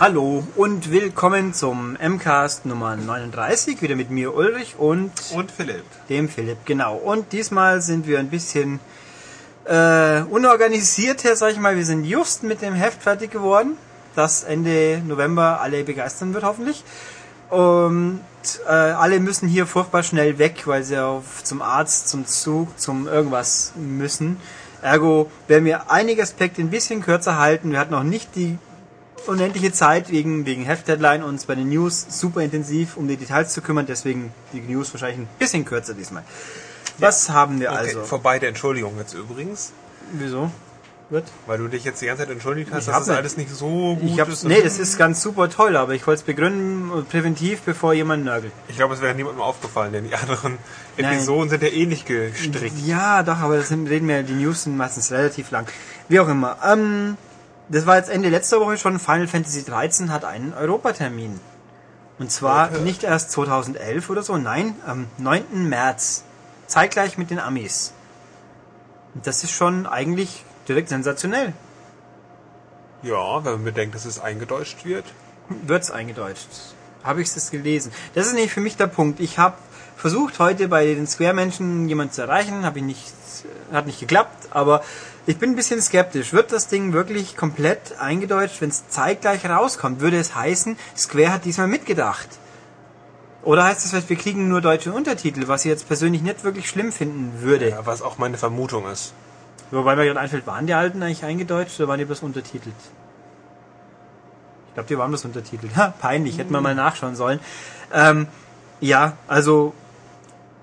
Hallo und willkommen zum MCAST Nummer 39, wieder mit mir Ulrich und, und Philipp. Dem Philipp, genau. Und diesmal sind wir ein bisschen äh, unorganisierter, sag ich mal. Wir sind just mit dem Heft fertig geworden, das Ende November alle begeistern wird, hoffentlich. Und äh, alle müssen hier furchtbar schnell weg, weil sie auf, zum Arzt, zum Zug, zum irgendwas müssen. Ergo werden wir einige Aspekte ein bisschen kürzer halten. Wir hatten noch nicht die unendliche Zeit wegen, wegen Heftdeadline uns bei den News super intensiv um die Details zu kümmern. Deswegen die News wahrscheinlich ein bisschen kürzer diesmal. Was ja. haben wir okay. also? Vorbei der Entschuldigung jetzt übrigens. Wieso? Wird? Weil du dich jetzt die ganze Zeit entschuldigt hast, ich dass das alles nicht so gut ich ist. Nee, das ist ganz super toll, aber ich wollte es begründen, präventiv, bevor jemand nörgelt. Ich glaube, es wäre niemandem aufgefallen, denn die anderen Episoden sind ja eh nicht gestrickt. Ja, doch, aber das reden wir, die News sind meistens relativ lang. Wie auch immer. Ähm, das war jetzt Ende letzter Woche schon. Final Fantasy 13 hat einen Europatermin. Und zwar okay. nicht erst 2011 oder so, nein, am 9. März. Zeitgleich mit den Amis. Und das ist schon eigentlich direkt sensationell. Ja, wenn man bedenkt, dass es eingedeutscht wird. Wird's eingedeutscht. Habe ich es gelesen. Das ist nicht für mich der Punkt. Ich habe versucht heute bei den Square-Menschen jemanden zu erreichen, habe ich nicht, hat nicht geklappt, aber ich bin ein bisschen skeptisch. Wird das Ding wirklich komplett eingedeutscht, wenn es zeitgleich rauskommt? Würde es heißen, Square hat diesmal mitgedacht? Oder heißt es vielleicht, wir kriegen nur deutsche Untertitel, was ich jetzt persönlich nicht wirklich schlimm finden würde? Ja, was auch meine Vermutung ist. Wobei mir gerade einfällt, waren die alten eigentlich eingedeutscht oder waren die bloß untertitelt? Ich glaube, die waren bloß untertitelt. Ha, peinlich, hätten wir mal nachschauen sollen. Ähm, ja, also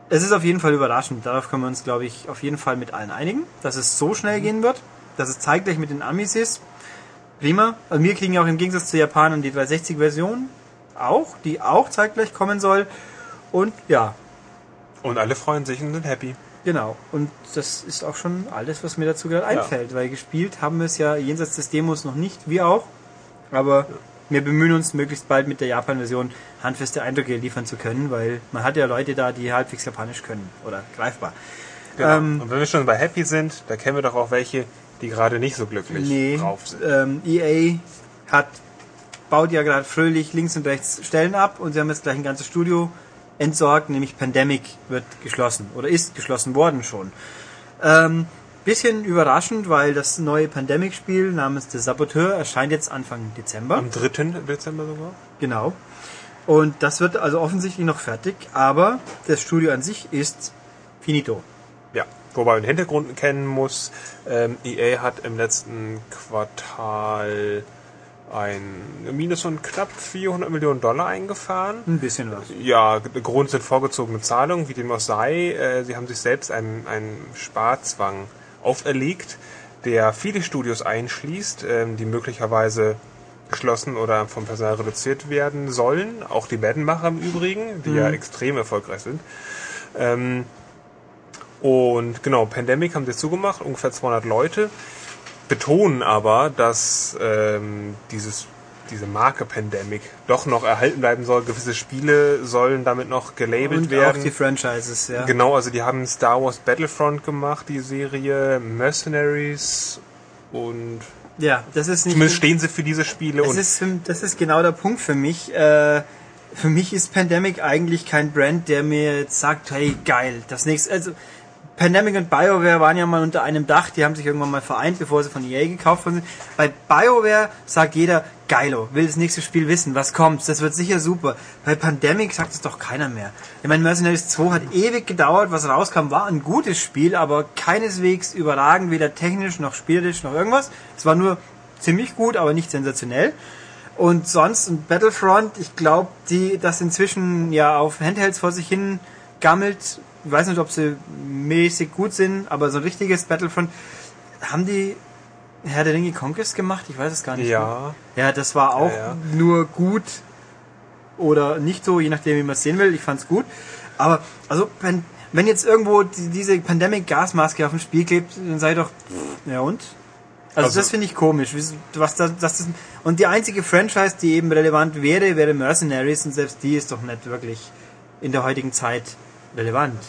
es ist auf jeden Fall überraschend. Darauf können wir uns, glaube ich, auf jeden Fall mit allen einigen, dass es so schnell gehen wird, dass es zeitgleich mit den Amis ist. Prima. Also wir kriegen ja auch im Gegensatz zu Japanern die 360-Version auch, die auch zeitgleich kommen soll. Und ja. Und alle freuen sich und sind happy. Genau, und das ist auch schon alles, was mir dazu gerade einfällt, ja. weil gespielt haben wir es ja jenseits des Demos noch nicht, wir auch. Aber ja. Wir bemühen uns, möglichst bald mit der Japan-Version handfeste Eindrücke liefern zu können, weil man hat ja Leute da, die halbwegs Japanisch können oder greifbar. Genau. Ähm, und wenn wir schon bei Happy sind, da kennen wir doch auch welche, die gerade nicht so glücklich nee, drauf sind. Ähm, EA hat baut ja gerade fröhlich links und rechts Stellen ab und sie haben jetzt gleich ein ganzes Studio entsorgt, nämlich Pandemic wird geschlossen oder ist geschlossen worden schon. Ähm, bisschen überraschend, weil das neue Pandemic-Spiel namens The Saboteur erscheint jetzt Anfang Dezember. Am 3. Dezember sogar? Genau. Und das wird also offensichtlich noch fertig, aber das Studio an sich ist finito. Ja, wobei man den Hintergrund kennen muss. Ähm, EA hat im letzten Quartal ein Minus von knapp 400 Millionen Dollar eingefahren. Ein bisschen was. Ja, Grund sind vorgezogene Zahlungen, wie dem auch sei. Äh, sie haben sich selbst einen, einen Sparzwang auferlegt, der viele Studios einschließt, ähm, die möglicherweise geschlossen oder vom Personal reduziert werden sollen. Auch die Madden-Macher im Übrigen, die mhm. ja extrem erfolgreich sind. Ähm, und genau, Pandemic haben sie zugemacht, ungefähr 200 Leute betonen aber, dass ähm, dieses diese Marke Pandemic doch noch erhalten bleiben soll. Gewisse Spiele sollen damit noch gelabelt und werden. Auch die Franchises, ja. Genau, also die haben Star Wars Battlefront gemacht, die Serie, Mercenaries und ja, das ist nicht. Zumindest stehen sie für diese Spiele. Das, ist, das ist genau der Punkt für mich. Äh, für mich ist Pandemic eigentlich kein Brand, der mir jetzt sagt, hey geil, das nächste. Also Pandemic und BioWare waren ja mal unter einem Dach, die haben sich irgendwann mal vereint, bevor sie von EA gekauft worden sind. Bei BioWare sagt jeder, geilo, will das nächste Spiel wissen, was kommt, das wird sicher super. Bei Pandemic sagt es doch keiner mehr. Ich meine, Mercenaries 2 hat ewig gedauert, was rauskam, war ein gutes Spiel, aber keineswegs überragend, weder technisch noch spielerisch noch irgendwas. Es war nur ziemlich gut, aber nicht sensationell. Und sonst ein Battlefront, ich glaube, die das inzwischen ja auf Handhelds vor sich hin gammelt, ich weiß nicht, ob sie mäßig gut sind, aber so ein richtiges Battlefront, haben die Herr der Ringe Conquest gemacht? Ich weiß es gar nicht. Ja. Mehr. Ja, das war auch ja, ja. nur gut oder nicht so, je nachdem, wie man es sehen will. Ich fand es gut. Aber, also, wenn, wenn jetzt irgendwo die, diese Pandemic-Gasmaske auf dem Spiel klebt, dann sei doch, ja und? Also, also das finde ich komisch. Was das, das ist, und die einzige Franchise, die eben relevant wäre, wäre Mercenaries und selbst die ist doch nicht wirklich in der heutigen Zeit relevant.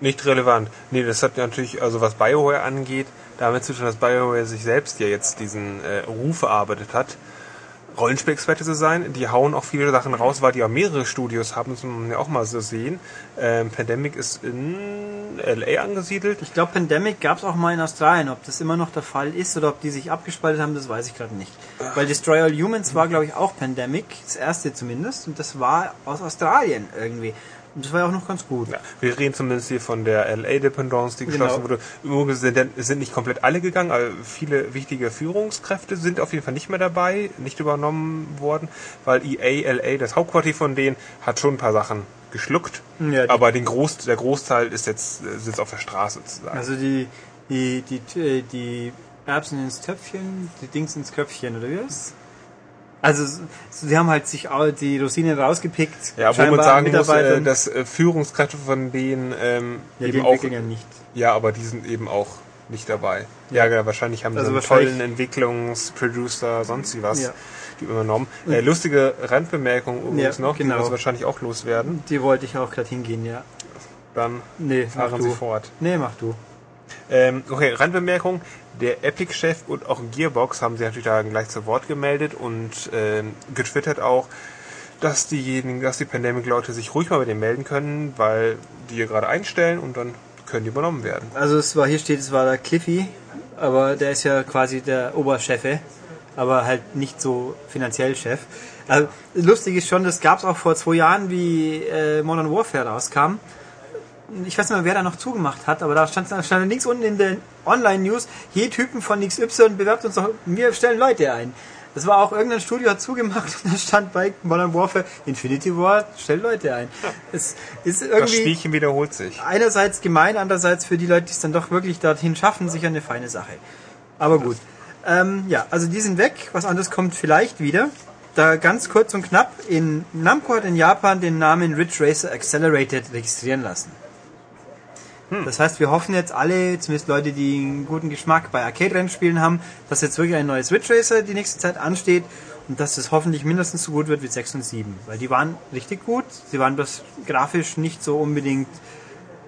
Nicht relevant. Nee, das hat natürlich, also was BioWare angeht, damit zu tun, dass BioWare sich selbst ja jetzt diesen äh, Ruf erarbeitet hat. Rollenspiel-Experte zu sein. Die hauen auch viele Sachen raus, weil die auch mehrere Studios haben, das muss man ja auch mal so sehen. Ähm, Pandemic ist in LA angesiedelt. Ich glaube, Pandemic gab es auch mal in Australien. Ob das immer noch der Fall ist oder ob die sich abgespaltet haben, das weiß ich gerade nicht. Weil Destroy All Humans war, glaube ich, auch Pandemic, das erste zumindest, und das war aus Australien irgendwie. Und das war ja auch noch ganz gut. Ja, wir reden zumindest hier von der LA-Dependance, die geschlossen Genau. wurde. Übrigens sind, es sind nicht komplett alle gegangen, aber viele wichtige Führungskräfte sind auf jeden Fall nicht mehr dabei, nicht übernommen worden, weil EA, LA, das Hauptquartier von denen, hat schon ein paar Sachen geschluckt. Ja, aber den Groß, der Großteil ist jetzt, sitzt auf der Straße sozusagen. Also die, die, die, die Erbsen ins Töpfchen, die Dings ins Köpfchen, oder wie das? Also sie haben halt sich auch die Rosinen rausgepickt. ja, wo man sagen muss, äh, dass äh, Führungskräfte von denen ähm, ja, die eben auch, nicht. ja, aber die sind eben auch nicht dabei. Ja, ja wahrscheinlich haben sie Also einen tollen Entwicklungsproducer, sonst wie was, Ja. die übernommen. Äh, lustige Randbemerkung übrigens Ja, noch, die genau. wirst du wahrscheinlich auch loswerden. Die wollte ich auch gerade hingehen, ja. Dann Nee, mach fahren sie fort. Nee, mach du. Ähm, okay, Randbemerkung. Der Epic-Chef und auch Gearbox haben sich natürlich da gleich zu Wort gemeldet und ähm, getwittert auch, dass diejenigen, dass die Pandemic-Leute sich ruhig mal bei denen melden können, weil die hier gerade einstellen und dann können die übernommen werden. Also es war, hier steht, es war der Cliffy, aber der ist ja quasi der Oberchefe, aber halt nicht so finanziell Chef. Also, lustig ist schon, das gab es auch vor zwei Jahren, wie äh, Modern Warfare rauskam. Ich weiß nicht mehr, wer da noch zugemacht hat, aber da stand, stand nichts unten in den Online-News. Je Typen von XY bewerbt uns doch, wir stellen Leute ein. Das war auch irgendein Studio hat zugemacht und da stand bei Modern Warfare Infinity War, stellt Leute ein. Es ist Das irgendwie Spielchen wiederholt sich. einerseits gemein, andererseits für die Leute, die es dann doch wirklich dorthin schaffen, sicher eine feine Sache. Aber gut. Ähm, ja, also die sind weg. Was anderes kommt vielleicht wieder. Da ganz kurz und knapp, in Namco hat in Japan den Namen Ridge Racer Accelerated registrieren lassen. Das heißt, wir hoffen jetzt alle, zumindest Leute, die einen guten Geschmack bei Arcade-Rennspielen haben, dass jetzt wirklich ein neues Ridge Racer die nächste Zeit ansteht und dass es hoffentlich mindestens so gut wird wie 6 und 7. Weil die waren richtig gut. Sie waren bloß grafisch nicht so unbedingt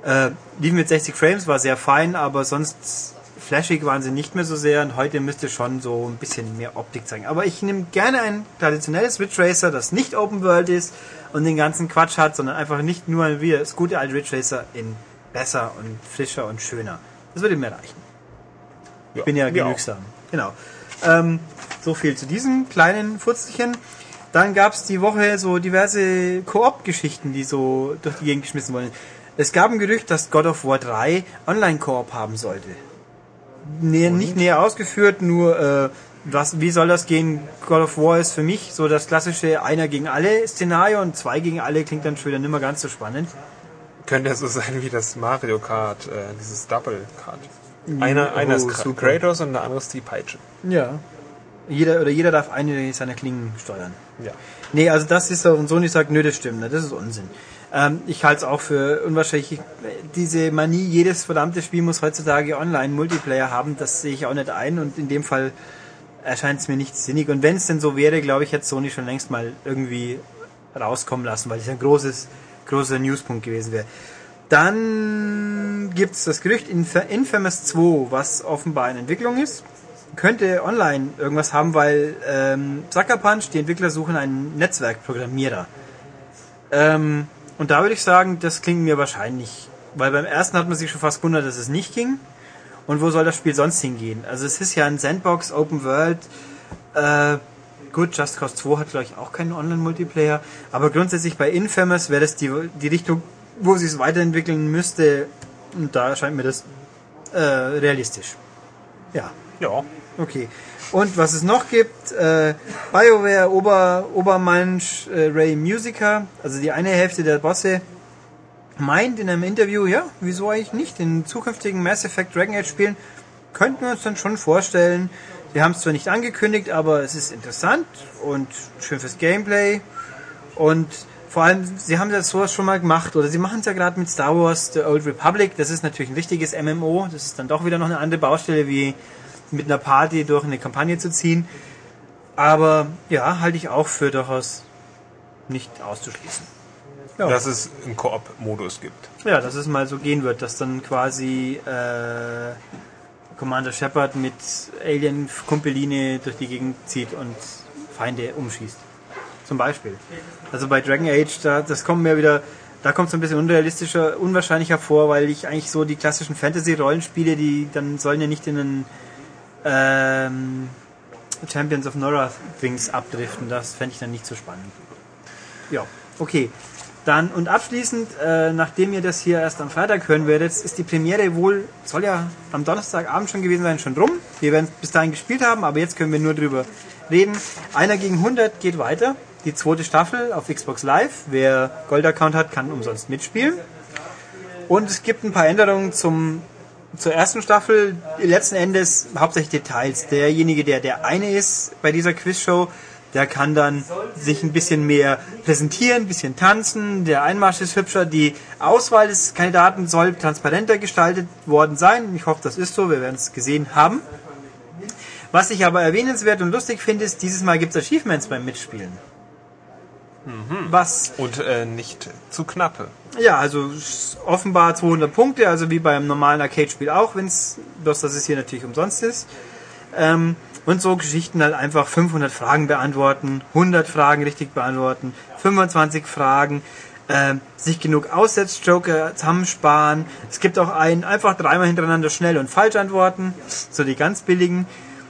äh, liefen mit 60 Frames, war sehr fein, aber sonst flashig waren sie nicht mehr so sehr und heute müsste schon so ein bisschen mehr Optik zeigen. Aber ich nehme gerne ein traditionelles Ridge Racer, das nicht Open World ist und den ganzen Quatsch hat, sondern einfach nicht nur wie das gute alte Ridge Racer in besser und frischer und schöner. Das würde mir reichen. Ich bin ja wir auch. genügsam. Genau. Ähm, so viel zu diesem kleinen Futzelchen. Dann gab es die Woche so diverse Koop-Geschichten, die so durch die Gegend geschmissen wurden. Es gab ein Gerücht, dass God of War 3 Online-Koop haben sollte. Näher, nicht näher ausgeführt, nur äh, was, wie soll das gehen? God of War ist für mich so das klassische Einer gegen alle Szenario und zwei gegen alle klingt dann schon wieder nicht mehr ganz so spannend. Könnte ja so sein wie das Mario Kart, äh, dieses Double Kart. Einer, einer ist oh, Kra- super. Kratos und der andere ist die Peitsche. Ja. Jeder oder jeder darf eine seiner Klingen steuern. Ja. Nee, also das ist so, und Sony sagt, nö, das stimmt, ne, das ist Unsinn. Ähm, ich halte es auch für unwahrscheinlich. Diese Manie, jedes verdammte Spiel muss heutzutage Online-Multiplayer haben, das sehe ich auch nicht ein und in dem Fall erscheint es mir nicht sinnig. Und wenn es denn so wäre, glaube ich, hätte Sony schon längst mal irgendwie rauskommen lassen, weil das ein großes, großer Newspunkt gewesen wäre. Dann gibt es das Gerücht Inf- Infamous 2, was offenbar in Entwicklung ist könnte online irgendwas haben, weil ähm, Sucker Punch, die Entwickler suchen einen Netzwerkprogrammierer. Ähm, und da würde ich sagen, das klingt mir wahrscheinlich, weil beim ersten hat man sich schon fast gewundert, dass es nicht ging. Und wo soll das Spiel sonst hingehen? Also es ist ja ein Sandbox, Open World. Äh, gut, Just Cause 2 hat glaube ich auch keinen Online-Multiplayer. Aber grundsätzlich bei Infamous wäre das die, die Richtung, wo sie es weiterentwickeln müsste. Und da erscheint mir das äh, realistisch. Ja. Ja. Okay. Und was es noch gibt, äh, BioWare Ober, Obermensch äh, Ray Musica, also die eine Hälfte der Bosse, meint in einem Interview, ja, wieso eigentlich nicht? In zukünftigen Mass Effect Dragon Age Spielen könnten wir uns dann schon vorstellen. Wir haben es zwar nicht angekündigt, aber es ist interessant und schön fürs Gameplay. Und vor allem, sie haben das sowas schon mal gemacht, oder sie machen es ja gerade mit Star Wars The Old Republic. Das ist natürlich ein richtiges MMO. Das ist dann doch wieder noch eine andere Baustelle, wie mit einer Party durch eine Kampagne zu ziehen. Aber ja, halte ich auch für durchaus nicht auszuschließen. Ja. Dass es einen Koop-Modus gibt. Ja, dass es mal so gehen wird, dass dann quasi äh, Commander Shepard mit Alien-Kumpeline durch die Gegend zieht und Feinde umschießt. Zum Beispiel. Also bei Dragon Age, da, das kommt mir wieder, da kommt es ein bisschen unrealistischer, unwahrscheinlicher vor, weil ich eigentlich so die klassischen Fantasy-Rollenspiele, die dann sollen ja nicht in einen ähm, Champions of Nora Things abdriften. Das fände ich dann nicht so spannend. Ja, okay. Dann und abschließend, äh, nachdem ihr das hier erst am Freitag hören werdet, ist die Premiere wohl, soll ja am Donnerstagabend schon gewesen sein, schon rum. Wir werden bis dahin gespielt haben, aber jetzt können wir nur drüber reden. Einer gegen 100 geht weiter. Die zweite Staffel auf Xbox Live. Wer Gold-Account hat, kann umsonst mitspielen. Und es gibt ein paar Änderungen zum, zur ersten Staffel. Letzten Endes hauptsächlich Details. Derjenige, der der eine ist bei dieser Quizshow, der kann dann sich ein bisschen mehr präsentieren, ein bisschen tanzen. Der Einmarsch ist hübscher. Die Auswahl des Kandidaten soll transparenter gestaltet worden sein. Ich hoffe, das ist so. Wir werden es gesehen haben. Was ich aber erwähnenswert und lustig finde, ist, dieses Mal gibt es Achievements beim Mitspielen. Mhm. Was? Und äh, nicht zu knappe. Ja, also offenbar 200 Punkte, also wie beim normalen Arcade-Spiel auch, wenn es, bloß dass es hier natürlich umsonst ist. Ähm, und so Geschichten halt einfach 500 Fragen beantworten, 100 Fragen richtig beantworten, 25 Fragen, äh, sich genug Aussetzjoker zusammensparen. Es gibt auch einen, einfach dreimal hintereinander schnell und falsch antworten, so die ganz billigen.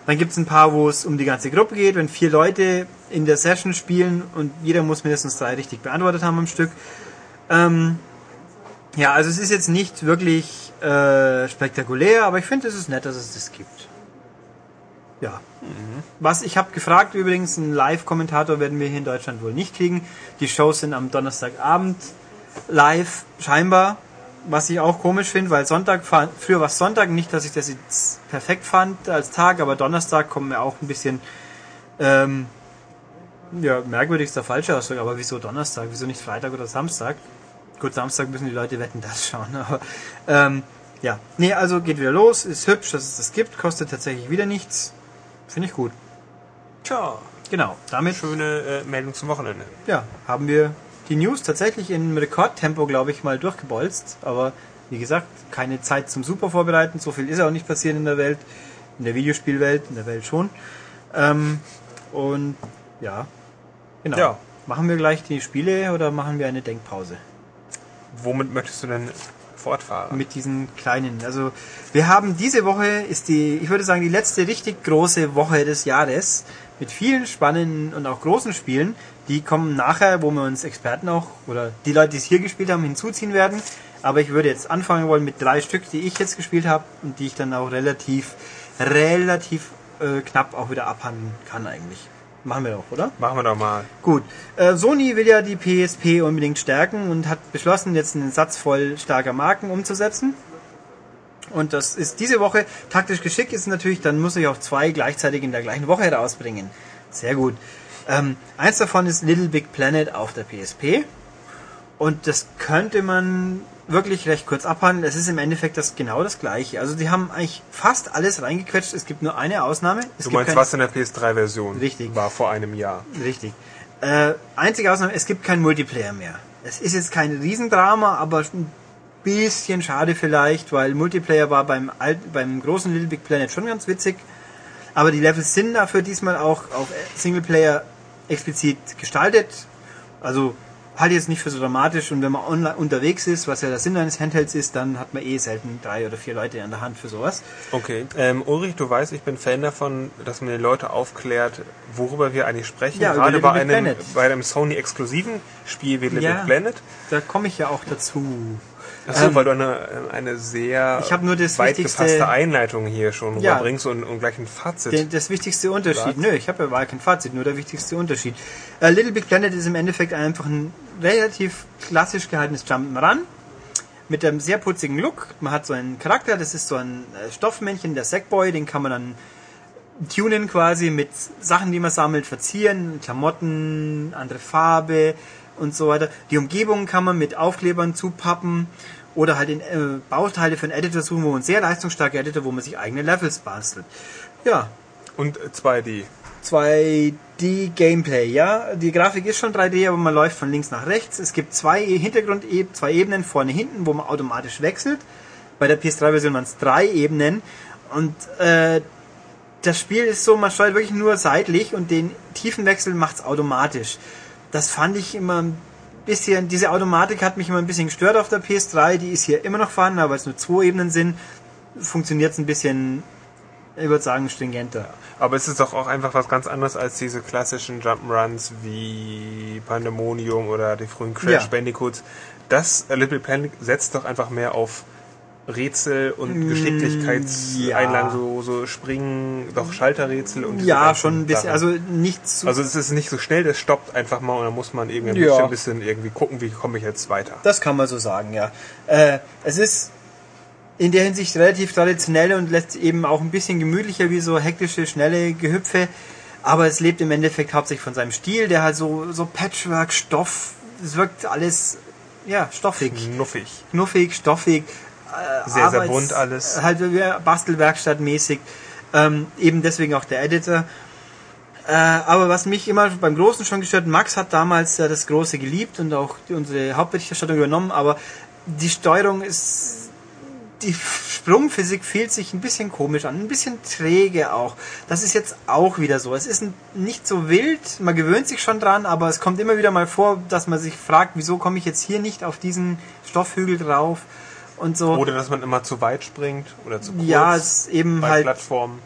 Dann gibt es ein paar, wo es um die ganze Gruppe geht, wenn vier Leute in der Session spielen und jeder muss mindestens drei richtig beantwortet haben am Stück. Ähm, ja, also es ist jetzt nicht wirklich äh, spektakulär, aber ich finde es ist nett, dass es das gibt. Ja. Mhm. Was ich habe gefragt übrigens, einen Live-Kommentator werden wir hier in Deutschland wohl nicht kriegen. Die Shows sind am Donnerstagabend live, scheinbar. Was ich auch komisch finde, weil Sonntag, früher war es Sonntag, nicht, dass ich das jetzt perfekt fand als Tag, aber Donnerstag kommen mir auch ein bisschen, ähm, ja, merkwürdig ist der falsche Ausdruck, aber wieso Donnerstag, wieso nicht Freitag oder Samstag? Gut, Samstag müssen die Leute wetten, das schauen, aber, ähm, ja. Nee, also geht wieder los, ist hübsch, dass es das gibt, kostet tatsächlich wieder nichts. Finde ich gut. Tja. Genau, damit. Schöne äh, Meldung zum Wochenende. Ja, haben wir die News tatsächlich in Rekordtempo, glaube ich, mal durchgebolzt. Aber wie gesagt, keine Zeit zum Super vorbereiten. So viel ist auch nicht passiert in der Welt, in der Videospielwelt, in der Welt schon. Ähm, und ja, genau. Ja. Machen wir gleich die Spiele oder machen wir eine Denkpause? Womit möchtest du denn fortfahren? Mit diesen kleinen. Also wir haben diese Woche ist die, ich würde sagen, die letzte richtig große Woche des Jahres mit vielen spannenden und auch großen Spielen. Die kommen nachher, wo wir uns Experten auch oder die Leute, die es hier gespielt haben, hinzuziehen werden. Aber ich würde jetzt anfangen wollen mit drei Stück, die ich jetzt gespielt habe und die ich dann auch relativ, relativ äh, knapp auch wieder abhandeln kann eigentlich. Machen wir doch, oder? Machen wir doch mal. Gut. Äh, Sony will ja die PSP unbedingt stärken und hat beschlossen, jetzt einen Satz voll starker Marken umzusetzen. Und das ist diese Woche taktisch geschickt ist natürlich, dann muss ich auch zwei gleichzeitig in der gleichen Woche herausbringen. Sehr gut. Ähm, eins davon ist Little Big Planet auf der PSP. Und das könnte man wirklich recht kurz abhandeln. Es ist im Endeffekt das genau das gleiche. Also die haben eigentlich fast alles reingequetscht. Es gibt nur eine Ausnahme. Es du meinst, was in der PS3-Version Richtig. war vor einem Jahr? Richtig. Äh, einzige Ausnahme, es gibt keinen Multiplayer mehr. Es ist jetzt kein Riesendrama, aber ein bisschen schade vielleicht, weil Multiplayer war beim, alten, beim großen Little Big Planet schon ganz witzig. Aber die Levels sind dafür diesmal auch auf Singleplayer explizit gestaltet. Also halte ich jetzt nicht für so dramatisch und wenn man online unterwegs ist, was ja der Sinn eines Handhelds ist, dann hat man eh selten drei oder vier Leute an der Hand für sowas. Okay. Ähm, Ulrich, du weißt, ich bin Fan davon, dass man die Leute aufklärt, worüber wir eigentlich sprechen. Ja, Gerade bei einem, bei einem Sony-exklusiven Spiel wie Little ja, Planet. Da komme ich ja auch dazu. Achso, ähm, weil du eine, eine sehr ich nur das weit gefasste Einleitung hier schon ja, rüberbringst und, und gleich ein Fazit. Der, das wichtigste Unterschied. Sagst. Nö, ich habe ja kein Fazit, nur der wichtigste Unterschied. Uh, Little Big Planet ist im Endeffekt einfach ein relativ klassisch gehaltenes Jump'n'Run mit einem sehr putzigen Look. Man hat so einen Charakter, das ist so ein äh, Stoffmännchen, der Sackboy, den kann man dann tunen quasi mit Sachen, die man sammelt, verzieren, Klamotten, andere Farbe und so weiter. Die Umgebung kann man mit Aufklebern zupappen oder halt in äh, Bauteile für einen Editor suchen, wo man sehr leistungsstarke Editor, wo man sich eigene Levels bastelt. Ja. Und 2D. 2D Gameplay, ja. Die Grafik ist schon 3D, aber man läuft von links nach rechts. Es gibt zwei Hintergrund, zwei Ebenen vorne, hinten, wo man automatisch wechselt. Bei der PS3-Version waren es drei Ebenen. Und äh, das Spiel ist so, man steuert wirklich nur seitlich und den Tiefenwechsel macht's automatisch. Das fand ich immer ein bisschen, diese Automatik hat mich immer ein bisschen gestört auf der PS3, die ist hier immer noch vorhanden, aber weil es nur zwei Ebenen sind, funktioniert es ein bisschen, ich würde sagen, stringenter. Aber es ist doch auch einfach was ganz anderes als diese klassischen Jump'n'Runs wie Pandemonium oder die frühen Crash Ja. Bandicoots. Das A Little Panic setzt doch einfach mehr auf Rätsel und Mm, Geschicklichkeitseinlagen, ja. so, so Springen, doch Schalterrätsel und Ja, schon ein bisschen, Sachen. also nicht zu Also es ist nicht so schnell, das stoppt einfach mal und dann muss man irgendwie Ja. ein bisschen irgendwie gucken, wie komme ich jetzt weiter. Das kann man so sagen, ja. Äh, es ist in der Hinsicht relativ traditionell und lässt eben auch ein bisschen gemütlicher wie so hektische, schnelle Gehüpfe. Aber es lebt im Endeffekt hauptsächlich von seinem Stil, der halt so, so Patchwork, Stoff, es wirkt alles, ja, stoffig. Knuffig. Knuffig, stoffig. Äh, Sehr, sehr Arbeits- bunt alles. Halt ja, Bastelwerkstattmäßig. Ähm, eben deswegen auch der Editor. Äh, aber was mich immer beim Großen schon gestört, Max hat damals ja das Große geliebt und auch die, unsere Hauptberichterstattung übernommen, aber die Steuerung ist, die Sprungphysik fühlt sich ein bisschen komisch an, ein bisschen träge auch. Das ist jetzt auch wieder so. Es ist nicht so wild, man gewöhnt sich schon dran, aber es kommt immer wieder mal vor, dass man sich fragt, wieso komme ich jetzt hier nicht auf diesen Stoffhügel drauf und so. Oder dass man immer zu weit springt oder zu kurz ja, es ist eben bei halt Plattformen.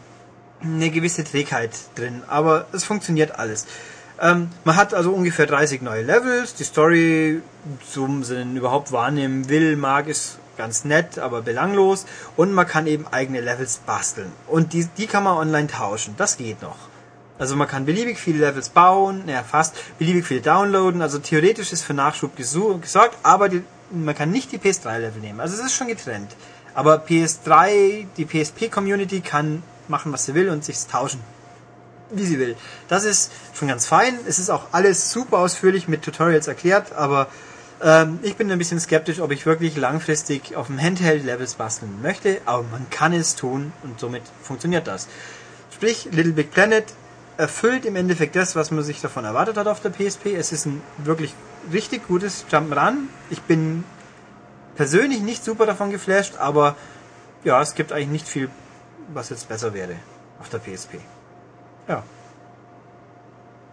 eine gewisse Trägheit drin, aber es funktioniert alles. Ähm, man hat also ungefähr 30 neue Levels. Die Story, so man sie denn überhaupt wahrnehmen will, mag, ist ganz nett, aber belanglos. Und man kann eben eigene Levels basteln. Und die, die kann man online tauschen. Das geht noch. Also man kann beliebig viele Levels bauen, naja fast, beliebig viele downloaden. Also theoretisch ist für Nachschub gesorgt, aber die, man kann nicht die PS3-Level nehmen. Also es ist schon getrennt. Aber PS3, die PSP-Community kann machen, was sie will und sich tauschen, wie sie will. Das ist schon ganz fein. Es ist auch alles super ausführlich mit Tutorials erklärt, aber ähm, ich bin ein bisschen skeptisch, ob ich wirklich langfristig auf dem Handheld Levels basteln möchte, aber man kann es tun und somit funktioniert das. Sprich, Little Big Planet erfüllt im Endeffekt das, was man sich davon erwartet hat auf der PSP. Es ist ein wirklich richtig gutes Jump'n'Run. Ich bin persönlich nicht super davon geflasht, aber ja, es gibt eigentlich nicht viel, was jetzt besser wäre auf der PSP. Ja.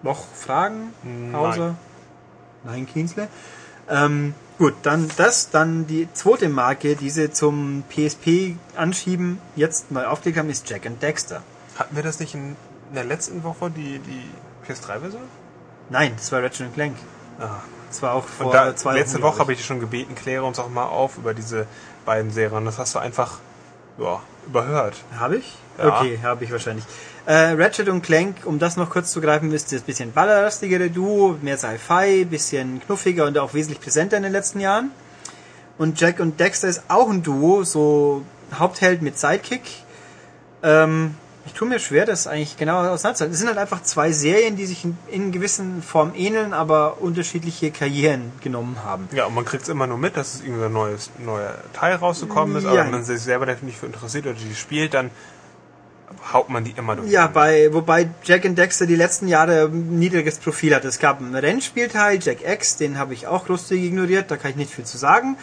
Noch Fragen? Nein. Außer? Nein, Kienzle. Ähm, gut, dann das, dann die zweite Marke, die sie zum PSP anschieben, jetzt neu aufgelegt haben, ist Jack and Dexter. Hatten wir das nicht in der letzten Woche, die, die PS3-Version? Nein, das war Ratchet Clank. Ah. Das war auch vor Und da, zwei letzte Wochen, Woche habe ich dich schon gebeten, kläre uns auch mal auf über diese beiden Serien. Das hast du einfach ja, überhört. Habe ich? Ja. Okay, habe ich wahrscheinlich. Äh, Ratchet und Clank, um das noch kurz zu greifen, ist das bisschen ballerlastigere Duo, mehr Sci-Fi, bisschen knuffiger und auch wesentlich präsenter in den letzten Jahren. Und Jack und Dexter ist auch ein Duo, so Hauptheld mit Sidekick. Ähm, ich tue mir schwer, das eigentlich genau auseinanderzuhalten. Es sind halt einfach zwei Serien, die sich in, in gewissen Form ähneln, aber unterschiedliche Karrieren genommen haben. Ja, und man kriegt es immer nur mit, dass es irgendein neues neuer Teil rausgekommen ist, Ja. aber wenn man sich selber dafür nicht für interessiert oder die spielt, dann haut man die immer durch. Ja, bei, wobei Jack and Dexter die letzten Jahre ein niedriges Profil hat. Es gab einen Rennspielteil, Jack X, den habe ich auch großzügig ignoriert, da kann ich nicht viel zu sagen.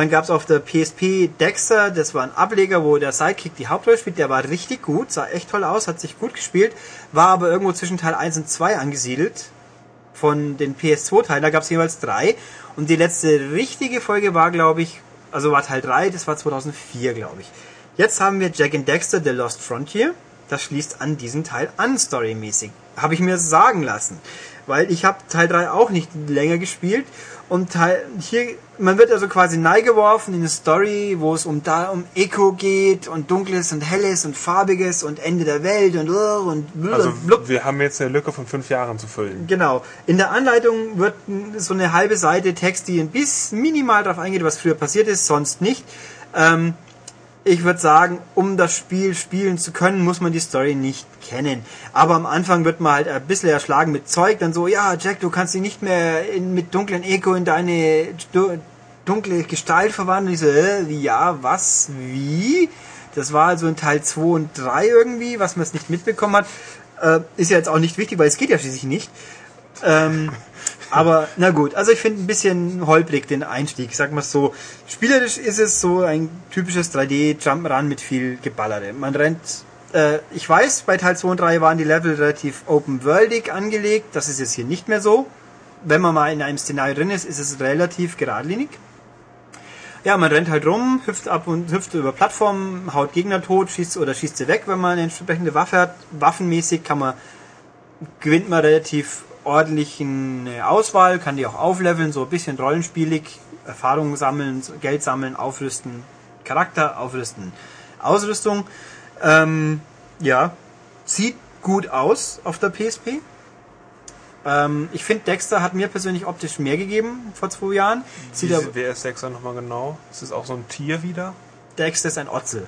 Dann gab es auf der PSP Dexter, das war ein Ableger, wo der Sidekick die Hauptrolle spielt, der war richtig gut, sah echt toll aus, hat sich gut gespielt, war aber irgendwo zwischen Teil 1 und 2 angesiedelt von den PS2-Teilen, da gab es jeweils drei. Und die letzte richtige Folge war, glaube ich, also war Teil 3, das war 2004, glaube ich. Jetzt haben wir Jack and Dexter, The Lost Frontier. Das schließt an diesen Teil an, storymäßig. Habe ich mir sagen lassen. Weil ich habe Teil 3 auch nicht länger gespielt. Und Teil, hier, man wird also quasi neigeworfen in eine Story, wo es um da um Echo geht und Dunkles und Helles und Farbiges und Ende der Welt und uh, und blub Also blub. wir haben jetzt eine Lücke von fünf Jahren zu füllen. Genau. In der Anleitung wird so eine halbe Seite Text, die ein bisschen minimal darauf eingeht, was früher passiert ist, sonst nicht. Ähm, ich würde sagen, um das Spiel spielen zu können, muss man die Story nicht kennen. Aber am Anfang wird man halt ein bisschen erschlagen mit Zeug, dann so, ja, Jack, du kannst dich nicht mehr in, mit dunklen Echo in deine du- dunkle Gestalt verwandeln. Ich so, äh, ja, was, wie? Das war also in Teil 2 und 3 irgendwie, was man es nicht mitbekommen hat. Äh, ist ja jetzt auch nicht wichtig, weil es geht ja schließlich nicht. Ähm, aber na gut, also ich finde ein bisschen holprig den Einstieg, sag mal so. Spielerisch ist es so ein typisches 3D Jump'n'Run mit viel Geballere. Man rennt Äh, ich weiß, bei Teil 2 und 3 waren die Level relativ open-worldig angelegt. Das ist jetzt hier nicht mehr so. Wenn man mal in einem Szenario drin ist, ist es relativ geradlinig. Ja, man rennt halt rum, hüpft ab und hüpft über Plattformen, haut Gegner tot, schießt oder schießt sie weg, wenn man eine entsprechende Waffe hat. Waffenmäßig kann man, gewinnt man relativ ordentlichen Auswahl, kann die auch aufleveln, so ein bisschen rollenspielig, Erfahrungen sammeln, Geld sammeln, aufrüsten, Charakter aufrüsten, Ausrüstung. Ähm, ja, sieht gut aus auf der PSP. Ähm, ich finde, Dexter hat mir persönlich optisch mehr gegeben vor zwei Jahren. Sieht Wie, wer ist Dexter nochmal genau? Ist das auch so ein Tier wieder? Dexter ist ein Otzel.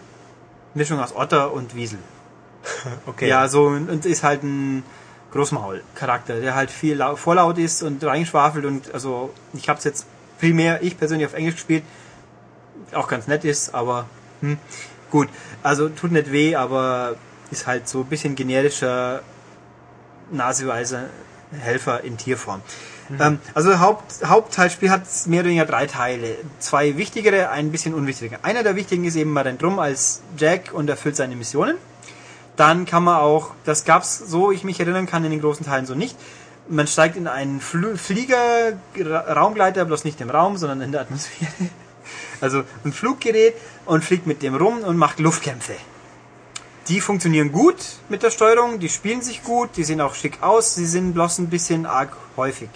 Mischung aus Otter und Wiesel. okay. Ja, so und ist halt ein Großmaul-Charakter, der halt viel lau- vorlaut ist und reinschwafelt und also ich habe es jetzt primär ich persönlich auf Englisch gespielt, auch ganz nett ist, aber hm, gut, also tut nicht weh, aber ist halt so ein bisschen generischer naseweise Helfer in Tierform. Ähm, also Haupt, Hauptteilspiel hat mehr oder weniger drei Teile. Zwei wichtigere, ein bisschen unwichtiger. Einer der wichtigen ist eben, man rennt rum als Jack und erfüllt seine Missionen. Dann kann man auch, das gab's so, ich mich erinnern kann, in den großen Teilen so nicht. Man steigt in einen Fl Flieger, Ra- Raumgleiter, bloß nicht im Raum, sondern in der Atmosphäre. Also ein Fluggerät und fliegt mit dem rum und macht Luftkämpfe. Die funktionieren gut mit der Steuerung, die spielen sich gut, die sehen auch schick aus, sie sind bloß ein bisschen arg häufig.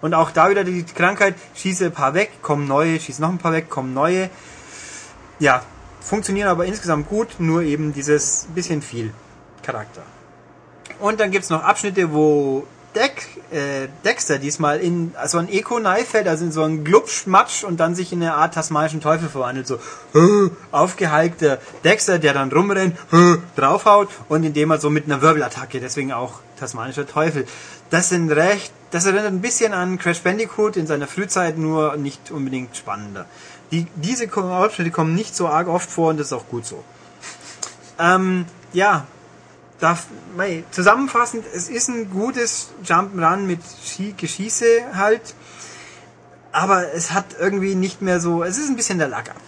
Und auch da wieder die Krankheit, schieße ein paar weg, kommen neue, schieße noch ein paar weg, kommen neue. Ja, funktionieren aber insgesamt gut, nur eben dieses bisschen viel Charakter. Und dann gibt's noch Abschnitte, wo Deck, äh, Dexter diesmal in so ein Eco-Knife fällt, also in so einen Glubschmatsch und dann sich in eine Art tasmanischen Teufel verwandelt. So aufgehalkter Dexter, der dann rumrennt, draufhaut und indem er so mit einer Wirbelattacke, deswegen auch tasmanischer Teufel. Das sind recht, das erinnert ein bisschen an Crash Bandicoot in seiner Frühzeit, nur nicht unbedingt spannender. Die, diese Abschnitte kommen nicht so arg oft vor und das ist auch gut so. Ähm, ja, darf, mei, zusammenfassend, es ist ein gutes Jump'n'Run mit Schie Geschieße halt, aber es hat irgendwie nicht mehr so, es ist ein bisschen der Lack ab.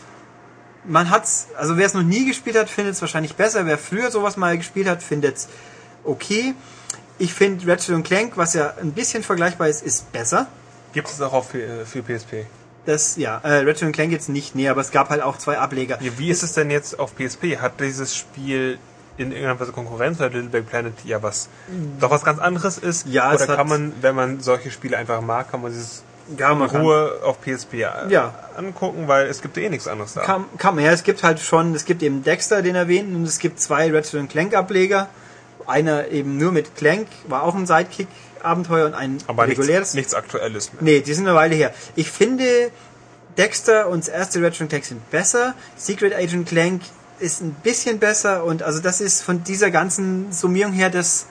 Man hat's, also wer es noch nie gespielt hat, findet es wahrscheinlich besser. Wer früher sowas mal gespielt hat, findet es okay. Ich finde Ratchet Clank, was ja ein bisschen vergleichbar ist, ist besser. Gibt es auch auf für, für PSP? Das, ja, äh, Ratchet Clank jetzt nicht, nee, aber es gab halt auch zwei Ableger. Ja, wie ist es denn jetzt auf PSP? Hat dieses Spiel in irgendeiner Weise Konkurrenz oder Little Big Planet ja was doch was ganz anderes ist? Ja, es oder kann man, wenn man solche Spiele einfach mag, kann man dieses Ja, man kann- Ruhe auf PSP Ja. angucken, weil es gibt eh nichts anderes da. Kam, kam, ja, es gibt halt schon, es gibt eben Dexter, den erwähnten, und es gibt zwei Ratchet Clank Ableger. Einer eben nur mit Clank, war auch ein Sidekick-Abenteuer und ein Aber nichts, reguläres. nichts Aktuelles mehr. Nee, die sind eine Weile her. Ich finde, Dexter und das erste Ratchet Clank sind besser. Secret Agent Clank ist ein bisschen besser und also das ist von dieser ganzen Summierung her das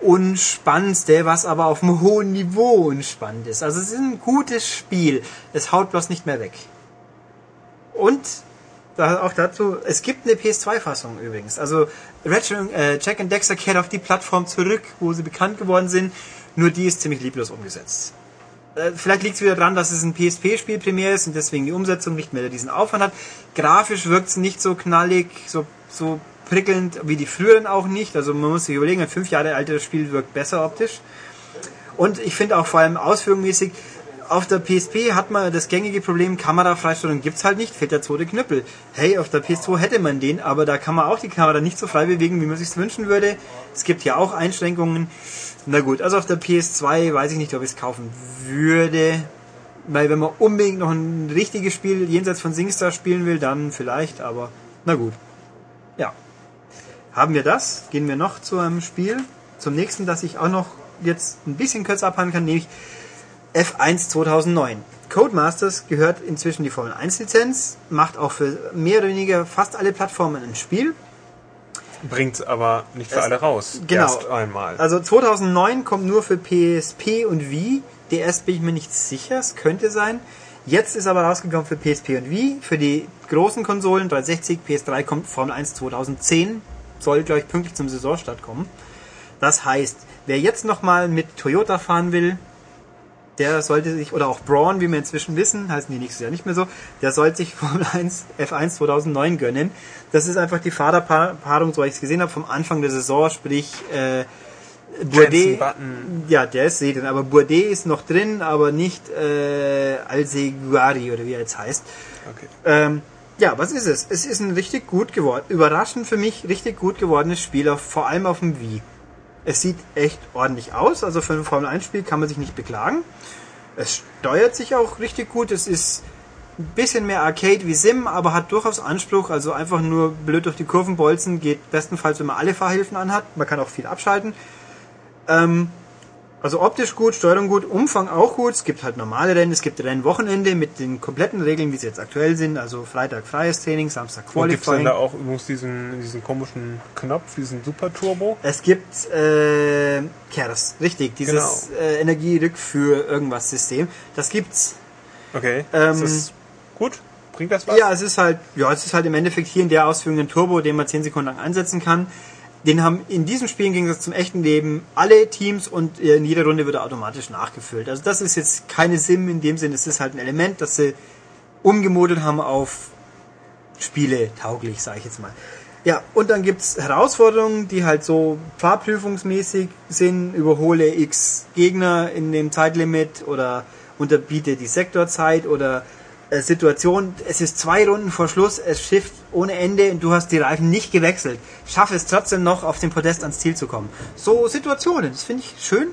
Unspannendste, was aber auf einem hohen Niveau unspannend ist. Also es ist ein gutes Spiel. Es haut bloß nicht mehr weg. Und auch dazu, es gibt eine PS2-Fassung übrigens. Also Ratchet, äh, Jack and Dexter kehrt auf die Plattform zurück, wo sie bekannt geworden sind. Nur die ist ziemlich lieblos umgesetzt. Äh, Vielleicht liegt es wieder daran, dass es ein PSP-Spiel primär ist und deswegen die Umsetzung nicht mehr diesen Aufwand hat. Grafisch wirkt es nicht so knallig, so, so prickelnd wie die früheren auch nicht. Also man muss sich überlegen, ein fünf Jahre altes Spiel wirkt besser optisch. Und ich finde auch vor allem ausführungsmäßig, auf der PSP hat man das gängige Problem, Kamerafreistellung gibt's halt nicht, fehlt der zweite Knüppel. Hey, auf der PS2 hätte man den, aber da kann man auch die Kamera nicht so frei bewegen, wie man sich's wünschen würde. Es gibt ja auch Einschränkungen. Na gut, also auf der PS2 weiß ich nicht, ob ich es kaufen würde. Weil wenn man unbedingt noch ein richtiges Spiel jenseits von SingStar spielen will, dann vielleicht, aber na gut. Ja. Haben wir das? Gehen wir noch zu einem Spiel. Zum nächsten, das ich auch noch jetzt ein bisschen kürzer abhandeln kann, nämlich F1 2009. Codemasters gehört inzwischen die Formel 1 Lizenz, macht auch für mehr oder weniger fast alle Plattformen ein Spiel. Bringt aber nicht für Es- alle raus. genau. Erst einmal. Also 2009 kommt nur für PSP und Wii. DS bin ich mir nicht sicher, es könnte sein. Jetzt ist aber rausgekommen für PSP und Wii. Für die großen Konsolen 360, PS3 kommt Formel 1 2010. Soll, glaube ich, pünktlich zum Saisonstart kommen. Das heißt, wer jetzt nochmal mit Toyota fahren will, der sollte sich, oder auch Braun, wie wir inzwischen wissen, heißen die nächstes Jahr nicht mehr so, der sollte sich Formel 1 F1 2009 gönnen. Das ist einfach die Fahrerpaarung, so wie ich es gesehen habe, vom Anfang der Saison, sprich äh, Bourdais, ja, der ist drin, aber Bourdais ist noch drin, aber nicht äh, Alseguari oder wie er jetzt heißt. Okay. Ähm, ja, was ist es? Es ist ein richtig gut geworden, überraschend für mich richtig gut gewordenes Spiel, vor allem auf dem Wii. Es sieht echt ordentlich aus, also für ein Formel 1 Spiel kann man sich nicht beklagen. Es steuert sich auch richtig gut, es ist ein bisschen mehr Arcade wie Sim, aber hat durchaus Anspruch, also einfach nur blöd durch die Kurven bolzen geht bestenfalls, wenn man alle Fahrhilfen anhat. Man kann auch viel abschalten. Ähm, also optisch gut, Steuerung gut, Umfang auch gut. Es gibt halt normale Rennen, es gibt Rennwochenende mit den kompletten Regeln, wie sie jetzt aktuell sind. Also Freitag freies Training, Samstag Qualifying. Gibt es denn da auch übrigens diesen, diesen komischen Knopf, diesen Super Turbo? Es gibt äh, Kers, richtig, dieses genau. äh, Energierückführ irgendwas System. Das gibt's. Okay. Ähm, ist das gut? Bringt das was? Ja, es ist halt, ja, es ist halt im Endeffekt hier in der Ausführung ein Turbo, den man 10 Sekunden lang einsetzen kann den haben in diesem Spiel im Gegensatz zum echten Leben alle Teams und in jeder Runde wird er automatisch nachgefüllt. Also das ist jetzt keine Sim in dem Sinne, es ist halt ein Element, das sie umgemodelt haben auf Spiele tauglich, sage ich jetzt mal. Ja, und dann gibt's Herausforderungen, die halt so fahrprüfungsmäßig sind, überhole X Gegner in dem Zeitlimit oder unterbiete die Sektorzeit oder äh, Situation, es ist zwei Runden vor Schluss, es schifft ohne Ende und du hast die Reifen nicht gewechselt. Schaffe es trotzdem noch, auf dem Podest ans Ziel zu kommen. So Situationen, das finde ich schön,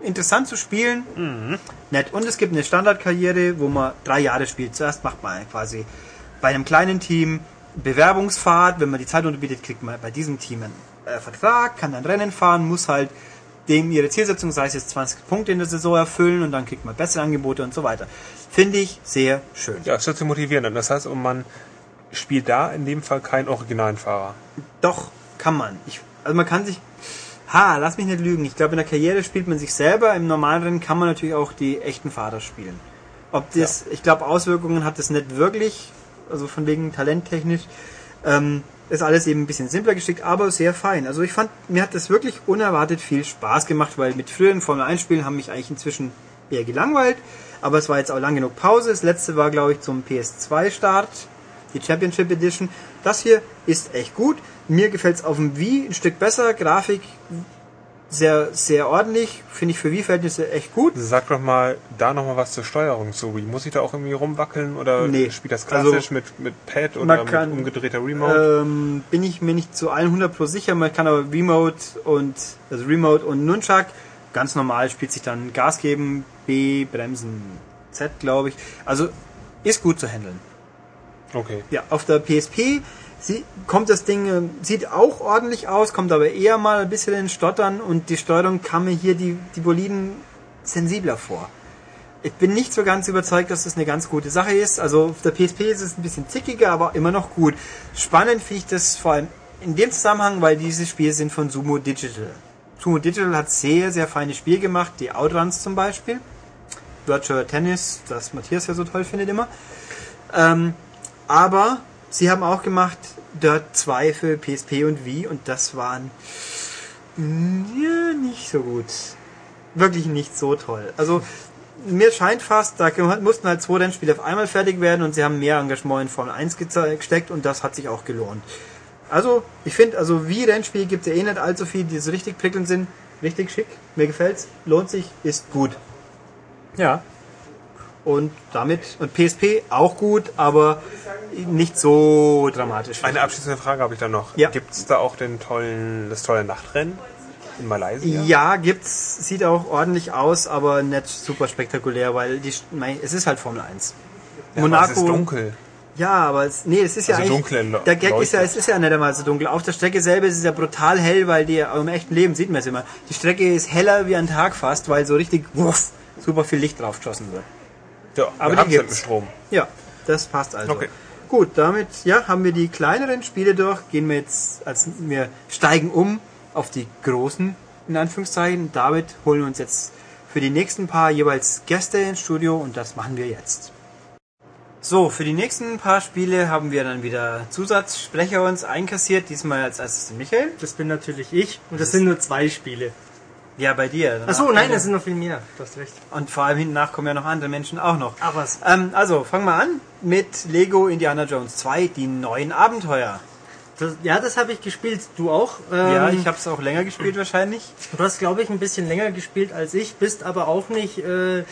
interessant zu spielen, mhm. nett. Und es gibt eine Standardkarriere, wo man drei Jahre spielt. Zuerst macht man quasi bei einem kleinen Team Bewerbungsfahrt, wenn man die Zeit unterbietet, kriegt man bei diesem Team einen äh, Vertrag, kann dann Rennen fahren, muss halt dem ihre Zielsetzung, sei es jetzt 20 Punkte in der Saison erfüllen und dann kriegt man bessere Angebote und so weiter. Finde ich sehr schön. Ja, es motivierend an. Das heißt, man spielt da in dem Fall keinen originalen Fahrer. Doch, kann man. Ich, also man kann sich. Ha, lass mich nicht lügen. Ich glaube, in der Karriere spielt man sich selber. Im normalen Rennen kann man natürlich auch die echten Fahrer spielen. Ob das, ja. ich glaube, Auswirkungen hat das nicht wirklich. Also von wegen talenttechnisch. Ähm, ist alles eben ein bisschen simpler geschickt, aber sehr fein. Also ich fand, mir hat das wirklich unerwartet viel Spaß gemacht, weil mit früheren Formel 1 Spielen haben mich eigentlich inzwischen eher gelangweilt aber es war jetzt auch lang genug Pause. Das letzte war, glaube ich, zum PS2-Start, die Championship Edition. Das hier ist echt gut. Mir gefällt es auf dem Wii ein Stück besser. Grafik sehr, sehr ordentlich. Finde ich für Wii-Verhältnisse echt gut. Sag doch mal da noch mal was zur Steuerung zu Wii. Muss ich da auch irgendwie rumwackeln oder nee. spielt das klassisch also, mit, mit Pad oder kann, mit umgedrehter Remote? Ähm, bin ich mir nicht zu 100 pro sicher. Man kann aber Remote und, also Remote und Nunchuck ganz normal spielt sich dann Gas geben, B, Bremsen, Z, glaube ich. Also ist gut zu handeln. Okay. Ja, auf der PSP sie, kommt das Ding, äh, sieht auch ordentlich aus, kommt aber eher mal ein bisschen in Stottern und die Steuerung kam mir hier die, die Boliden sensibler vor. Ich bin nicht so ganz überzeugt, dass das eine ganz gute Sache ist. Also auf der PSP ist es ein bisschen zickiger, aber immer noch gut. Spannend finde ich das vor allem in dem Zusammenhang, weil diese Spiele sind von Sumo Digital. Sumo Digital hat sehr, sehr feine Spiele gemacht, die Outruns zum Beispiel. Virtual Tennis, das Matthias ja so toll findet immer. Ähm, aber sie haben auch gemacht Dirt 2 für PSP und Wii und das waren ja, nicht so gut. Wirklich nicht so toll. Also mir scheint fast, da mussten halt zwei Rennspiele auf einmal fertig werden und sie haben mehr Engagement in Formel 1 gesteckt und das hat sich auch gelohnt. Also, ich finde, also wie Rennspiel gibt es ja eh nicht allzu viel, die so richtig prickelnd sind. Richtig schick. Mir gefällt's. Lohnt sich, ist gut. Ja. Und damit, und PSP auch gut, aber nicht so dramatisch. Eine abschließende Frage habe ich da noch. Ja. Gibt es da auch den tollen, das tolle Nachtrennen in Malaysia? Ja, gibt's. Sieht auch ordentlich aus, aber nicht super spektakulär, weil die, es ist halt Formel 1. Ja, Monaco. Es ist dunkel. Ja, aber es, nee, es ist ja also eigentlich, der Gag ist ja, es ist ja nicht einmal so dunkel. Auf der Strecke selber ist es ja brutal hell, weil die, im echten Leben sieht man es immer. Die Strecke ist heller wie ein Tag fast, weil so richtig, wuff, super viel Licht drauf geschossen wird. Ja, aber die gibt's. Strom. Ja, das passt also. Okay. Gut, damit, ja, haben wir die kleineren Spiele durch, gehen wir jetzt, als wir steigen um auf die großen, in Anführungszeichen. Damit holen wir uns jetzt für die nächsten paar jeweils Gäste ins Studio und das machen wir jetzt. So, für die nächsten paar Spiele haben wir dann wieder Zusatzsprecher uns einkassiert. Diesmal als erstes Michael. Das bin natürlich ich. Und das, das sind nur zwei Spiele. Ja, bei dir. Achso, nein, es sind noch viel mehr. Du hast recht. Und vor allem hinten nach kommen ja noch andere Menschen auch noch. Ach was. Ähm, also, fangen wir an mit Lego Indiana Jones 2, die neuen Abenteuer. Das, ja, das habe ich gespielt. Du auch? ja, Ähm, ich habe es auch länger gespielt wahrscheinlich. Du hast, glaube ich, ein bisschen länger gespielt als ich, bist aber auch nicht äh, äh,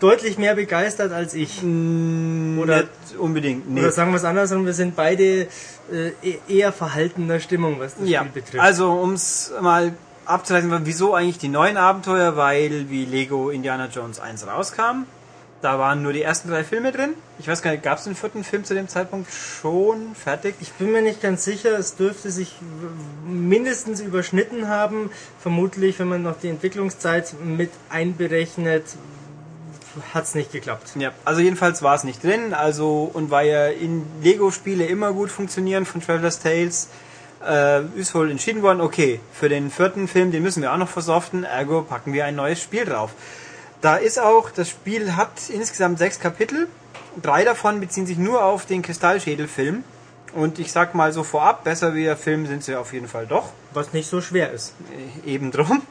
deutlich mehr begeistert als ich. Oder nicht unbedingt. Nee. Oder sagen wir es andersrum, wir sind beide äh, e- eher verhaltener Stimmung, was das Ja, Spiel betrifft. also um es mal abzuleiten, wieso eigentlich die neuen Abenteuer, weil wie Lego Indiana Jones 1 rauskam, da waren nur die ersten drei Filme drin. Ich weiß gar nicht, gab es den vierten Film zu dem Zeitpunkt schon fertig? ich bin mir nicht ganz sicher, es dürfte sich mindestens überschnitten haben. Vermutlich, wenn man noch die Entwicklungszeit mit einberechnet, hat es nicht geklappt. Ja, also jedenfalls war es nicht drin. Also und weil ja in Lego-Spiele immer gut funktionieren von Traveler's Tales, äh, ist wohl entschieden worden, okay, für den vierten Film, den müssen wir auch noch versoften, ergo packen wir ein neues Spiel drauf. Da ist auch, das Spiel hat insgesamt sechs Kapitel. Drei davon beziehen sich nur auf den Kristallschädel-Film. Und ich sag mal so vorab, besser wie der Film sind sie auf jeden Fall doch. Was nicht so schwer ist. Äh, eben drum.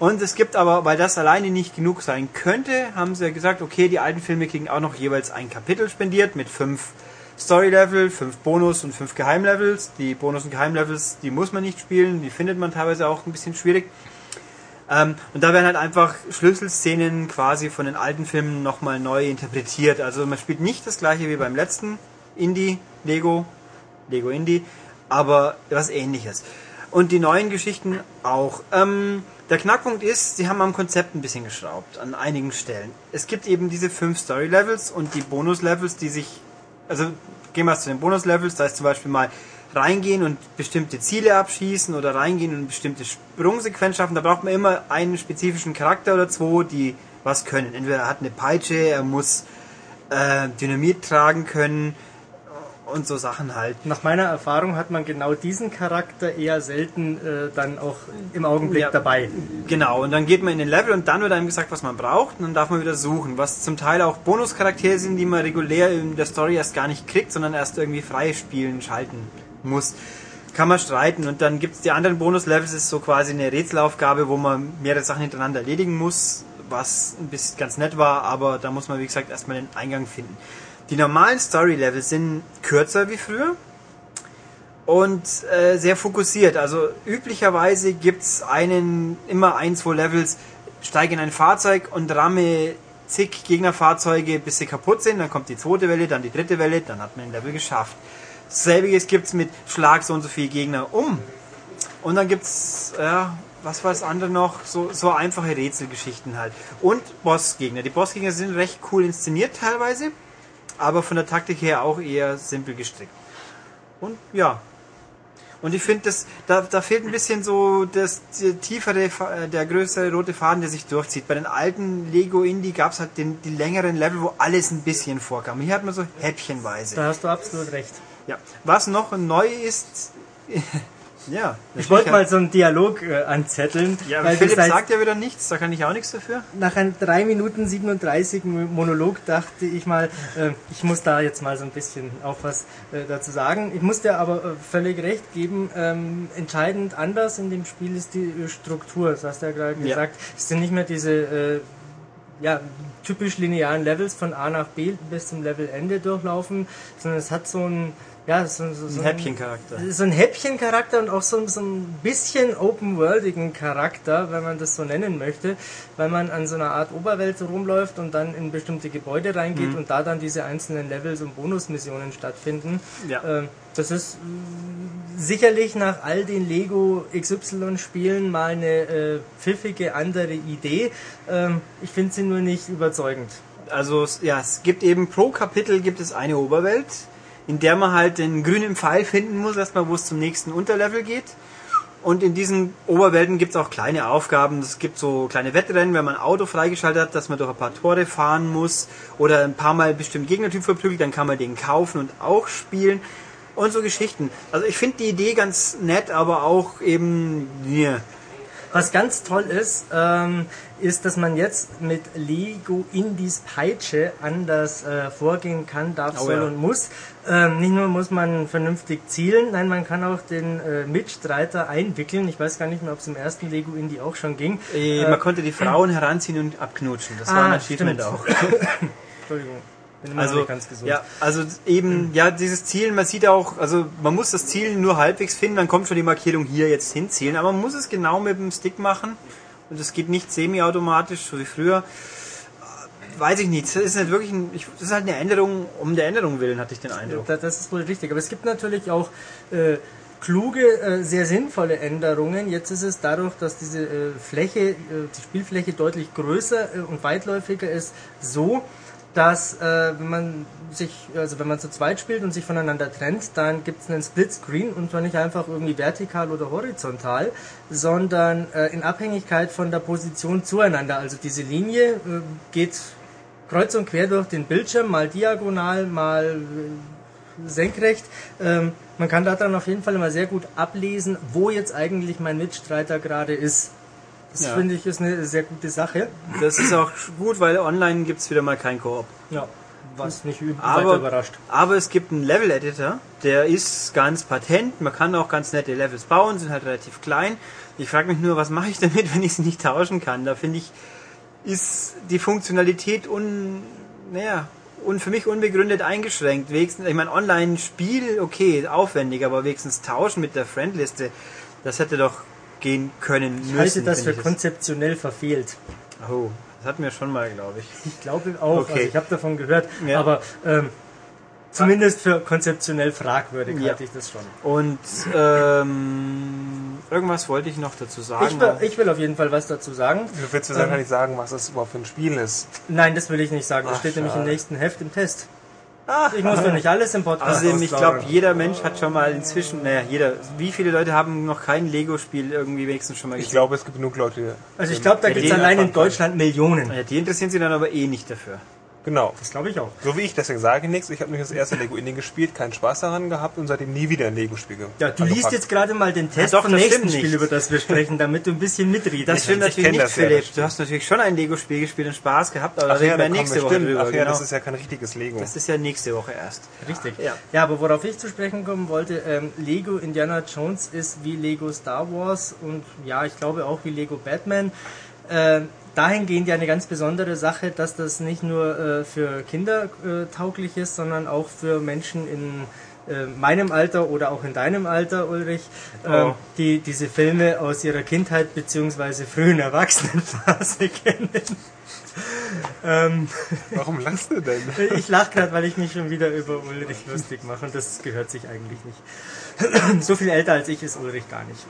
Und es gibt aber, weil das alleine nicht genug sein könnte, haben sie gesagt, okay, die alten Filme kriegen auch noch jeweils ein Kapitel spendiert mit fünf Story-Level, fünf Bonus- und fünf Geheimlevels. Die Bonus- und Geheimlevels, die muss man nicht spielen, die findet man teilweise auch ein bisschen schwierig. Ähm, und da werden halt einfach Schlüsselszenen quasi von den alten Filmen nochmal neu interpretiert. Also man spielt nicht das gleiche wie beim letzten Indie, Lego, Lego Indie, aber was ähnliches. Und die neuen Geschichten auch. Ähm, der Knackpunkt ist, sie haben am Konzept ein bisschen geschraubt, an einigen Stellen. Es gibt eben diese fünf Story-Levels und die Bonus-Levels, die sich, also gehen wir zu den Bonus-Levels, da ist zum Beispiel mal reingehen und bestimmte Ziele abschießen oder reingehen und bestimmte Sprungsequenz schaffen. Da braucht man immer einen spezifischen Charakter oder zwei, die was können. Entweder er hat eine Peitsche, er muss äh, Dynamit tragen können und so Sachen halt. Nach meiner Erfahrung hat man genau diesen Charakter eher selten äh, dann auch im Augenblick Ja. dabei. Genau, und dann geht man in den Level und dann wird einem gesagt, was man braucht und dann darf man wieder suchen, was zum Teil auch Bonuscharaktere sind, die man regulär in der Story erst gar nicht kriegt, sondern erst irgendwie freispielen, schalten muss. Kann man streiten und dann gibt's die anderen Bonuslevels, ist so quasi eine Rätselaufgabe, wo man mehrere Sachen hintereinander erledigen muss, was ein bisschen ganz nett war, aber da muss man, wie gesagt, erstmal den Eingang finden. Die normalen Story-Levels sind kürzer wie früher, und äh, sehr fokussiert. Also üblicherweise gibt's einen, immer ein, zwei Levels, steige in ein Fahrzeug und ramme zig Gegnerfahrzeuge, bis sie kaputt sind, dann kommt die zweite Welle, dann die dritte Welle, dann hat man ein Level geschafft. Selbiges gibt's mit Schlag so und so viele Gegner um. Und dann gibt's, ja, was war das andere noch? So, so einfache Rätselgeschichten halt. Und Bossgegner. Die Bossgegner sind recht cool inszeniert teilweise, aber von der Taktik her auch eher simpel gestrickt. Und ja. Und ich finde, da, da fehlt ein bisschen so das tiefere, äh, der größere rote Faden, der sich durchzieht. Bei den alten Lego Indie gab es halt den, die längeren Level, wo alles ein bisschen vorkam. Hier hat man so häppchenweise. Da hast du absolut recht. Ja. Was noch neu ist, ja. Ich wollte mal so einen Dialog äh, anzetteln. Ja, weil Philipp das heißt, sagt ja wieder nichts, da kann ich auch nichts dafür. nach einem 3 Minuten 37 Monolog dachte ich mal, äh, ich muss da jetzt mal so ein bisschen auch was äh, dazu sagen. Ich muss dir aber äh, völlig recht geben, ähm, entscheidend anders in dem Spiel ist die äh, Struktur. Das hast du ja gerade Ja. gesagt. Es sind nicht mehr diese äh, ja, typisch linearen Levels von A nach B bis zum Levelende durchlaufen, sondern es hat so ein ja, so, so, so Ein Häppchencharakter. so ein Häppchencharakter und auch so, so ein bisschen open-worldigen Charakter, wenn man das so nennen möchte, weil man an so einer Art Oberwelt rumläuft und dann in bestimmte Gebäude reingeht Mhm. und da dann diese einzelnen Levels und Bonusmissionen stattfinden. Ja. Ähm, das ist sicherlich nach all den Lego XY-Spielen mal eine äh, pfiffige andere Idee. Ähm, ich finde sie nur nicht überzeugend. Also ja, es gibt eben pro Kapitel gibt es eine Oberwelt, in der man halt den grünen Pfeil finden muss, erstmal wo es zum nächsten Unterlevel geht. Und in diesen Oberwelten gibt es auch kleine Aufgaben. Es gibt so kleine Wettrennen, wenn man ein Auto freigeschaltet hat, dass man durch ein paar Tore fahren muss oder ein paar Mal bestimmt Gegnertyp verprügelt, dann kann man den kaufen und auch spielen. Und so Geschichten. Also ich finde die Idee ganz nett, aber auch eben, yeah. Was ganz toll ist, ähm, ist, dass man jetzt mit Lego Indies Peitsche anders äh, vorgehen kann, darf, Oh soll ja. und muss. Ähm, nicht nur muss man vernünftig zielen, nein, man kann auch den äh, Mitstreiter einwickeln. Ich weiß gar nicht mehr, ob es im ersten Lego Indie auch schon ging. Äh, man konnte die Frauen heranziehen und abknutschen. Das war ein Ah, Achievement stimmt. auch. Entschuldigung, bin Also, ganz gesund. ja, also eben, ja, dieses Zielen, man sieht auch, also man muss das Zielen nur halbwegs finden, dann kommt schon die Markierung hier jetzt hinzielen, aber man muss es genau mit dem Stick machen und es geht nicht semi-automatisch, so wie früher. Weiß ich nicht, das ist nicht wirklich ein, ich, das ist halt eine Änderung, um der Änderung willen, hatte ich den Eindruck. Da- Das ist wohl richtig. Aber es gibt natürlich auch äh, kluge, äh, sehr sinnvolle Änderungen. Jetzt ist es dadurch, dass diese äh, Fläche, äh, die Spielfläche deutlich größer äh, und weitläufiger ist, so, dass äh, wenn man sich, also wenn man zu zweit spielt und sich voneinander trennt, dann gibt es einen Splitscreen und zwar nicht einfach irgendwie vertikal oder horizontal, sondern äh, in Abhängigkeit von der Position zueinander. Also diese Linie äh, geht kreuz und quer durch den Bildschirm, mal diagonal, mal äh, senkrecht. Ähm, man kann da dann auf jeden Fall immer sehr gut ablesen, wo jetzt eigentlich mein Mitstreiter gerade ist. Das Ja. finde ich ist eine sehr gute Sache. Das ist auch gut, weil online gibt's wieder mal kein Koop. Ja, was nicht Aber, überrascht. aber es gibt einen Level-Editor, der ist ganz patent. Man kann auch ganz nette Levels bauen, sind halt relativ klein. Ich frage mich nur, was mache ich damit, wenn ich sie nicht tauschen kann? Da finde ich, ist die Funktionalität un, naja, und für mich unbegründet eingeschränkt. Wenigstens, ich meine, Online-Spiel, okay, aufwendig, aber wenigstens tauschen mit der Friendliste, das hätte doch gehen können müssen. Ich halte das für konzeptionell verfehlt. Oh, das hatten wir schon mal, glaube ich. Ich glaube auch, Okay. also ich habe davon gehört, Ja. aber ähm, zumindest für konzeptionell fragwürdig Ja. halte ich das schon. Und ähm, irgendwas wollte ich noch dazu sagen. Ich will, ich will auf jeden Fall was dazu sagen. Du willst du ähm, nicht sagen, was das überhaupt für ein Spiel ist? Nein, das will ich nicht sagen. Das Ach, steht nämlich im schade. nächsten Heft im Test. Ach, Ich muss doch nicht alles im Podcast Außerdem, ich glaube, jeder Mensch hat schon mal inzwischen, naja, jeder, wie viele Leute haben noch kein Lego-Spiel irgendwie wenigstens schon mal Ich gesehen? glaube, es gibt genug Leute. Also ich glaube, da die gibt es allein in Deutschland Millionen. Ja, die interessieren sich dann aber eh nicht dafür. Genau. Das glaube ich auch. So wie ich, deswegen sage ich nichts. Ich habe nämlich das erste Lego Indie gespielt, keinen Spaß daran gehabt und seitdem nie wieder ein Lego-Spiel ge- Ja, du liest jetzt gerade mal den Test Ja, doch, vom das nächsten Spiel, nicht. über das wir sprechen, damit du ein bisschen mitreden Das stimmt kannst. natürlich nicht, Philipp. du hast natürlich schon ein Lego-Spiel gespielt und Spaß gehabt, aber Ach da ja, reden wir kommen nächste wir, Woche stimmt. drüber. Ach ja, genau. das ist ja kein richtiges Lego. das ist ja nächste Woche erst. Richtig. Ja. Ja, aber worauf ich zu sprechen kommen wollte, ähm, Lego Indiana Jones ist wie Lego Star Wars und ja, ich glaube auch wie Lego Batman. Äh, dahingehend ja eine ganz besondere Sache, dass das nicht nur äh, für Kinder äh, tauglich ist, sondern auch für Menschen in äh, meinem Alter oder auch in deinem Alter, Ulrich, ähm, Oh. die diese Filme aus ihrer Kindheit beziehungsweise frühen Erwachsenenphase kennen. ähm, Warum lachst du denn? ich lache gerade, weil ich mich schon wieder über Ulrich lustig mache und das gehört sich eigentlich nicht. so viel älter als ich ist Ulrich gar nicht.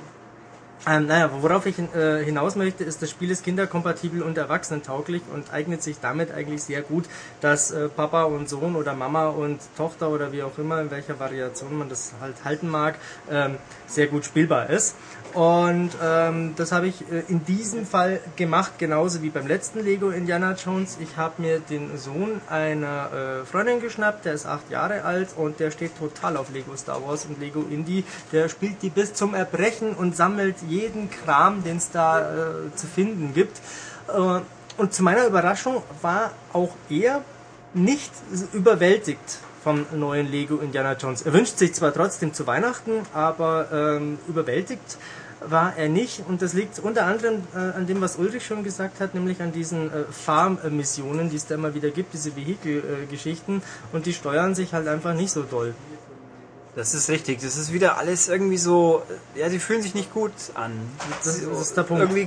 Ähm, naja, worauf ich äh, hinaus möchte, ist, das Spiel ist kinderkompatibel und erwachsenentauglich und eignet sich damit eigentlich sehr gut, dass äh, Papa und Sohn oder Mama und Tochter oder wie auch immer, in welcher Variation man das halt halten mag, ähm, sehr gut spielbar ist. Und ähm, das habe ich äh, in diesem Fall gemacht, genauso wie beim letzten Lego Indiana Jones. Ich habe mir den Sohn einer äh, Freundin geschnappt, der ist acht Jahre alt und der steht total auf Lego Star Wars und Lego Indie. Der spielt die bis zum Erbrechen und sammelt jeden Kram, den es da äh, zu finden gibt. Äh, und zu meiner Überraschung war auch er nicht überwältigt vom neuen Lego Indiana Jones. Er wünscht sich zwar trotzdem zu Weihnachten, aber ähm, überwältigt war er nicht. Und das liegt unter anderem äh, an dem, was Ulrich schon gesagt hat, nämlich an diesen äh, Farm-Missionen, die es da immer wieder gibt, diese Vehikel-Geschichten. Und die steuern sich halt einfach nicht so doll. Das ist richtig. Das ist wieder alles irgendwie so, ja, sie fühlen sich nicht gut an. Das ist- das ist der Punkt. Irgendwie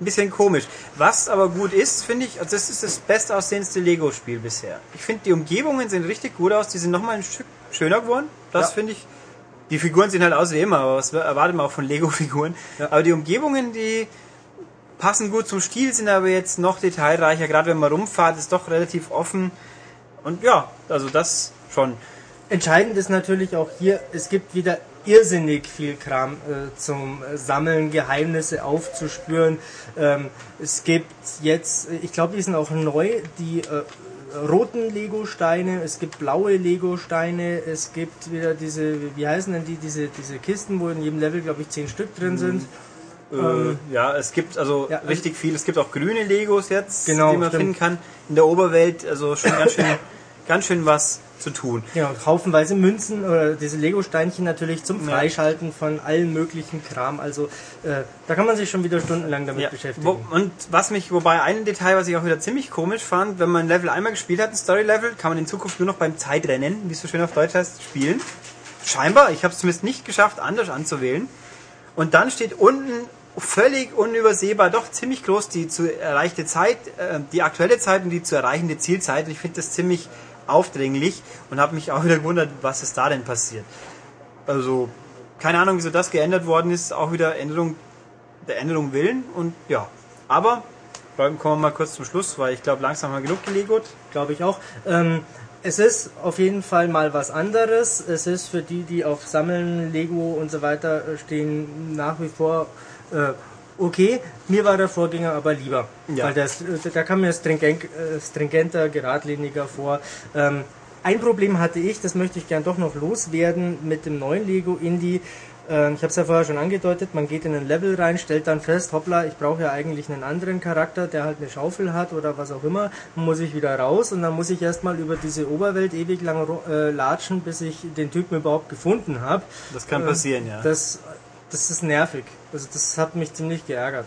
ein bisschen komisch. Was aber gut ist, finde ich, also das ist das bestaussehendste Lego-Spiel bisher. Ich finde, die Umgebungen sehen richtig gut aus. Die sind nochmal ein Stück schöner geworden. Das Ja. finde ich. Die Figuren sehen halt aus wie immer, aber was erwartet man auch von Lego-Figuren? Ja. Aber die Umgebungen, die passen gut zum Stil, sind aber jetzt noch detailreicher. Gerade wenn man rumfahrt, ist doch relativ offen. Und ja, also das schon. Entscheidend ist natürlich auch hier, es gibt wieder irrsinnig viel Kram äh, zum Sammeln, Geheimnisse aufzuspüren. Ähm, es gibt jetzt, ich glaube, die sind auch neu, die äh, roten Lego-Steine, es gibt blaue Lego-Steine, es gibt wieder diese, wie heißen denn die, diese, diese Kisten, wo in jedem Level, glaube ich, zehn Stück drin sind. Äh, ja, es gibt also Ja, also- richtig viel. Es gibt auch grüne Legos jetzt, Genau, die man stimmt. finden kann in der Oberwelt. Also schon ganz schön, ganz schön was zu tun. Ja, und haufenweise Münzen oder diese Lego-Steinchen natürlich zum Ja. Freischalten von allen möglichen Kram. Also äh, da kann man sich schon wieder stundenlang damit Ja. beschäftigen. Wo, und was mich, wobei ein Detail, was ich auch wieder ziemlich komisch fand, wenn man ein Level einmal gespielt hat, ein Story-Level, kann man in Zukunft nur noch beim Zeitrennen, wie es so schön auf Deutsch heißt, spielen. Scheinbar, ich habe es zumindest nicht geschafft, anders anzuwählen. Und dann steht unten völlig unübersehbar, doch ziemlich groß die zu erreichte Zeit, äh, die aktuelle Zeit und die zu erreichende Zielzeit. Und ich finde das ziemlich aufdringlich und habe mich auch wieder gewundert, was ist da denn passiert. Also, keine Ahnung, wieso das geändert worden ist, auch wieder Änderung der Änderung willen und ja. Aber, dann kommen wir mal kurz zum Schluss, weil ich glaube, langsam haben wir genug gelegot. glaube ich auch. Ähm, es ist auf jeden Fall mal was anderes. Es ist für die, die auf Sammeln, Lego und so weiter stehen, nach wie vor äh, okay. Mir war der Vorgänger aber lieber. Ja. Weil das, äh, da kam mir stringent, äh, stringenter, geradliniger vor. Ähm, ein Problem hatte ich, das möchte ich gern doch noch loswerden mit dem neuen Lego Indie. Ähm, ich habe es ja vorher schon angedeutet, man geht in ein Level rein, stellt dann fest, hoppla, ich brauche ja eigentlich einen anderen Charakter, der halt eine Schaufel hat oder was auch immer. Dann muss ich wieder raus und dann muss ich erstmal über diese Oberwelt ewig lang äh, latschen, bis ich den Typen überhaupt gefunden habe. Das kann Äh, passieren, ja. Das, das ist nervig. Also das hat mich ziemlich geärgert.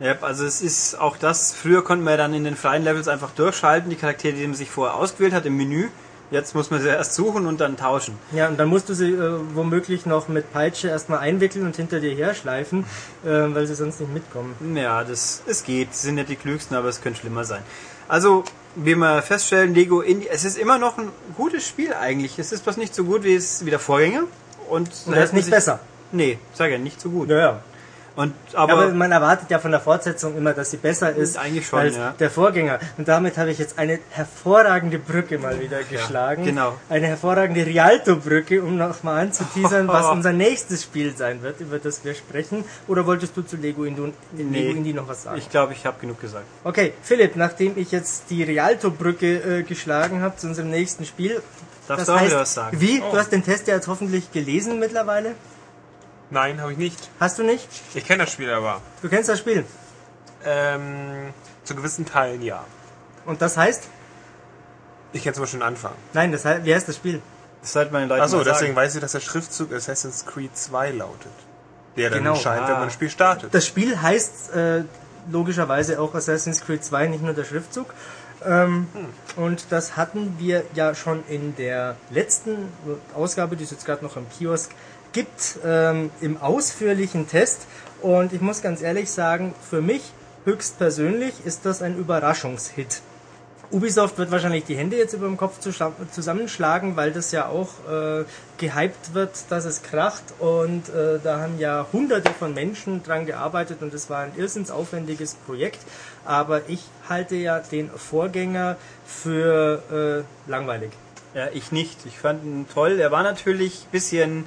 Yep, also es ist auch das, früher konnte man ja dann in den freien Levels einfach durchschalten, die Charaktere, die man sich vorher ausgewählt hat im Menü. Jetzt muss man sie erst suchen und dann tauschen. Ja, und dann musst du sie äh, womöglich noch mit Peitsche erstmal einwickeln und hinter dir herschleifen, äh, weil sie sonst nicht mitkommen. Ja, das, es geht. Sie sind nicht die klügsten, aber es könnte schlimmer sein. Also, wie wir feststellen, Lego Indie, es ist immer noch ein gutes Spiel eigentlich. Es ist bloß nicht so gut wie, es, wie der Vorgänger. Und, Und er ist nicht besser. Nee, sag ja, nicht so gut. Ja, ja. Und, Aber, aber, man erwartet ja von der Fortsetzung immer, dass sie besser ist Eigentlich schon, als ja. der Vorgänger. Und damit habe ich jetzt eine hervorragende Brücke mal wieder geschlagen. genau. Eine hervorragende Rialto-Brücke, um nochmal anzuteasern, was unser nächstes Spiel sein wird, über das wir sprechen. Oder wolltest du zu Lego Indie, Lego Indie noch was sagen? ich glaube, ich habe genug gesagt. Okay, Philipp, nachdem ich jetzt die Rialto-Brücke äh, geschlagen habe zu unserem nächsten Spiel. Darfst du auch wieder was sagen? Wie? Oh. Du hast den Test ja jetzt hoffentlich gelesen mittlerweile. Nein, habe ich nicht. Hast du nicht? Ich kenne das Spiel aber. Du kennst das Spiel. Ähm, zu gewissen Teilen ja. Und das heißt? Ich kenne zum Beispiel den Anfang. Nein, das heißt, wie heißt das Spiel? Das sollte man den Leuten Achso, deswegen weiß ich, dass der Schriftzug Assassin's Creed 2 lautet. Der dann Genau. scheint, Ah. wenn man das Spiel startet. Das Spiel heißt äh, logischerweise auch Assassin's Creed 2, nicht nur der Schriftzug. Ähm, Und das hatten wir ja schon in der letzten Ausgabe, die es jetzt gerade noch im Kiosk gibt, ähm, im ausführlichen Test. Und ich muss ganz ehrlich sagen, für mich höchstpersönlich ist das ein Überraschungshit. Ubisoft wird wahrscheinlich die Hände jetzt über dem Kopf zusammenschlagen, weil das ja auch äh, gehypt wird, dass es kracht und äh, da haben ja hunderte von Menschen dran gearbeitet und es war ein irrsinnsaufwendiges Projekt, aber ich halte ja den Vorgänger für äh, langweilig. Ja, ich nicht. Ich fand ihn toll. Er war natürlich ein bisschen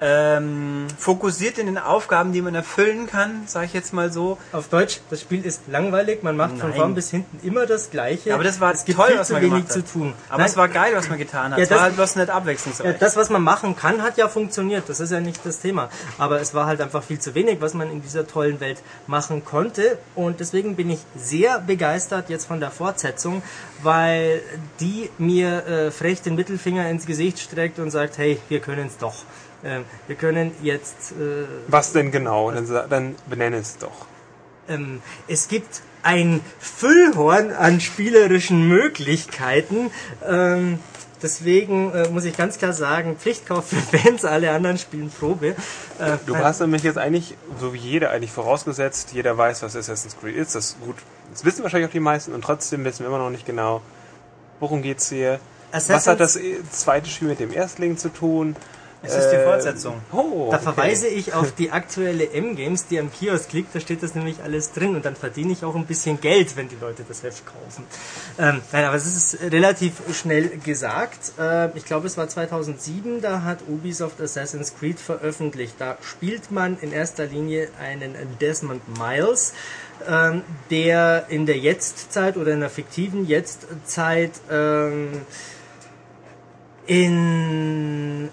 ähm, fokussiert in den Aufgaben, die man erfüllen kann, sage ich jetzt mal so. Auf Deutsch, das Spiel ist langweilig, man macht von Nein. vorn bis hinten immer das Gleiche. Aber das war es gibt toll, viel was zu man wenig zu tun. Aber Nein, es war geil, was man getan hat. Ja, es war das- halt bloß nicht abwechslungsreich. Ja, das, was man machen kann, hat ja funktioniert. Das ist ja nicht das Thema. Aber es war halt einfach viel zu wenig, was man in dieser tollen Welt machen konnte. Und deswegen bin ich sehr begeistert jetzt von der Fortsetzung, weil die mir äh, frech den Mittelfinger ins Gesicht streckt und sagt, hey, wir können es doch. Ähm, wir können jetzt äh, Was denn genau? Dann, dann benenne es doch. ähm, es gibt ein Füllhorn an spielerischen Möglichkeiten. Ähm, deswegen äh, muss ich ganz klar sagen, Pflichtkauf für Fans, alle anderen spielen Probe. Äh, Du hast nämlich jetzt eigentlich, so wie jeder eigentlich vorausgesetzt, jeder weiß, was Assassin's Creed ist. Das ist gut. Das wissen wahrscheinlich auch die meisten und trotzdem wissen wir immer noch nicht genau, worum geht's hier. Was Assassin's- hat das äh, zweite Spiel mit dem Erstling zu tun? Es ist die Äh, Fortsetzung. Oh, da okay. verweise ich auf die aktuelle M-Games, die am Kiosk liegt, da steht das nämlich alles drin und dann verdiene ich auch ein bisschen Geld, wenn die Leute das Heft kaufen. Ähm, nein, aber es ist relativ schnell gesagt. Äh, ich glaube, es war 2007, da hat Ubisoft Assassin's Creed veröffentlicht. Da spielt man in erster Linie einen Desmond Miles, ähm, der in der Jetztzeit oder in der fiktiven Jetztzeit ähm, in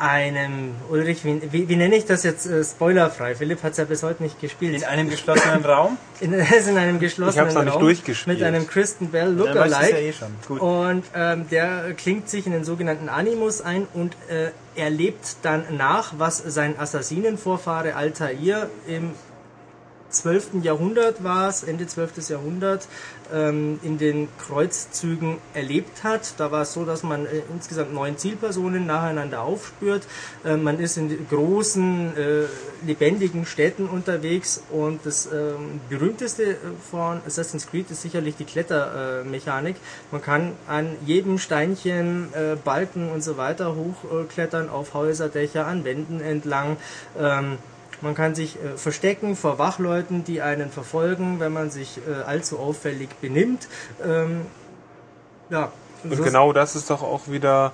einem, Ulrich, wie, wie, wie nenne ich das jetzt äh, spoilerfrei? Philipp hat es ja bis heute nicht gespielt. In einem geschlossenen Raum? In, in einem geschlossenen Ich noch nicht Raum durchgespielt. mit einem Kristen Bell Lookalike. ja eh schon. Gut. Und ähm, der klingt sich in den sogenannten Animus ein und äh, erlebt dann nach, was sein Assassinenvorfahre Altair im 12. Jahrhundert war es, Ende 12. Jahrhundert, in den Kreuzzügen erlebt hat. Da war es so, dass man äh, insgesamt neun Zielpersonen nacheinander aufspürt. Äh, man ist in großen, äh, lebendigen Städten unterwegs und das ähm, berühmteste von Assassin's Creed ist sicherlich die Klettermechanik. Man kann an jedem Steinchen, Balken und so weiter hochklettern, auf Häuserdächer, an Wänden entlang. Man kann sich äh, verstecken vor Wachleuten, die einen verfolgen, wenn man sich äh, allzu auffällig benimmt. Ähm, ja, Und so- genau das ist doch auch wieder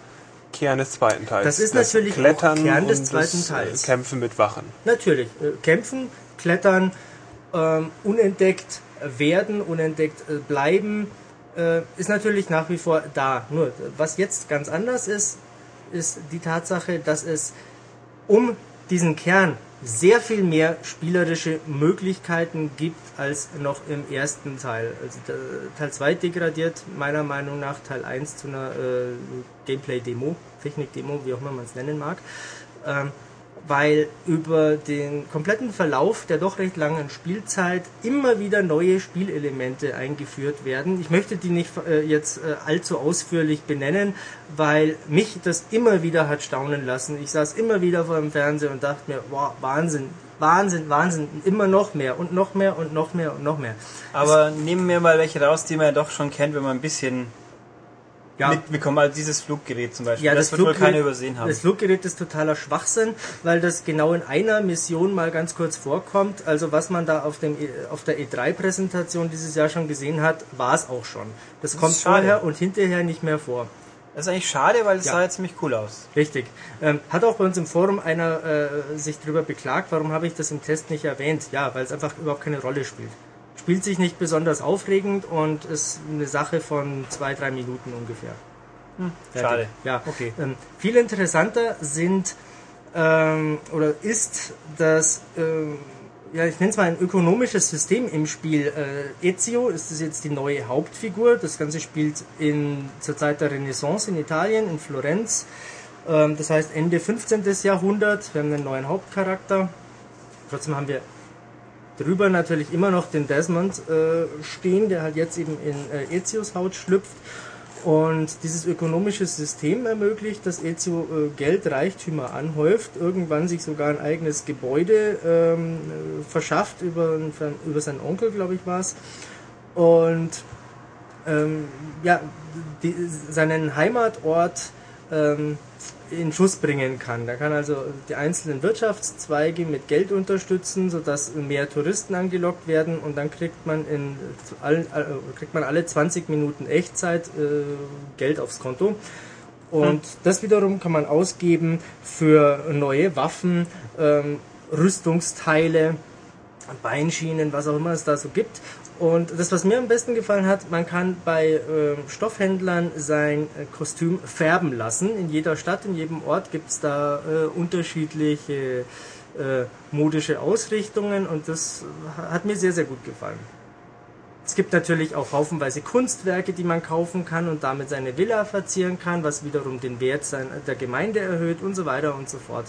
Kern des zweiten Teils. Das ist natürlich auch Kern des zweiten das, äh, Teils. Kämpfen mit Wachen. Natürlich, äh, kämpfen, klettern, ähm, unentdeckt werden, unentdeckt äh, bleiben, äh, ist natürlich nach wie vor da. Nur, was jetzt ganz anders ist, ist die Tatsache, dass es um diesen Kern sehr viel mehr spielerische Möglichkeiten gibt als noch im ersten Teil. Also Teil 2 degradiert meiner Meinung nach Teil 1 zu einer äh, Gameplay-Demo, Technik-Demo, wie auch immer man es nennen mag. Ähm, weil über den kompletten Verlauf der doch recht langen Spielzeit immer wieder neue Spielelemente eingeführt werden. Ich möchte die nicht äh, jetzt äh, allzu ausführlich benennen, weil mich das immer wieder hat staunen lassen. Ich saß immer wieder vor dem Fernseher und dachte mir, wow, Wahnsinn, Wahnsinn, Wahnsinn, immer noch mehr und noch mehr und noch mehr und noch mehr. Aber nehmen wir mal welche raus, die man ja doch schon kennt, wenn man ein bisschen Ja. mitbekommt. Also dieses Fluggerät zum Beispiel. Ja, das, das, wird wohl Fluggerät, keiner übersehen haben. das Fluggerät ist totaler Schwachsinn, weil das genau in einer Mission mal ganz kurz vorkommt. Also was man da auf, dem, E- auf der E3-Präsentation dieses Jahr schon gesehen hat, war es auch schon. Das, kommt ist schade. vorher und hinterher nicht mehr vor. Das ist eigentlich schade, weil es Ja. sah jetzt ziemlich cool aus. Richtig. Ähm, hat auch bei uns im Forum einer äh, sich darüber beklagt, warum habe ich das im Test nicht erwähnt? Ja, weil es einfach überhaupt keine Rolle spielt. Spielt sich nicht besonders aufregend und ist eine Sache von zwei, drei Minuten ungefähr. Fertig. Schade. Ja, Okay. Ähm, viel interessanter sind ähm, oder ist das, ähm, ja, ich nenne es mal ein ökonomisches System im Spiel. Äh, Ezio ist das jetzt die neue Hauptfigur. Das Ganze spielt in, zur Zeit der Renaissance in Italien, in Florenz. Ähm, das heißt Ende 15. Jahrhundert. Wir haben einen neuen Hauptcharakter. Trotzdem haben wir drüber natürlich immer noch den Desmond äh, stehen, der halt jetzt eben in äh, Ezios Haut schlüpft. Und dieses ökonomische System ermöglicht, dass Ezio äh, Geld, anhäuft, irgendwann sich sogar ein eigenes Gebäude ähm, äh, verschafft über, über seinen Onkel, glaube ich, war es. Und ähm, ja, die, seinen Heimatort ähm, in Schuss bringen kann. Da kann also die einzelnen Wirtschaftszweige mit Geld unterstützen, sodass mehr Touristen angelockt werden und dann kriegt man in allen, äh, kriegt man alle 20 Minuten Echtzeit äh, Geld aufs Konto. Und das wiederum kann man ausgeben für neue Waffen, ähm, Rüstungsteile, Beinschienen, was auch immer es da so gibt. Und das, was mir am besten gefallen hat, man kann bei ähm, Stoffhändlern sein äh, Kostüm färben lassen. In jeder Stadt, in jedem Ort gibt es da äh, unterschiedliche äh, modische Ausrichtungen und das hat mir sehr, sehr gut gefallen. Es gibt natürlich auch haufenweise Kunstwerke, die man kaufen kann und damit seine Villa verzieren kann, was wiederum den Wert sein, der Gemeinde erhöht und so weiter und so fort.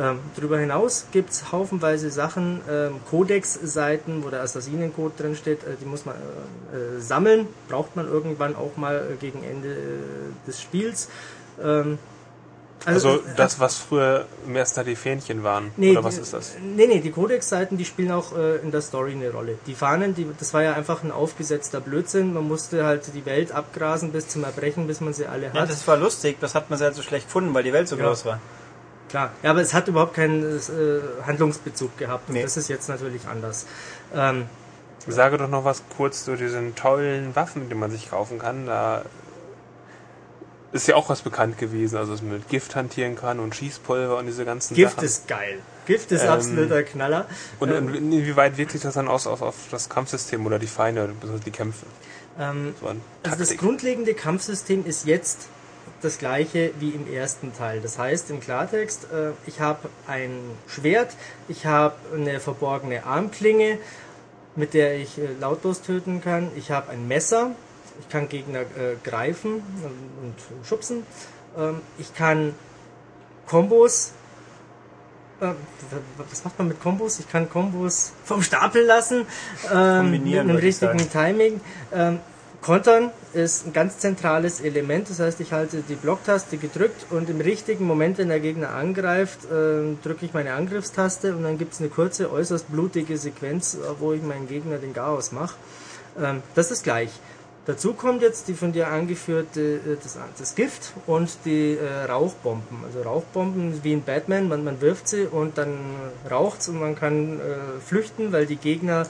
Ähm, darüber hinaus gibt es haufenweise Sachen, ähm, Codex-Seiten, wo der Assassinencode drin steht, äh, die muss man äh, äh, sammeln, braucht man irgendwann auch mal äh, gegen Ende äh, des Spiels. Ähm, Also, äh, das, was früher im ersten Teil die Fähnchen waren. Nee, Oder was die- ist das? Nee, nee, die Codex-Seiten, die spielen auch äh, in der Story eine Rolle. Die Fahnen, die, das war ja einfach ein aufgesetzter Blödsinn. Man musste halt die Welt abgrasen bis zum Erbrechen, bis man sie alle Ja, hat. das war lustig. Das hat man sehr so schlecht gefunden, weil die Welt so Ja. groß war. Klar. Ja, aber es hat überhaupt keinen äh, Handlungsbezug gehabt. Und Nee. das ist jetzt natürlich anders. Ähm, Sage doch noch was kurz zu diesen tollen Waffen, die man sich kaufen kann. Da ist ja auch was bekannt gewesen, also dass man mit Gift hantieren kann und Schießpulver und diese ganzen Gift Sachen. ist geil. Gift ist Ähm, absoluter Knaller. und in- inwieweit wirkt sich das dann aus auf, auf das Kampfsystem oder die Feinde, besonders die Kämpfe? Ähm, So also das grundlegende Kampfsystem ist jetzt das gleiche wie im ersten Teil. Das heißt im Klartext, äh, ich habe ein Schwert, ich habe eine verborgene Armklinge, mit der ich äh, lautlos töten kann, ich habe ein Messer, ich kann Gegner äh, greifen und schubsen, ähm, ich kann Kombos was macht man mit Kombos? Ich kann Kombos vom Stapel lassen, ähm, mit einem richtigen Timing. Ähm, Kontern ist ein ganz zentrales Element, das heißt, ich halte die Blocktaste gedrückt und im richtigen Moment, wenn der Gegner angreift, äh, drücke ich meine Angriffstaste und dann gibt es eine kurze, äußerst blutige Sequenz, wo ich meinen Gegner den Chaos mache. Ähm, das ist gleich. Dazu kommt jetzt die von dir angeführte äh, das, das Gift und die äh, Rauchbomben. Also Rauchbomben wie in Batman, man, man wirft sie und dann raucht's und man kann äh, flüchten, weil die Gegner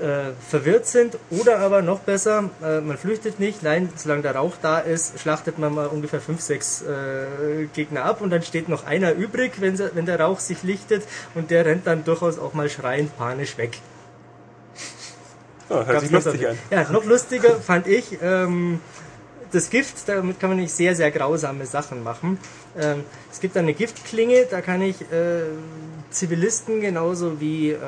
äh, verwirrt sind. Oder aber noch besser, äh, man flüchtet nicht, nein, solange der Rauch da ist, schlachtet man mal ungefähr 5, 6 äh, Gegner ab und dann steht noch einer übrig, wenn, wenn der Rauch sich lichtet und der rennt dann durchaus auch mal schreiend panisch weg. Oh, hört sich lustig an. Ja, noch lustiger fand ich ähm, das Gift, damit kann man nicht sehr, sehr grausame Sachen machen. Ähm, es gibt eine Giftklinge, da kann ich äh, Zivilisten genauso wie ähm,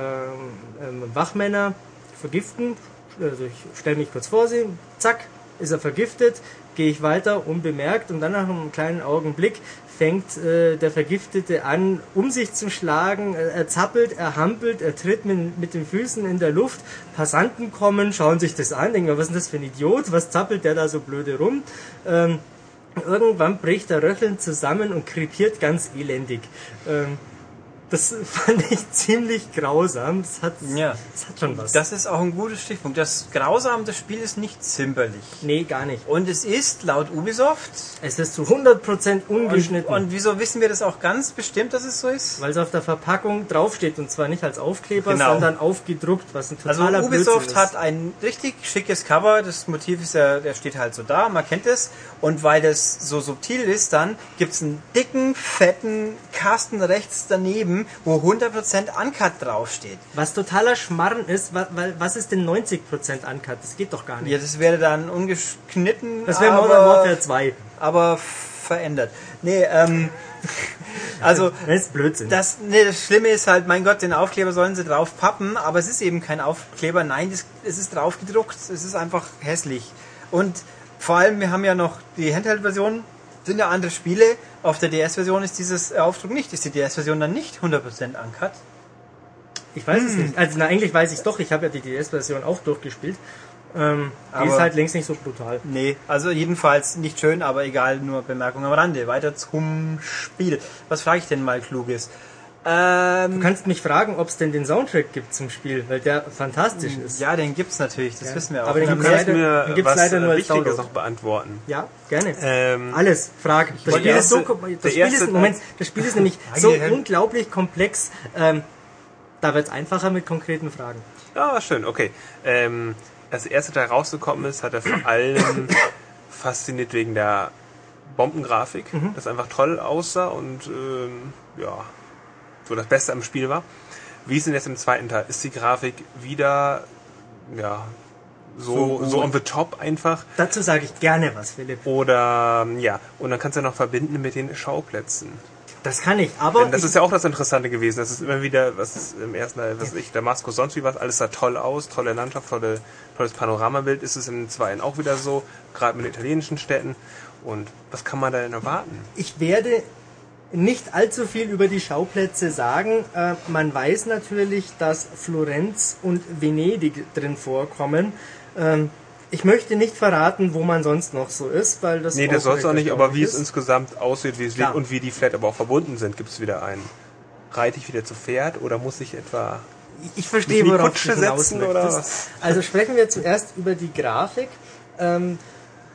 ähm, Wachmänner vergiften. Also ich stelle mich kurz vor sie, zack, ist er vergiftet, gehe ich weiter unbemerkt und dann nach einem kleinen Augenblick fängt äh, der Vergiftete an, um sich zu schlagen. Er zappelt, er hampelt, er tritt mit, mit den Füßen in der Luft. Passanten kommen, schauen sich das an, denken, was ist das für ein Idiot? Was zappelt der da so blöde rum? Ähm, irgendwann bricht er röchelnd zusammen und krepiert ganz elendig. Ähm, das fand ich ziemlich grausam. Das hat, ja. das hat schon was. Das ist auch ein gutes Stichpunkt. Das Grausam des Spiels ist nicht zimperlich. Nee, gar nicht. Und es ist laut Ubisoft. Es ist zu 100% ungeschnitten. Und, und, wieso wissen wir das auch ganz bestimmt, dass es so ist? Weil es auf der Verpackung draufsteht und zwar nicht als Aufkleber, genau. sondern aufgedruckt, was ein also totaler Also Ubisoft hat ein richtig schickes Cover. Das Motiv ist ja, der steht halt so da, man kennt es. Und weil das so subtil ist, dann gibt es einen dicken, fetten Kasten rechts daneben geben, wo 100% Uncut draufsteht. Was totaler Schmarren ist, weil, was ist denn 90% Uncut? Das geht doch gar nicht. Ja, das wäre dann ungeschnitten. Das wäre Modern Warfare 2. Aber verändert. Nee, ähm, also das ist Blödsinn. Das, nee, das Schlimme ist halt, mein Gott, den Aufkleber sollen sie drauf pappen, aber es ist eben kein Aufkleber. Nein, das, es ist drauf gedruckt. Es ist einfach hässlich. Und vor allem, wir haben ja noch die Handheld-Version sind ja andere Spiele. Auf der DS-Version ist dieses Aufdruck nicht. Ist die DS-Version dann nicht 100% uncut? Ich weiß hm. es nicht. Also na, eigentlich weiß ich es doch. Ich habe ja die DS-Version auch durchgespielt. Ähm, die ist halt längst nicht so brutal. Nee, also jedenfalls nicht schön, aber egal, nur Bemerkung am Rande. Weiter zum Spiel. Was frage ich denn mal Kluges? Ähm, du kannst mich fragen, ob es denn den Soundtrack gibt zum Spiel, weil der fantastisch ist. Ja, den gibt's natürlich, das ja. wissen wir auch. Aber den gibt's leider, mir den gibt's leider nur als Download. noch beantworten. Ja, gerne. Ähm, Alles, frag. Das Spiel ist so, das Spiel ist, Moment, das Spiel ist nämlich so unglaublich komplex. Ähm, da wird's einfacher mit konkreten Fragen. Ja, schön, okay. Ähm, als der erste Teil rausgekommen ist, hat er vor allem fasziniert wegen der Bombengrafik, mhm. das einfach toll aussah und ähm, ja, so das Beste am Spiel war. Wie ist denn jetzt im zweiten Teil? Ist die Grafik wieder, ja, so, so, so on the top einfach? Dazu sage ich gerne was, Philipp. Oder, ja, und dann kannst du ja noch verbinden mit den Schauplätzen. Das kann ich, aber. Denn das ist ja auch das Interessante gewesen. Das ist immer wieder, was im ersten Teil, was ich, Damaskus, sonst wie was, alles sah toll aus, tolle Landschaft, tolle, tolles Panoramabild. Ist es im zweiten auch wieder so, gerade mit den italienischen Städten. Und was kann man da denn erwarten? Ich werde nicht allzu viel über die Schauplätze sagen. Äh, man weiß natürlich, dass Florenz und Venedig drin vorkommen. Ähm, ich möchte nicht verraten, wo man sonst noch so ist, weil das. Nee, das soll es auch nicht, aber wie ist. es insgesamt aussieht, wie es liegt und wie die vielleicht aber auch verbunden sind. Gibt es wieder einen? Reite ich wieder zu Pferd oder muss ich etwa. Ich verstehe, worauf du hinaus setzen, oder was? Also sprechen wir zuerst über die Grafik, ähm,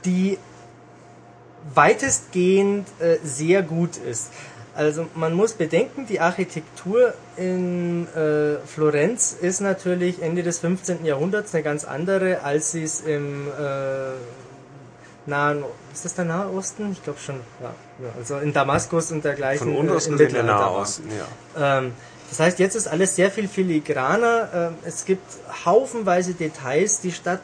die weitestgehend äh, sehr gut ist. Also man muss bedenken, die Architektur in äh, Florenz ist natürlich Ende des 15. Jahrhunderts eine ganz andere, als sie es im äh, nahen ist das der Nahe Osten? Ich glaube schon, ja. Also in Damaskus und dergleichen. Von unten äh, in der Nahe Osten, ja. Ähm, Das heißt, jetzt ist alles sehr viel filigraner. Ähm, Es gibt haufenweise Details. Die Stadt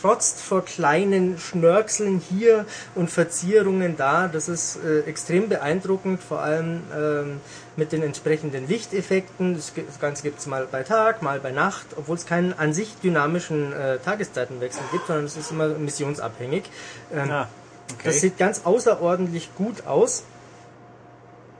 trotzt vor kleinen Schnörkeln hier und Verzierungen da. Das ist äh, extrem beeindruckend, vor allem ähm, mit den entsprechenden Lichteffekten. Das Ganze gibt es mal bei Tag, mal bei Nacht, obwohl es keinen an sich dynamischen äh, Tageszeitenwechsel gibt, sondern es ist immer missionsabhängig. Ähm, Ah, okay. das sieht ganz außerordentlich gut aus.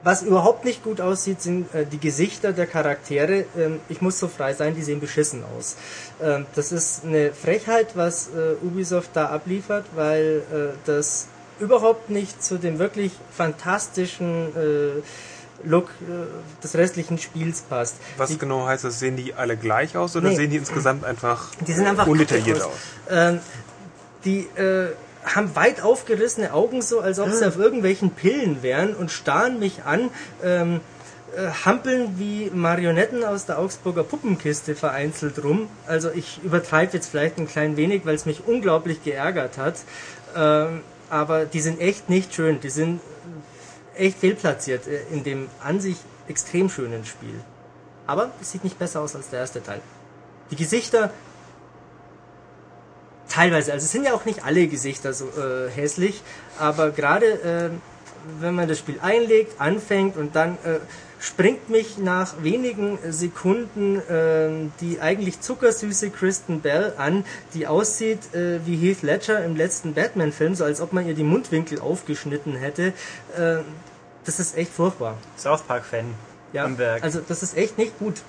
Was überhaupt nicht gut aussieht, sind äh, die Gesichter der Charaktere. Ähm, ich muss so frei sein, die sehen beschissen aus. Ähm, das ist eine Frechheit, was äh, Ubisoft da abliefert, weil äh, das überhaupt nicht zu dem wirklich fantastischen äh, Look äh, des restlichen Spiels passt. Was Die- genau heißt das? Sehen die alle gleich aus oder Nee. sehen die insgesamt einfach, Die sind einfach undetailliert kaputt aus? Ähm, die äh, haben weit aufgerissene Augen, so als ob sie auf irgendwelchen Pillen wären und starren mich an. Ähm, äh, hampeln wie Marionetten aus der Augsburger Puppenkiste vereinzelt rum. Also ich übertreibe jetzt vielleicht ein klein wenig, weil es mich unglaublich geärgert hat. Ähm, aber die sind echt nicht schön. Die sind echt fehlplatziert äh, in dem an sich extrem schönen Spiel. Aber es sieht nicht besser aus als der erste Teil. Die Gesichter teilweise, also es sind ja auch nicht alle Gesichter so äh, hässlich, aber gerade äh, wenn man das Spiel einlegt, anfängt und dann äh, springt mich nach wenigen Sekunden äh, die eigentlich zuckersüße Kristen Bell an, die aussieht äh, wie Heath Ledger im letzten Batman-Film, so als ob man ihr die Mundwinkel aufgeschnitten hätte. Äh, das ist echt furchtbar. South Park-Fan Ja, am Werk. also das ist echt nicht gut.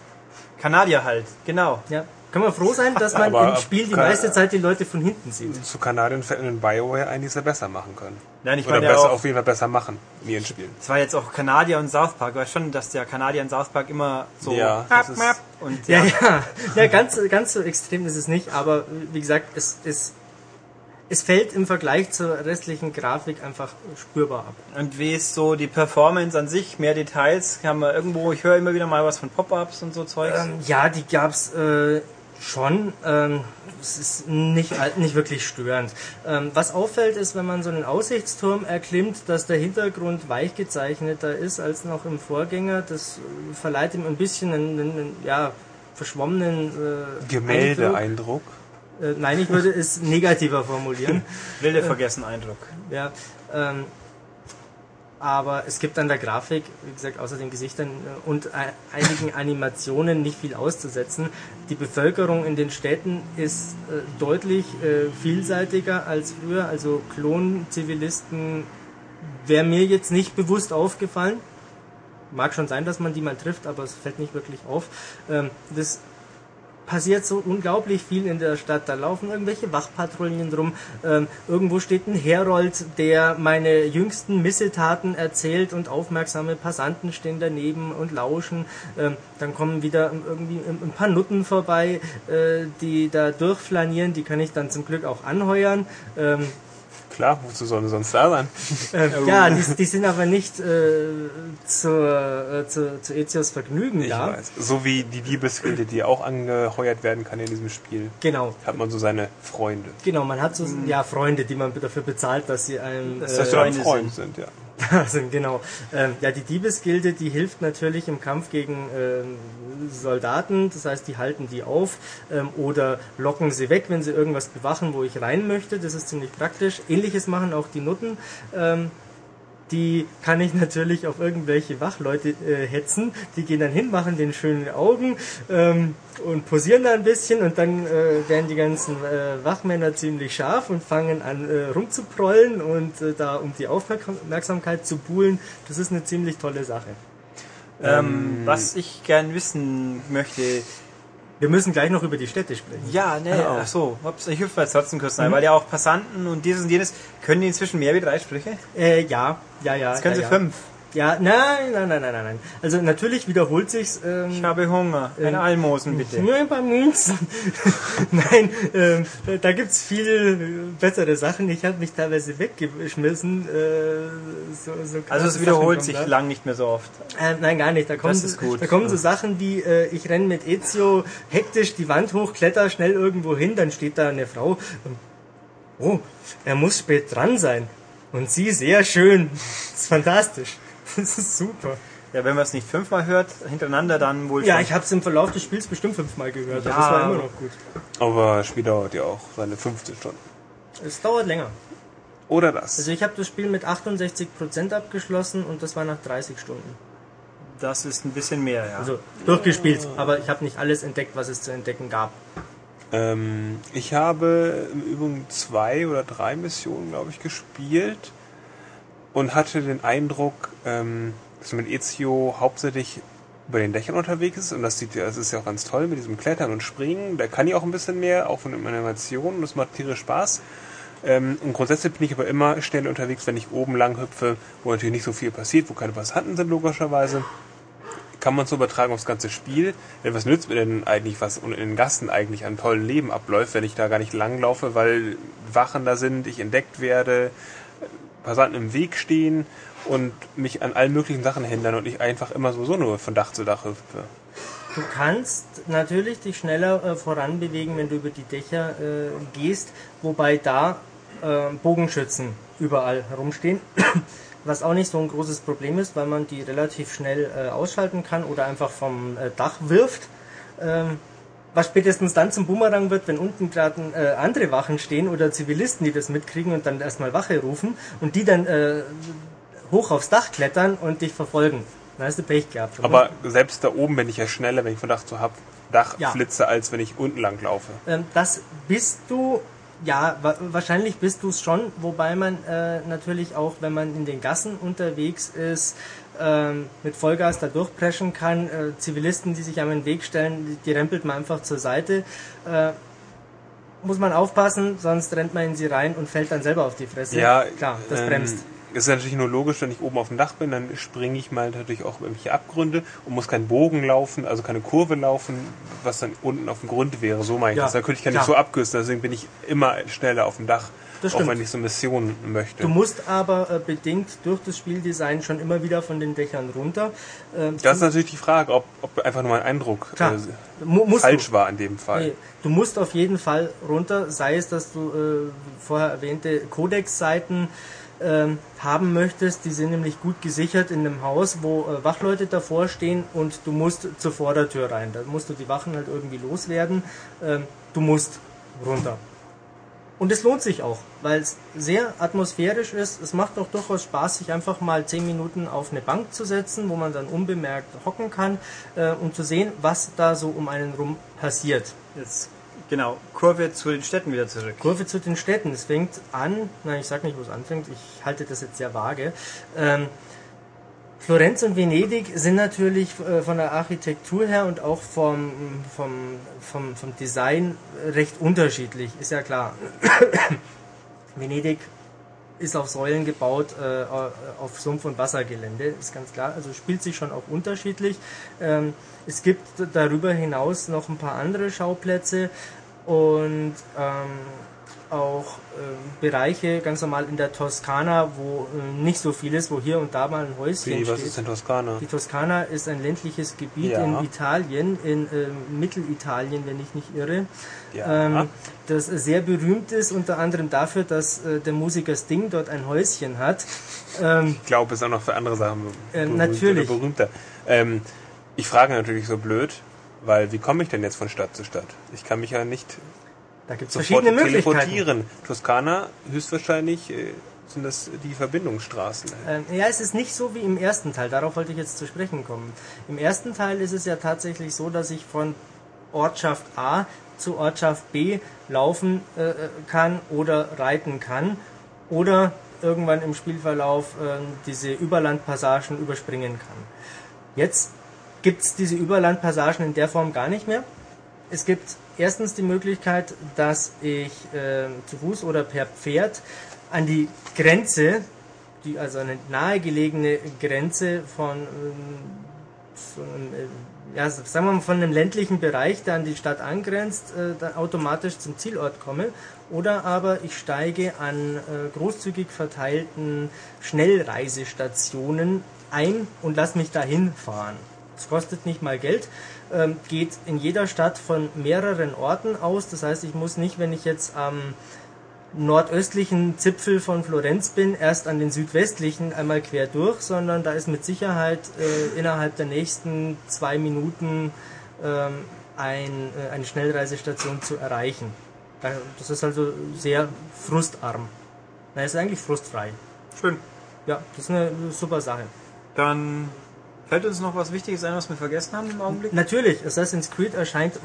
Kanadier halt, genau. Ja. Können wir froh sein, dass man Aber im Spiel die kann- meiste Zeit die Leute von hinten sieht. Zu Kanadien fällt in BioWare eigentlich sehr besser machen können. Nein, ich Oder meine ja besser, auch- auf jeden Fall besser machen in ihren Spielen. Es war jetzt auch Kanadier und South Park. Weiß schon, dass der Kanadier und South Park immer so Ja, ist- Map und Ja, ja, ja, ja ganz, ganz so extrem ist es nicht, aber wie gesagt, es, es, es fällt im Vergleich zur restlichen Grafik einfach spürbar ab. Und wie ist so die Performance an sich? Mehr Details? Kann man irgendwo, ich höre immer wieder mal was von Pop-Ups und so Zeugs. Ähm, ja, die gab's äh, schon. Ähm, es ist nicht, nicht wirklich störend. Ähm, was auffällt, ist, wenn man so einen Aussichtsturm erklimmt, dass der Hintergrund weich gezeichneter ist als noch im Vorgänger. Das äh, verleiht ihm ein bisschen einen, einen, einen ja, verschwommenen äh, Eindruck. Gemäldeeindruck. Äh, nein, ich würde es negativer formulieren. Wilde vergessen Eindruck. Ja, ähm, aber es gibt an der Grafik, wie gesagt, außer den Gesichtern äh, und ei- einigen Animationen nicht viel auszusetzen. Die Bevölkerung in den Städten ist äh, deutlich äh, vielseitiger als früher. Also Klonzivilisten wäre mir jetzt nicht bewusst aufgefallen. Mag schon sein, dass man die mal trifft, aber es fällt nicht wirklich auf. Ähm, das passiert so unglaublich viel in der Stadt. Da laufen irgendwelche Wachpatrouillen rum. Ähm, irgendwo steht ein Herold, der meine jüngsten Missetaten erzählt und aufmerksame Passanten stehen daneben und lauschen. Ähm, dann kommen wieder irgendwie ein paar Nutten vorbei, äh, die da durchflanieren. Die kann ich dann zum Glück auch anheuern. Ähm, Klar, wozu sollen sie sonst da sein? äh, ja, die, die sind aber nicht äh, zur, äh, zu, zu Ezios Vergnügen Ich da. weiß. So wie die Diebesgilde, die auch angeheuert werden kann in diesem Spiel, Genau. hat man so seine Freunde. Genau, man hat so ja Freunde, die man dafür bezahlt, dass sie einem äh, Dass wir ein Freunde Freund sind, ja. Sind. Genau. Ähm, ja, die Diebesgilde, die hilft natürlich im Kampf gegen ähm, Soldaten. Das heißt, die halten die auf ähm, oder locken sie weg, wenn sie irgendwas bewachen, wo ich rein möchte. Das ist ziemlich praktisch. Ähnliches machen auch die Nutten. Ähm, die kann ich natürlich auf irgendwelche Wachleute äh, hetzen. Die gehen dann hin, machen den schönen Augen ähm, und posieren da ein bisschen und dann äh, werden die ganzen äh, Wachmänner ziemlich scharf und fangen an äh, rumzuprollen und äh, da um die Aufmerksamkeit zu buhlen. Das ist eine ziemlich tolle Sache. Ähm, was ich gern wissen möchte, Wir müssen gleich noch über die Städte sprechen. ja, ne, ach so, ups, ich hüpfe jetzt trotzdem kurz rein, weil ja auch Passanten und dieses und jenes, können die inzwischen mehr wie drei Sprüche? Äh, ja, ja, ja. Jetzt können ja, sie ja. fünf. Ja, nein, nein, nein, nein, nein, nein. Also natürlich wiederholt sich's. Ähm, Ich habe Hunger. Eine Ähm, Almosen bitte. Nur ein paar Münzen. Nein, ähm, da gibt's viel äh, bessere Sachen. Ich habe mich teilweise weggeschmissen. Äh, so, so Also es wiederholt sich da. lang nicht mehr so oft. Äh, nein, gar nicht. Da kommen, Das ist gut. Da kommen so Sachen wie, äh, ich renne mit Ezio hektisch die Wand hoch, kletter schnell irgendwo hin, dann steht da eine Frau. Und, oh, er muss spät dran sein. Und sie sehr schön. Das ist fantastisch. Das ist super. Ja, wenn man es nicht fünfmal hört, hintereinander, dann wohl Ja, schon. ich habe es im Verlauf des Spiels bestimmt fünfmal gehört, Ja. aber das war immer noch gut. Aber das Spiel dauert ja auch seine 15 Stunden. Es dauert länger. Oder das. Also ich habe das Spiel mit 68% abgeschlossen und das war nach 30 Stunden. Das ist ein bisschen mehr, ja. Also durchgespielt, aber ich habe nicht alles entdeckt, was es zu entdecken gab. Ähm, ich habe im Übrigen zwei oder drei Missionen, glaube ich, gespielt und hatte den Eindruck, ähm, dass man mit Ezio hauptsächlich über den Dächern unterwegs ist und das sieht ja, das ist ja auch ganz toll mit diesem Klettern und Springen. Da kann ich auch ein bisschen mehr, auch von den Animationen, das macht tierisch Spaß. Ähm, und grundsätzlich bin ich aber immer schnell unterwegs, wenn ich oben lang hüpfe, wo natürlich nicht so viel passiert, wo keine Passanten sind, logischerweise kann man so übertragen aufs ganze Spiel. Denn was nützt mir denn eigentlich, was in den Gassen eigentlich an tollen Leben abläuft, wenn ich da gar nicht langlaufe, weil Wachen da sind, ich entdeckt werde, Passanten im Weg stehen und mich an allen möglichen Sachen hindern und ich einfach immer sowieso nur von Dach zu Dach hüpfe. Du kannst natürlich dich schneller äh, voranbewegen, wenn du über die Dächer äh, gehst, wobei da äh, Bogenschützen überall herumstehen. Was auch nicht so ein großes Problem ist, weil man die relativ schnell äh, ausschalten kann oder einfach vom äh, Dach wirft. Ähm, was spätestens dann zum Boomerang wird, wenn unten gerade äh, andere Wachen stehen oder Zivilisten, die das mitkriegen und dann erstmal Wache rufen und die dann äh, hoch aufs Dach klettern und dich verfolgen. Dann hast du Pech gehabt. oder? Aber selbst da oben bin ich ja schneller, wenn ich von Dach zu hab, Dach Ja. flitze, als wenn ich unten lang laufe. Ähm, das bist du, ja, wa wahrscheinlich bist du es schon, wobei man äh, natürlich auch, wenn man in den Gassen unterwegs ist, mit Vollgas da durchpreschen kann. Äh, Zivilisten, die sich einem den Weg stellen, die, rempelt man einfach zur Seite. Äh, muss man aufpassen, sonst rennt man in sie rein und fällt dann selber auf die Fresse. Ja, klar, das ähm, bremst. Ist natürlich nur logisch, wenn ich oben auf dem Dach bin, dann springe ich mal natürlich auch über irgendwelche Abgründe und muss keinen Bogen laufen, also keine Kurve laufen, was dann unten auf dem Grund wäre. So meine ich Ja, das. Da könnte ich gar nicht so abkürzen, deswegen bin ich immer schneller auf dem Dach, Das auch stimmt. wenn ich so Missionen möchte. Du musst aber äh, bedingt durch das Spieldesign schon immer wieder von den Dächern runter. Ähm, das ist natürlich die Frage, ob, ob einfach nur mein Eindruck äh, falsch du. war in dem Fall. Nee, du musst auf jeden Fall runter, sei es, dass du äh, vorher erwähnte Codex-Seiten ähm, haben möchtest. Die sind nämlich gut gesichert in einem Haus, wo äh, Wachleute davor stehen und du musst zur Vordertür rein. Da musst du die Wachen halt irgendwie loswerden. Ähm, du musst runter. Und es lohnt sich auch, weil es sehr atmosphärisch ist. Es macht auch durchaus Spaß, sich einfach mal 10 Minuten auf eine Bank zu setzen, wo man dann unbemerkt hocken kann, äh, um zu sehen, was da so um einen rum passiert. Jetzt, genau, Kurve zu den Städten wieder zurück. Kurve zu den Städten. Es fängt an, nein, ich sag nicht, wo es anfängt, ich halte das jetzt sehr vage. Ähm, Florenz und Venedig sind natürlich äh, von der Architektur her und auch vom, vom, vom, vom Design recht unterschiedlich, ist ja klar. Venedig ist auf Säulen gebaut, äh, auf Sumpf- und Wassergelände, ist ganz klar. Also spielt sich schon auch unterschiedlich. Ähm, es gibt darüber hinaus noch ein paar andere Schauplätze und ähm, auch ähm, Bereiche ganz normal in der Toskana, wo äh, nicht so viel ist, wo hier und da mal ein Häuschen Wie, was steht. ist denn Toskana? Die Toskana ist ein ländliches Gebiet Ja. in Italien, in ähm, Mittelitalien, wenn ich nicht irre, Ja. ähm, das sehr berühmt ist, unter anderem dafür, dass äh, der Musiker Sting dort ein Häuschen hat. Ähm, Ich glaube, es ist auch noch für andere Sachen berühmt natürlich. oder berühmter. Ähm, ich frage natürlich so blöd, weil wie komme ich denn jetzt von Stadt zu Stadt? Ich kann mich ja nicht da gibt es verschiedene Möglichkeiten. teleportieren. Toskana höchstwahrscheinlich äh, sind das die Verbindungsstraßen. Ähm, ja, es ist nicht so wie im ersten Teil, darauf wollte ich jetzt zu sprechen kommen. Im ersten Teil ist es ja tatsächlich so, dass ich von Ortschaft A zu Ortschaft B laufen äh, kann oder reiten kann oder irgendwann im Spielverlauf äh, diese Überlandpassagen überspringen kann. Jetzt gibt es diese Überlandpassagen in der Form gar nicht mehr. Es gibt erstens die Möglichkeit, dass ich äh, zu Fuß oder per Pferd an die Grenze, die also eine nahegelegene Grenze von, ähm, von äh, ja, sagen wir mal von einem ländlichen Bereich, der an die Stadt angrenzt, äh, dann automatisch zum Zielort komme. Oder aber ich steige an äh, großzügig verteilten Schnellreisestationen ein und lasse mich dahin fahren. Es kostet nicht mal Geld, ähm, geht in jeder Stadt von mehreren Orten aus. Das heißt, ich muss nicht, wenn ich jetzt am nordöstlichen Zipfel von Florenz bin, erst an den südwestlichen einmal quer durch, sondern da ist mit Sicherheit äh, innerhalb der nächsten zwei Minuten ähm, ein, äh, eine Schnellreisestation zu erreichen. Da- Das ist also sehr frustarm. Na, ist eigentlich frustfrei. Schön. Ja, das ist eine super Sache. Dann fällt uns noch was Wichtiges ein, was wir vergessen haben im Augenblick? Natürlich, Assassin's Creed erscheint äh,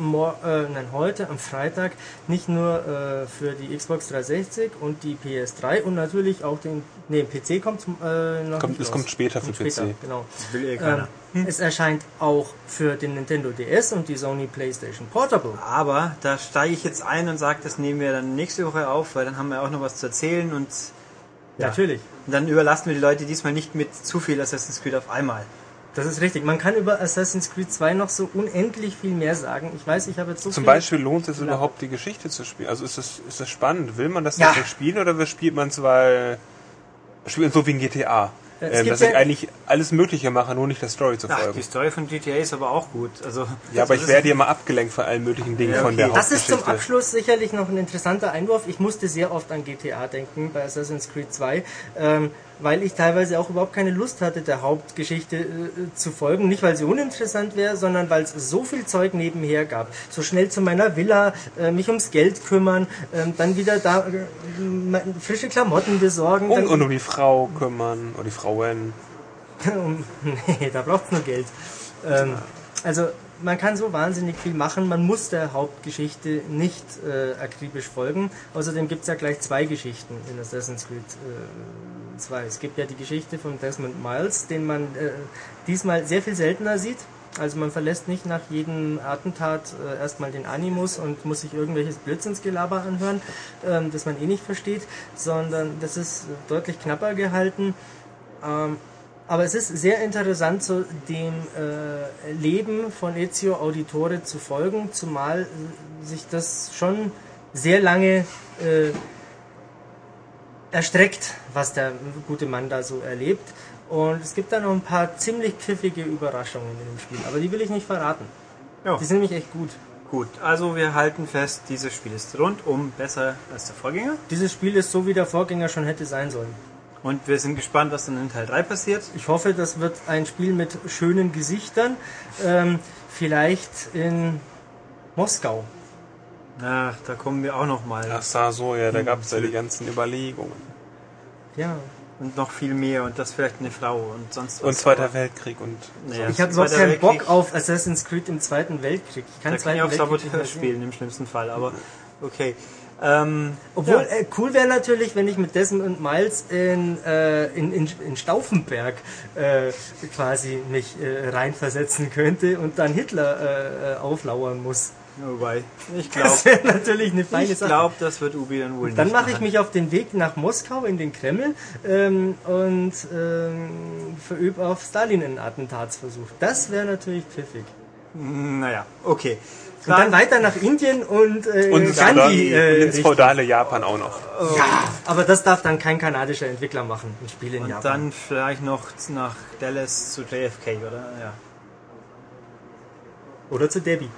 nein, heute am Freitag nicht nur äh, für die Xbox 360 und die PS3 und natürlich auch den nee, PC kommt äh, noch Kommt- nicht es raus. kommt später für PC. Genau. Will eh Ähm, keiner. es erscheint auch für den Nintendo DS und die Sony PlayStation Portable. Aber da steige ich jetzt ein und sage, das nehmen wir dann nächste Woche auf, weil dann haben wir auch noch was zu erzählen und ja. Natürlich. Und dann überlassen wir die Leute diesmal nicht mit zu viel Assassin's Creed auf einmal. Das ist richtig. Man kann über Assassin's Creed 2 noch so unendlich viel mehr sagen. Ich weiß, ich habe jetzt so Zum Beispiel lohnt es überhaupt, die Geschichte zu spielen. Also ist das, ist das spannend? Will man das Ja. nicht spielen oder spielt man es, weil spielt man so wie in GTA? Es Ähm, dass ich ja- eigentlich alles Mögliche mache, nur nicht der Story zu Ach, folgen. die Story von GTA ist aber auch gut. Also, ja, aber ich werde ja mal abgelenkt von allen möglichen Dingen Ja, von der okay. Das ist zum. Abschluss sicherlich noch ein interessanter Einwurf. Ich musste sehr oft an GTA denken bei Assassin's Creed 2, ähm, weil ich teilweise auch überhaupt keine Lust hatte, der Hauptgeschichte äh, zu folgen. Nicht, weil sie uninteressant wäre, sondern weil es so viel Zeug nebenher gab. So schnell zu meiner Villa, äh, mich ums Geld kümmern, ähm, dann wieder da äh, frische Klamotten besorgen. Und, um die Frau kümmern, oder die Frauen. Um- nee, da braucht's nur Geld. Ähm, also man kann so wahnsinnig viel machen, man muss der Hauptgeschichte nicht äh, akribisch folgen. Außerdem gibt's ja gleich zwei Geschichten in Assassin's Creed äh, 2. Es gibt ja die Geschichte von Desmond Miles, den man äh, diesmal sehr viel seltener sieht. Also man verlässt nicht nach jedem Attentat äh, erstmal den Animus und muss sich irgendwelches Blödsinnsgelaber anhören, ähm, das man eh nicht versteht, sondern das ist deutlich knapper gehalten. Ähm, aber es ist sehr interessant, so dem äh, Leben von Ezio Auditore zu folgen, zumal äh, sich das schon sehr lange äh, erstreckt, was der gute Mann da so erlebt. Und es gibt da noch ein paar ziemlich pfiffige Überraschungen in dem Spiel, aber die will ich nicht verraten. Ja. Die sind nämlich echt gut. Gut, also wir halten fest, dieses Spiel ist rundum besser als der Vorgänger. Dieses Spiel ist so, wie der Vorgänger schon hätte sein sollen. Und wir sind gespannt, was dann in Teil 3 passiert. Ich hoffe, das wird ein Spiel mit schönen Gesichtern. Ähm, vielleicht in Moskau. Ach, da kommen wir auch noch mal. Ach sah so, ja, da gab es ja die ganzen Überlegungen. Ja. Und noch viel mehr und das vielleicht eine Frau und sonst was. Und Zweiter Aber, Weltkrieg und naja, Ich habe überhaupt Zweiter keinen Bock auf Assassin's Creed im Zweiten Weltkrieg. Ich kann Da kann ich auch Saboteur spielen im schlimmsten Fall, aber okay. Ähm, Obwohl, ja, äh, cool wäre natürlich, wenn ich mit Desmond Miles in, äh, in, in, in Stauffenberg äh, quasi mich äh, reinversetzen könnte und dann Hitler äh, äh, auflauern muss. wobei, ich glaube, Das wäre natürlich eine feine ich Sache. glaube, das wird Ubi dann wohl Dann nicht mache ich mich auf den Weg nach Moskau in den Kreml ähm, und ähm, verübe auf Stalin einen Attentatsversuch. Das wäre natürlich pfiffig. Naja, okay. Und dann weiter nach Indien und, äh, Und ins, Gandhi. feudale, Äh, ins feudale Japan auch noch. ja, aber das darf dann kein kanadischer Entwickler machen, ein Spiel in und Japan. dann vielleicht noch nach Dallas zu JFK, oder? Ja. Oder zu Debbie.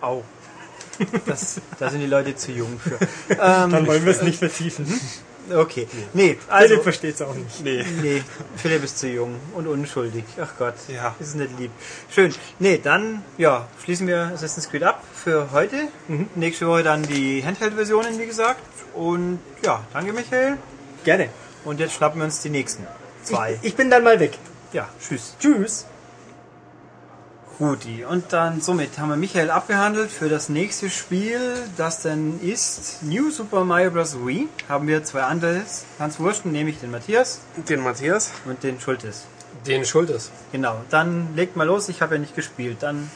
Au. Das, da sind die Leute zu jung für. Dann wollen wir es nicht vertiefen. Okay. Nee, also. Philipp versteht es auch nicht. Nee. Nee, Philipp ist zu jung und unschuldig. Ach Gott, Ja. ist nicht lieb. Schön. Nee, dann ja, schließen wir Assassin's Creed ab für heute. Nächste Woche dann die Handheld-Versionen, wie gesagt. Und ja, danke Michael. Gerne. Und jetzt schnappen wir uns die nächsten zwei. Ich, ich bin dann mal weg. ja, tschüss. Tschüss. Guti. Und dann somit haben wir Michael abgehandelt für das nächste Spiel, das dann ist New Super Mario Bros. Wii. Haben wir zwei andere Hans Wursten, nämlich den Matthias Den Matthias? und den Schultes. Den Schultes. Genau, dann legt mal los, ich habe ja nicht gespielt. Dann,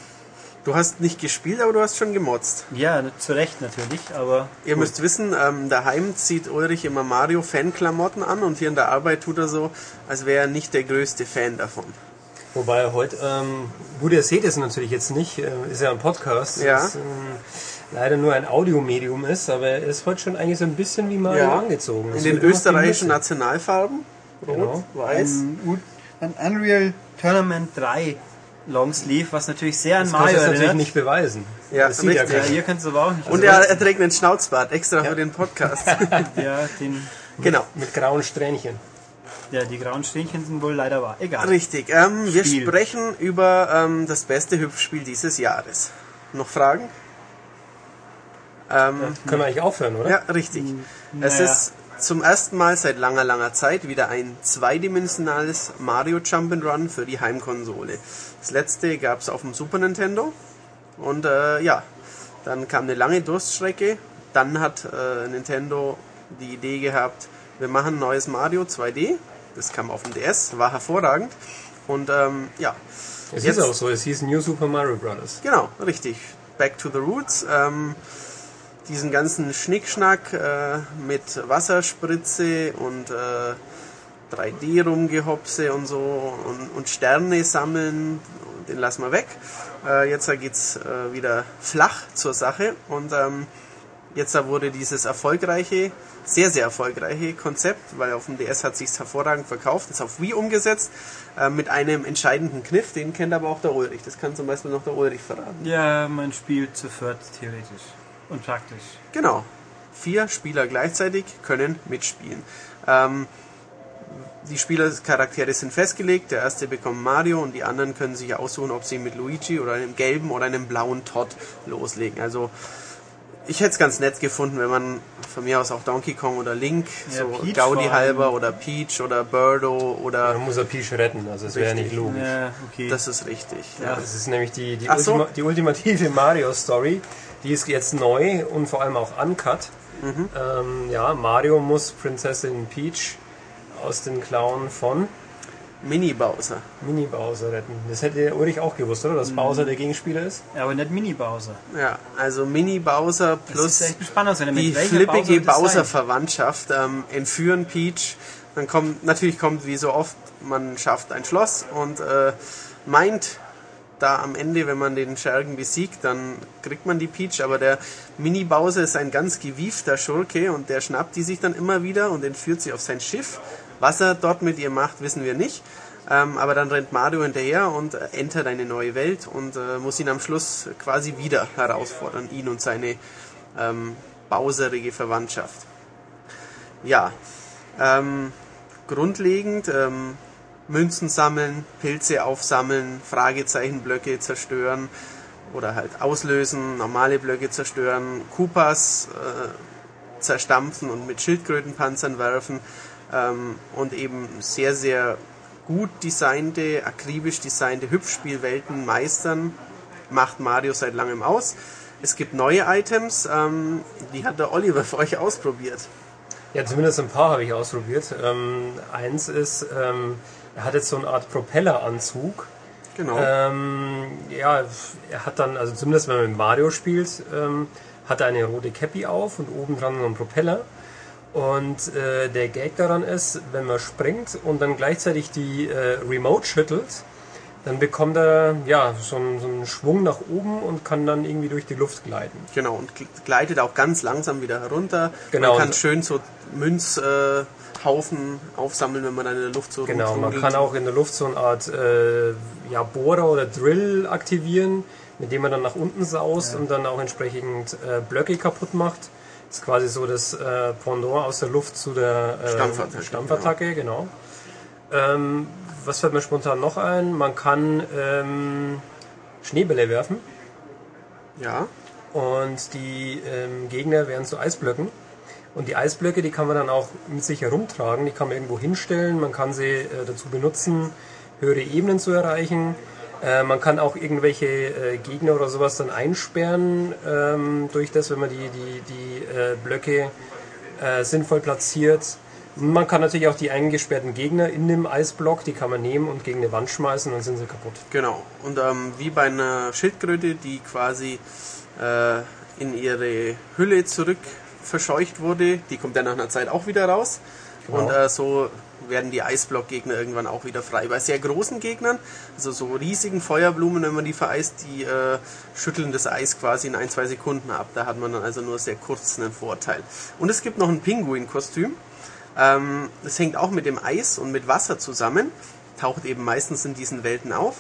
Du hast nicht gespielt, aber du hast schon gemotzt. ja, zu Recht natürlich, aber Ihr müsst wissen, ähm, daheim zieht Ulrich immer Mario-Fan-Klamotten an und hier in der Arbeit tut er so, als wäre er nicht der größte Fan davon. Wobei er heute, ähm, gut, ihr seht es natürlich jetzt nicht, äh, ist ja ein Podcast, Ja. das ähm, leider nur ein Audiomedium ist, aber er ist heute schon eigentlich so ein bisschen wie Mario Ja. angezogen. In Das den wird noch die österreichischen. Nationalfarben, rot, Genau. weiß. ein, ein Unreal Tournament 3 Longsleeve, was natürlich sehr an Das Mario kannst du jetzt natürlich erinnert. nicht beweisen. Ja, das sieht ja. Ja, hier kannst du aber auch nicht. Und er, er trägt einen Schnauzbart extra für den Podcast. ja, den, genau. Mit grauen Strähnchen. Ja, die grauen Strähnchen sind wohl leider wahr. Egal. Richtig. Ähm, wir sprechen über ähm, das beste Hüpfspiel dieses Jahres. Noch Fragen? Ähm, Können wir eigentlich aufhören, oder? ja, richtig. Es naja. ist zum ersten Mal seit langer, langer Zeit wieder ein zweidimensionales Mario Jump'n'Run für die Heimkonsole. Das letzte gab es auf dem Super Nintendo. Und äh, ja, dann kam eine lange Durststrecke. Dann hat äh, Nintendo die Idee gehabt, wir machen ein neues Mario 2D. Das kam auf dem DS, war hervorragend. Und ähm, ja, Es Jetzt- ist auch so, es hieß New Super Mario Bros. Genau, richtig. Back to the Roots. Ähm, diesen ganzen Schnickschnack äh, mit Wasserspritze und äh, 3D-Rumgehopse und so und, und Sterne sammeln, den lassen wir weg. Äh, jetzt geht's äh, wieder flach zur Sache und ähm, jetzt da wurde dieses erfolgreiche, sehr, sehr erfolgreiche Konzept, weil auf dem DS hat sich's hervorragend verkauft, ist auf Wii umgesetzt, äh, mit einem entscheidenden Kniff, den kennt aber auch der Ulrich. Das kann zum Beispiel noch der Ulrich verraten. Ja, man spielt zu viert theoretisch. Und praktisch. Genau. Vier Spieler gleichzeitig können mitspielen. Ähm, die Spielercharaktere sind festgelegt. Der erste bekommt Mario und die anderen können sich aussuchen, ob sie mit Luigi oder einem gelben oder einem blauen Todd loslegen. Also ich hätte es ganz nett gefunden, wenn man von mir aus auch Donkey Kong oder Link, Ja, so Peach Gaudi halber oder Peach oder Birdo oder Man muss er Peach retten, also es wäre nicht logisch. Ja, okay. das ist richtig. Ja. Das ist nämlich die, die, so. Ultima, die ultimative Mario-Story. Die ist jetzt neu und vor allem auch uncut. Mhm. Ähm, ja, Mario muss Prinzessin Peach aus den Klauen von Mini Bowser. Mini Bowser retten. Das hätte Ulrich auch gewusst, oder? Dass Mhm. Bowser der Gegenspieler ist? aber nicht Mini-Bowser. Ja, also Mini Bowser Das plus die flippige? Bowser-Verwandtschaft ähm, entführen Peach. Dann kommt, natürlich kommt wie so oft, man schafft ein Schloss und äh, meint, da am Ende, wenn man den Schergen besiegt, dann kriegt man die Peach, aber der Mini Bowser ist ein ganz gewiefter Schurke und der schnappt die sich dann immer wieder und entführt sie auf sein Schiff. Was er dort mit ihr macht, wissen wir nicht. Ähm, aber dann rennt Mario hinterher und äh, entert eine neue Welt und äh, muss ihn am Schluss quasi wieder herausfordern, ihn und seine ähm, bowserige Verwandtschaft. Ja, ähm, grundlegend ähm, Münzen sammeln, Pilze aufsammeln, Fragezeichenblöcke zerstören oder halt auslösen, normale Blöcke zerstören, Koopas äh, zerstampfen und mit Schildkrötenpanzern werfen ähm, und eben sehr, sehr gut designte, akribisch designte Hüpfspielwelten meistern, macht Mario seit langem aus. Es gibt neue Items, ähm, die hat der Oliver für euch ausprobiert. Ja, zumindest ein paar habe ich ausprobiert. Ähm, eins ist, ähm, er hat jetzt so eine Art Propelleranzug. Genau. Ähm, ja, er hat dann, also zumindest wenn man mit Mario spielt, ähm, hat er eine rote Cappy auf und oben dran so einen Propeller. Und äh, der Gag daran ist, wenn man springt und dann gleichzeitig die äh, Remote schüttelt, dann bekommt er ja so einen, so einen Schwung nach oben und kann dann irgendwie durch die Luft gleiten. Genau, und gl- gleitet auch ganz langsam wieder herunter. Genau. Man kann schön so Münzhaufen äh, aufsammeln, wenn man dann in der Luft so Genau, man kann auch in der Luft so eine Art äh, ja, Bohrer oder Drill aktivieren, mit dem man dann nach unten saust und dann auch entsprechend äh, Blöcke kaputt macht. Das ist quasi so das äh, Pendant aus der Luft zu der äh, Stampfattacke, Stampfattacke, genau. Ähm, was fällt mir spontan noch ein? Man kann ähm, Schneebälle werfen Ja, und die ähm, Gegner werden zu Eisblöcken. Und die Eisblöcke, die kann man dann auch mit sich herumtragen, die kann man irgendwo hinstellen, man kann sie äh, dazu benutzen, höhere Ebenen zu erreichen. Äh, man kann auch irgendwelche äh, Gegner oder sowas dann einsperren ähm, durch das, wenn man die, die, die äh, Blöcke äh, sinnvoll platziert. Man kann natürlich auch die eingesperrten Gegner in dem Eisblock, die kann man nehmen und gegen eine Wand schmeißen, dann sind sie kaputt. genau. Und ähm, wie bei einer Schildkröte, die quasi äh, in ihre Hülle zurück verscheucht wurde, die kommt dann nach einer Zeit auch wieder raus. Genau. Und äh, so werden die Eisblockgegner irgendwann auch wieder frei. Bei sehr großen Gegnern, also so riesigen Feuerblumen, wenn man die vereist, die äh, schütteln das Eis quasi in ein, zwei Sekunden ab. Da hat man dann also nur sehr kurz einen Vorteil. Und es gibt noch ein Pinguin-Kostüm. Ähm, das hängt auch mit dem Eis und mit Wasser zusammen. taucht eben meistens in diesen Welten auf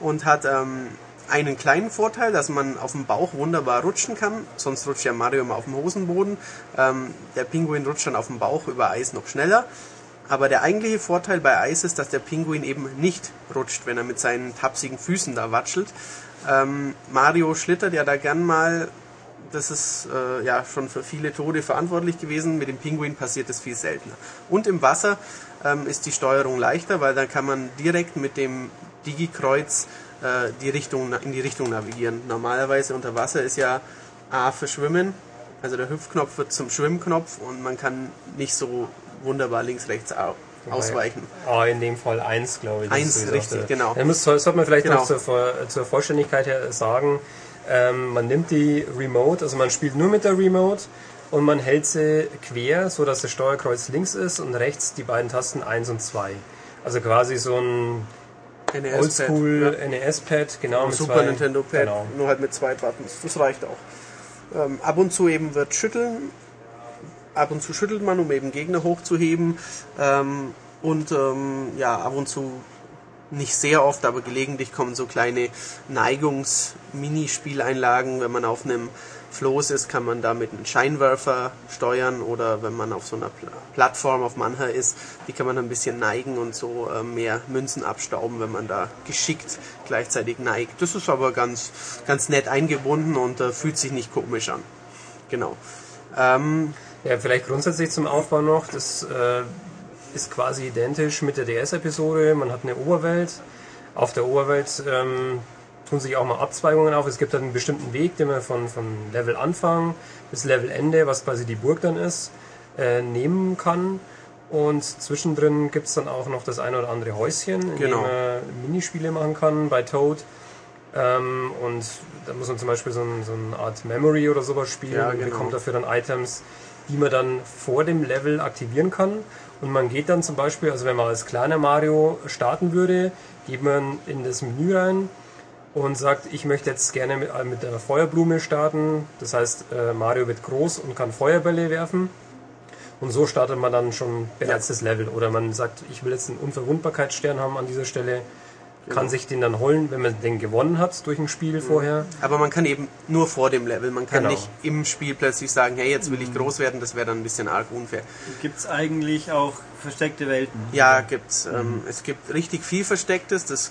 und hat ähm, einen kleinen Vorteil, dass man auf dem Bauch wunderbar rutschen kann. Sonst rutscht ja Mario immer auf dem Hosenboden. Ähm, der Pinguin rutscht dann auf dem Bauch über Eis noch schneller. Aber der eigentliche Vorteil bei Eis ist, dass der Pinguin eben nicht rutscht, wenn er mit seinen tapsigen Füßen da watschelt. Ähm, Mario schlittert ja da gern mal. Das ist äh, ja schon für viele Tode verantwortlich gewesen. Mit dem Pinguin passiert es viel seltener. Und im Wasser ähm, ist die Steuerung leichter, weil dann kann man direkt mit dem Digi-Kreuz äh, die Richtung, in die Richtung navigieren. Normalerweise unter Wasser ist ja A für Schwimmen, also der Hüpfknopf wird zum Schwimmknopf und man kann nicht so wunderbar links, rechts au- ausweichen. Ah, in dem Fall 1, glaube ich. Eins, richtig, genau. Da muss, sollte man vielleicht Genau. noch zur, zur Vollständigkeit her sagen, ähm, man nimmt die Remote, also man spielt nur mit der Remote und man hält sie quer, so dass das Steuerkreuz links ist und rechts die beiden Tasten 1 und 2. Also quasi so ein NES-Pad, Oldschool ja. NES-Pad, genau. mit Super zwei- Nintendo Pad, Genau. nur halt mit zwei Buttons. Das reicht auch. Ähm, ab und zu eben wird schütteln. Ab und zu schüttelt man, um eben Gegner hochzuheben. Ähm, und ähm, ja, ab und zu nicht sehr oft, aber gelegentlich kommen so kleine Neigungs-Minispieleinlagen. Wenn man auf einem Floß ist, kann man damit einen Scheinwerfer steuern oder wenn man auf so einer Pla Plattform auf Mancher ist, die kann man ein bisschen neigen und so äh, mehr Münzen abstauben, wenn man da geschickt gleichzeitig neigt. Das ist aber ganz, ganz nett eingebunden und äh, fühlt sich nicht komisch an. Genau. Ähm, Ja, vielleicht grundsätzlich zum Aufbau noch. Das äh, ist quasi identisch mit der DS-Episode. Man hat eine Oberwelt. Auf der Oberwelt ähm, tun sich auch mal Abzweigungen auf. Es gibt halt einen bestimmten Weg, den man von, von Level Anfang bis Level Ende, was quasi die Burg dann ist, äh, nehmen kann. Und zwischendrin gibt es dann auch noch das eine oder andere Häuschen, in Genau. dem man Minispiele machen kann bei Toad. Ähm, und da muss man zum Beispiel so, ein, so eine Art Memory oder sowas spielen Ja, und genau. bekommt dafür dann Items, die man dann vor dem Level aktivieren kann. Und man geht dann zum Beispiel, also wenn man als kleiner Mario starten würde, geht man in das Menü rein und sagt, ich möchte jetzt gerne mit, äh, mit der Feuerblume starten. Das heißt, äh, Mario wird groß und kann Feuerbälle werfen. Und so startet man dann schon bereits das Level. Oder man sagt, ich will jetzt einen Unverwundbarkeitsstern haben an dieser Stelle. Kann sich den dann holen, wenn man den gewonnen hat durch ein Spiel vorher. aber man kann eben nur vor dem Level. Man kann Genau. nicht im Spiel plötzlich sagen, hey, jetzt will ich groß werden. Das wäre dann ein bisschen arg unfair. Gibt es eigentlich auch versteckte Welten? Ja, gibt's. Ähm, es gibt richtig viel Verstecktes. Das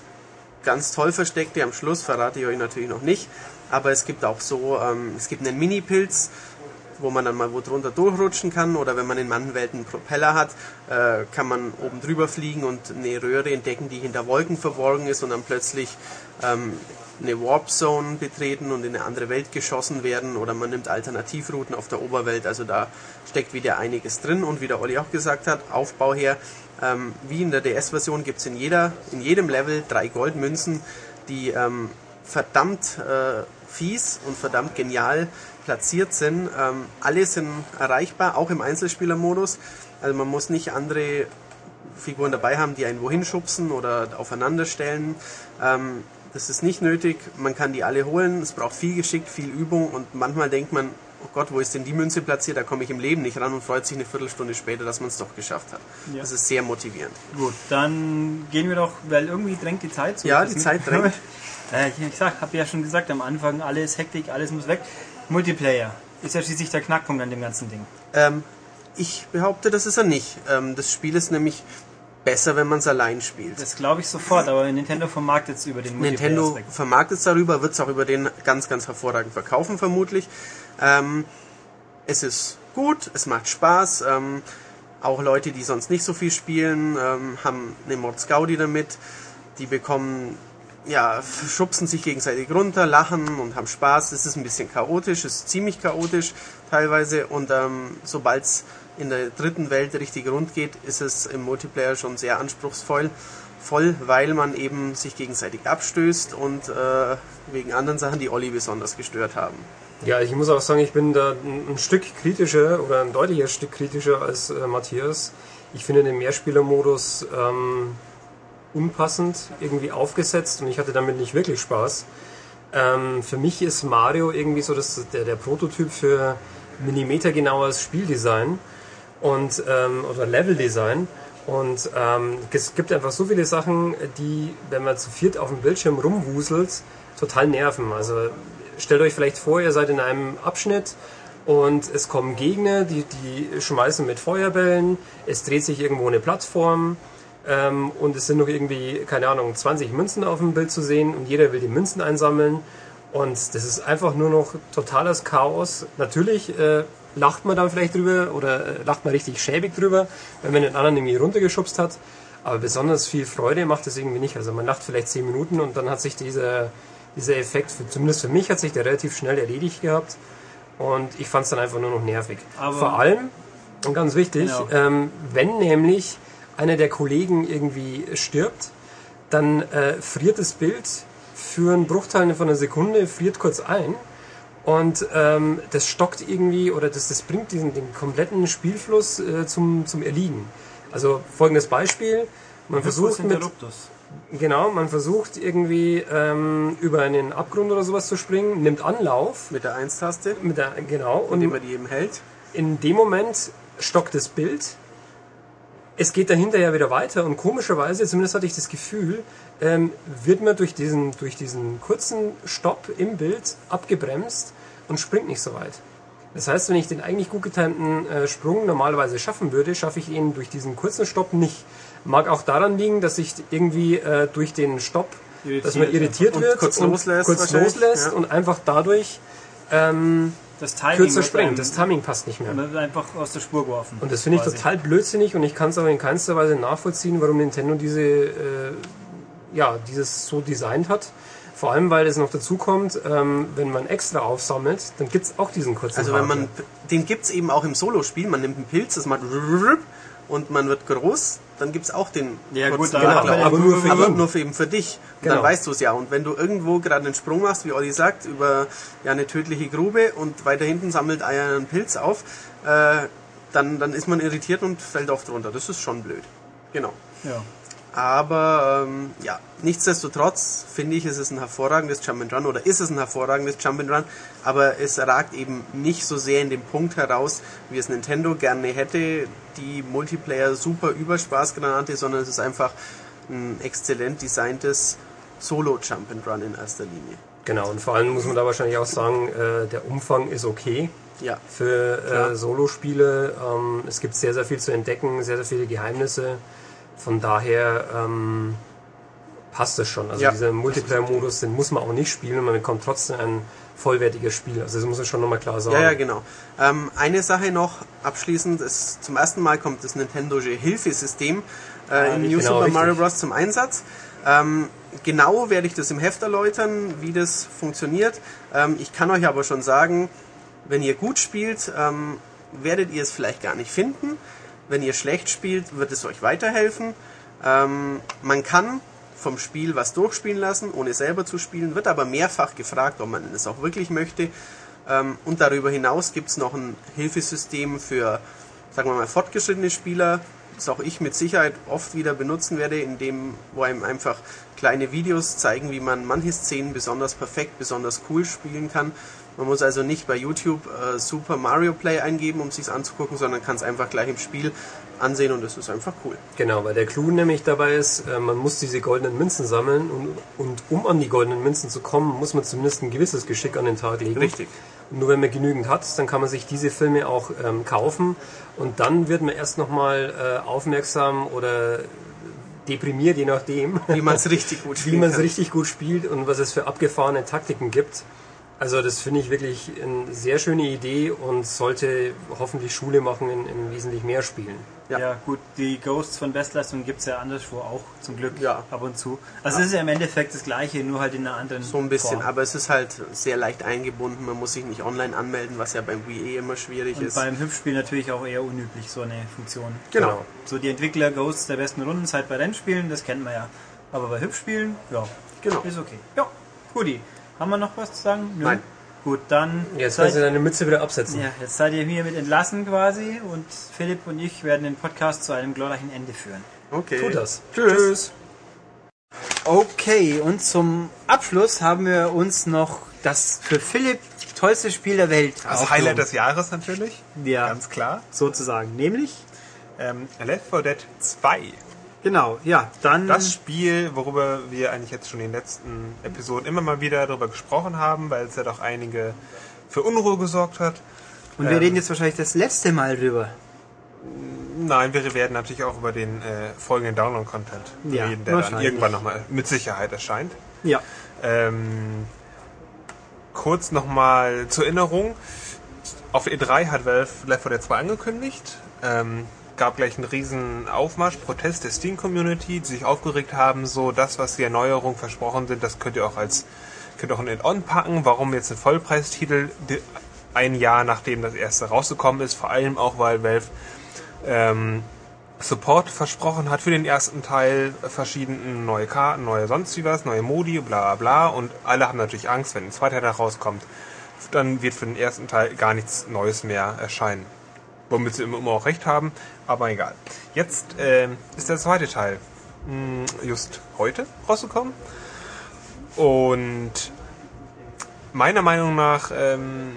ganz toll Versteckte am Schluss verrate ich euch natürlich noch nicht. Aber es gibt auch so, ähm, es gibt einen Mini-Pilz, wo man dann mal wo drunter durchrutschen kann. Oder wenn man in manchen Welten einen Propeller hat, äh, kann man oben drüber fliegen und eine Röhre entdecken, die hinter Wolken verborgen ist und dann plötzlich ähm, eine Warp Zone betreten und in eine andere Welt geschossen werden. Oder man nimmt Alternativrouten auf der Oberwelt. Also da steckt wieder einiges drin. Und wie der Olli auch gesagt hat, Aufbau her, ähm, wie in der DS-Version gibt es in, in jedem Level drei Goldmünzen, die ähm, verdammt äh, fies und verdammt genial platziert sind. Ähm, alle sind erreichbar, auch im Einzelspielermodus. Also man muss nicht andere Figuren dabei haben, die einen wohin schubsen oder aufeinander stellen. Ähm, das ist nicht nötig. Man kann die alle holen. Es braucht viel Geschick, viel Übung und manchmal denkt man, oh Gott, wo ist denn die Münze platziert? Da komme ich im Leben nicht ran und freut sich eine Viertelstunde später, dass man es doch geschafft hat. Ja. Das ist sehr motivierend. Gut, dann gehen wir doch, weil irgendwie drängt die Zeit zu. Ja, die Zeit drängt. Äh, ich habe ja schon gesagt, am Anfang alles Hektik, alles muss weg. Multiplayer ist ja schließlich der Knackpunkt an dem ganzen Ding. Ähm, ich behaupte, das ist er nicht. Ähm, das Spiel ist nämlich besser, wenn man es allein spielt. Das glaube ich sofort, aber Nintendo vermarktet es über den Nintendo Multiplayer-Aspekt. vermarktet es darüber, wird es auch über den ganz, ganz hervorragend verkaufen, vermutlich. Ähm, es ist gut, es macht Spaß. Ähm, auch Leute, die sonst nicht so viel spielen, ähm, haben eine Mordsgaudi damit. Die bekommen, ja, schubsen sich gegenseitig runter, lachen und haben Spaß. Es ist ein bisschen chaotisch, es ist ziemlich chaotisch teilweise. Und ähm, sobald es in der dritten Welt richtig rund geht, ist es im Multiplayer schon sehr anspruchsvoll voll, weil man eben sich gegenseitig abstößt und äh, wegen anderen Sachen, die Olli besonders gestört haben. Ja, ich muss auch sagen, ich bin da ein, Stück kritischer oder ein deutliches Stück kritischer als äh, Matthias. Ich finde den Mehrspielermodus ähm, unpassend irgendwie aufgesetzt und ich hatte damit nicht wirklich Spaß. Ähm, für mich ist Mario irgendwie so das, der, der Prototyp für millimetergenaues Spieldesign und ähm, oder Leveldesign Und ähm, es gibt einfach so viele Sachen, die, wenn man zu viert auf dem Bildschirm rumwuselt, total nerven. Also stellt euch vielleicht vor, ihr seid in einem Abschnitt und es kommen Gegner, die, die schmeißen mit Feuerbällen, es dreht sich irgendwo eine Plattform ähm, und es sind noch irgendwie, keine Ahnung, 20 Münzen auf dem Bild zu sehen und jeder will die Münzen einsammeln und das ist einfach nur noch totales Chaos. Natürlich äh, lacht man dann vielleicht drüber oder äh, lacht man richtig schäbig drüber, wenn man den anderen irgendwie runtergeschubst hat. Aber besonders viel Freude macht es irgendwie nicht. Also man lacht vielleicht 10 Minuten und dann hat sich dieser, dieser Effekt, für, zumindest für mich, hat sich der relativ schnell erledigt gehabt. Und ich fand es dann einfach nur noch nervig. Aber- Vor allem, und ganz wichtig, Genau. ähm, wenn nämlich einer der Kollegen irgendwie stirbt, dann äh, friert das Bild für einen Bruchteil von einer Sekunde, friert kurz ein und ähm, das stockt irgendwie oder das, das bringt diesen den kompletten Spielfluss äh, zum, zum Erliegen. Also folgendes Beispiel, man versucht mit, genau, man versucht irgendwie ähm, über einen Abgrund oder sowas zu springen, nimmt Anlauf Mit der 1-Taste, mit der, genau indem und man die eben hält. in dem Moment stockt das Bild. Es geht dahinter ja wieder weiter und komischerweise, zumindest hatte ich das Gefühl, ähm, wird man durch diesen, durch diesen kurzen Stopp im Bild abgebremst und springt nicht so weit. Das heißt, wenn ich den eigentlich gut getimten äh, Sprung normalerweise schaffen würde, schaffe ich ihn durch diesen kurzen Stopp nicht. Mag auch daran liegen, dass ich irgendwie äh, durch den Stopp, dass man Irritiert irritiert Und wird kurz loslässt kurz loslässt ja. und einfach dadurch ähm, Das Timing kürzer springt. Das Timing passt nicht mehr. Man wird einfach aus der Spur geworfen. Und das finde ich total blödsinnig und ich kann es auch in keinster Weise nachvollziehen, warum Nintendo diese, äh, ja, dieses so designt hat. Vor allem, weil es noch dazu kommt, ähm, wenn man extra aufsammelt, dann gibt es auch diesen kurzen Also wenn man, den gibt's eben auch im Solo-Spiel. Man nimmt einen Pilz, das macht und man wird groß. Dann gibt's auch den Ja, gut, kurzen Genau, aber nur für aber nur für eben für dich. Und Genau. Dann weißt du es ja. Und wenn du irgendwo gerade einen Sprung machst, wie Olli sagt, über ja, eine tödliche Grube und weiter hinten sammelt einer einen Pilz auf, äh, dann, dann ist man irritiert und fällt oft runter. Das ist schon blöd. Genau. Ja. Aber ähm, ja, nichtsdestotrotz finde ich, es ist ein hervorragendes Jump'n'Run oder ist es ein hervorragendes Jump'n'Run, aber es ragt eben nicht so sehr in dem Punkt heraus, wie es Nintendo gerne hätte, die Multiplayer super Überspaßgranate, sondern es ist einfach ein exzellent designtes Solo Jump'n'Run in erster Linie. Genau, und vor allem muss man da wahrscheinlich auch sagen, äh, der Umfang ist okay Ja, für äh, Solospiele. Ähm, es gibt sehr, sehr viel zu entdecken, sehr, sehr viele Geheimnisse. Von daher ähm, passt es schon. Also Ja. dieser Multiplayer-Modus, den muss man auch nicht spielen und man bekommt trotzdem ein vollwertiges Spiel. Also das muss man schon nochmal klar sagen. Ja, ja, genau. Ähm, eine Sache noch abschließend, ist, zum ersten Mal kommt das Nintendo Hilfesystem äh, in New genau, Super richtig. Mario Bros. zum Einsatz. Ähm, genau werde ich das im Heft erläutern, wie das funktioniert. Ähm, ich kann euch aber schon sagen, wenn ihr gut spielt, ähm, werdet ihr es vielleicht gar nicht finden. Wenn ihr schlecht spielt, wird es euch weiterhelfen. Ähm, man kann vom Spiel was durchspielen lassen, ohne selber zu spielen, wird aber mehrfach gefragt, ob man es auch wirklich möchte. Ähm, und darüber hinaus gibt es noch ein Hilfesystem für, sagen wir mal, fortgeschrittene Spieler, das auch ich mit Sicherheit oft wieder benutzen werde, in dem, wo einem einfach kleine Videos zeigen, wie man manche Szenen besonders perfekt, besonders cool spielen kann. Man muss also nicht bei YouTube äh, Super Mario Play eingeben, um es sich anzugucken, sondern kann es einfach gleich im Spiel ansehen und es ist einfach cool. Genau, weil der Clou nämlich dabei ist, äh, man muss diese goldenen Münzen sammeln und, und um an die goldenen Münzen zu kommen, muss man zumindest ein gewisses Geschick an den Tag legen. Richtig. Und nur wenn man genügend hat, dann kann man sich diese Filme auch ähm, kaufen und dann wird man erst nochmal äh, aufmerksam oder deprimiert, je nachdem, Wie man es richtig gut wie spielen man es richtig gut spielt und was es für abgefahrene Taktiken gibt. Also das finde ich wirklich eine sehr schöne Idee und sollte hoffentlich Schule machen in, in wesentlich mehr Spielen. Ja. Ja. gut, die Ghosts von Bestleistung gibt es ja anderswo auch, zum Glück, Ja. ab und zu. Also es ist ja im Endeffekt das gleiche, nur halt in einer anderen So ein bisschen, Form. aber es ist halt sehr leicht eingebunden. Man muss sich nicht online anmelden, was ja beim Wii eh immer schwierig Und ist. beim Hüpfspiel natürlich auch eher unüblich, so eine Funktion. Genau. So die Entwickler Ghosts der besten Rundenzeit bei Rennspielen, das kennt man ja. Aber bei Hüpfspielen, ja, Genau. ist okay. Ja, Guti. Haben wir noch was zu sagen? Nö? Nein. Gut, dann Jetzt kannst du deine Mütze wieder absetzen. ja, jetzt seid ihr hiermit entlassen quasi und Philipp und ich werden den Podcast zu einem glorreichen Ende führen. Okay. Tut das. Tschüss. Okay, und zum Abschluss haben wir uns noch das für Philipp tollste Spiel der Welt Das. Highlight des Jahres natürlich, Ja, ganz klar. sozusagen. Nämlich, Ähm, Left 4 Dead 2. Genau, ja, dann. Das Spiel, worüber wir eigentlich jetzt schon in den letzten Episoden immer mal wieder darüber gesprochen haben, weil es ja doch einige für Unruhe gesorgt hat. und wir ähm, reden jetzt wahrscheinlich das letzte Mal drüber. Nein, wir werden natürlich auch über den äh, folgenden Download-Content Ja, reden, der dann irgendwann nochmal mit Sicherheit erscheint. Ja. Ähm, kurz nochmal zur Erinnerung. Auf E3 hat Valve Left 4 Dead 2 angekündigt. Ähm, gab gleich einen riesen Aufmarsch, Protest der Steam-Community, die sich aufgeregt haben, so das, was die Erneuerung versprochen sind, das könnt ihr auch als könnt auch ein Add-on packen. Warum jetzt ein Vollpreistitel ein Jahr nachdem das erste rausgekommen ist? Vor allem auch, weil Valve ähm, Support versprochen hat für den ersten Teil, verschiedene neue Karten, neue sonst wie was, neue Modi, bla bla bla. Und alle haben natürlich Angst, wenn ein zweiter Teil rauskommt, dann wird für den ersten Teil gar nichts Neues mehr erscheinen. Womit sie immer, auch recht haben, aber egal. Jetzt ähm, ist der zweite Teil mh, just heute rausgekommen. Und meiner Meinung nach ähm,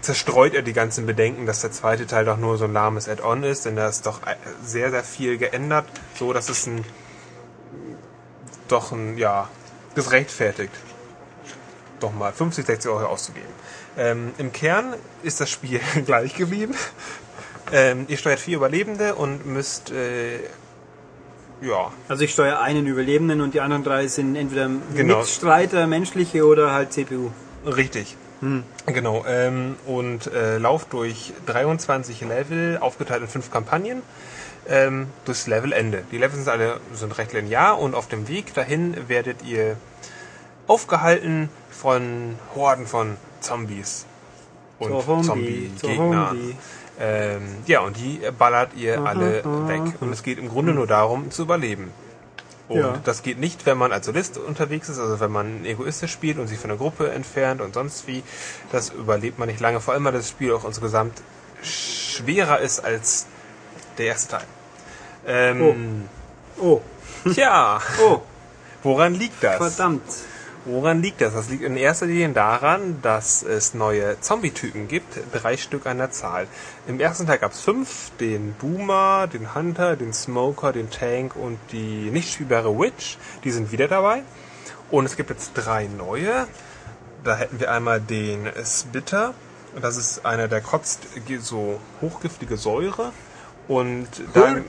zerstreut er die ganzen Bedenken, dass der zweite Teil doch nur so ein lahmes Add-on ist, denn da ist doch äh, sehr, sehr viel geändert, so dass es ein doch ein, ja, das rechtfertigt, doch mal 50, 60 Euro auszugeben. Ähm, Im Kern ist das Spiel gleich geblieben. Ähm, ihr steuert vier Überlebende und müsst, äh, ja, Also ich steuere einen Überlebenden und die anderen drei sind entweder Genau. Mitstreiter, menschliche oder halt CPU. Richtig. Genau. Ähm, und äh, lauft durch 23 Level, aufgeteilt in fünf Kampagnen, ähm, durchs Levelende. Die Level sind alle sind recht linear und auf dem Weg dahin werdet ihr aufgehalten von Horden von Zombies und Zombie, Zombie-Gegnern. Zombie. Ähm, ja, und die ballert ihr alle weg. Und es geht im Grunde nur darum, zu überleben. Und Ja. das geht nicht, wenn man als Solist unterwegs ist, also wenn man egoistisch spielt und sich von der Gruppe entfernt und sonst wie. Das überlebt man nicht lange. Vor allem, weil das Spiel auch insgesamt schwerer ist als der erste Teil. Ähm, Oh, Tja, oh, woran liegt das? verdammt. Woran liegt das? Das liegt in erster Linie daran, dass es neue Zombie-Typen gibt, drei Stück an der Zahl. Im ersten Teil gab es fünf, den Boomer, den Hunter, den Smoker, den Tank und die nicht spielbare Witch. Die sind wieder dabei. Und es gibt jetzt drei neue. Da hätten wir einmal den Spitter. Das ist einer, der kotzt so hochgiftige Säure. Und dann,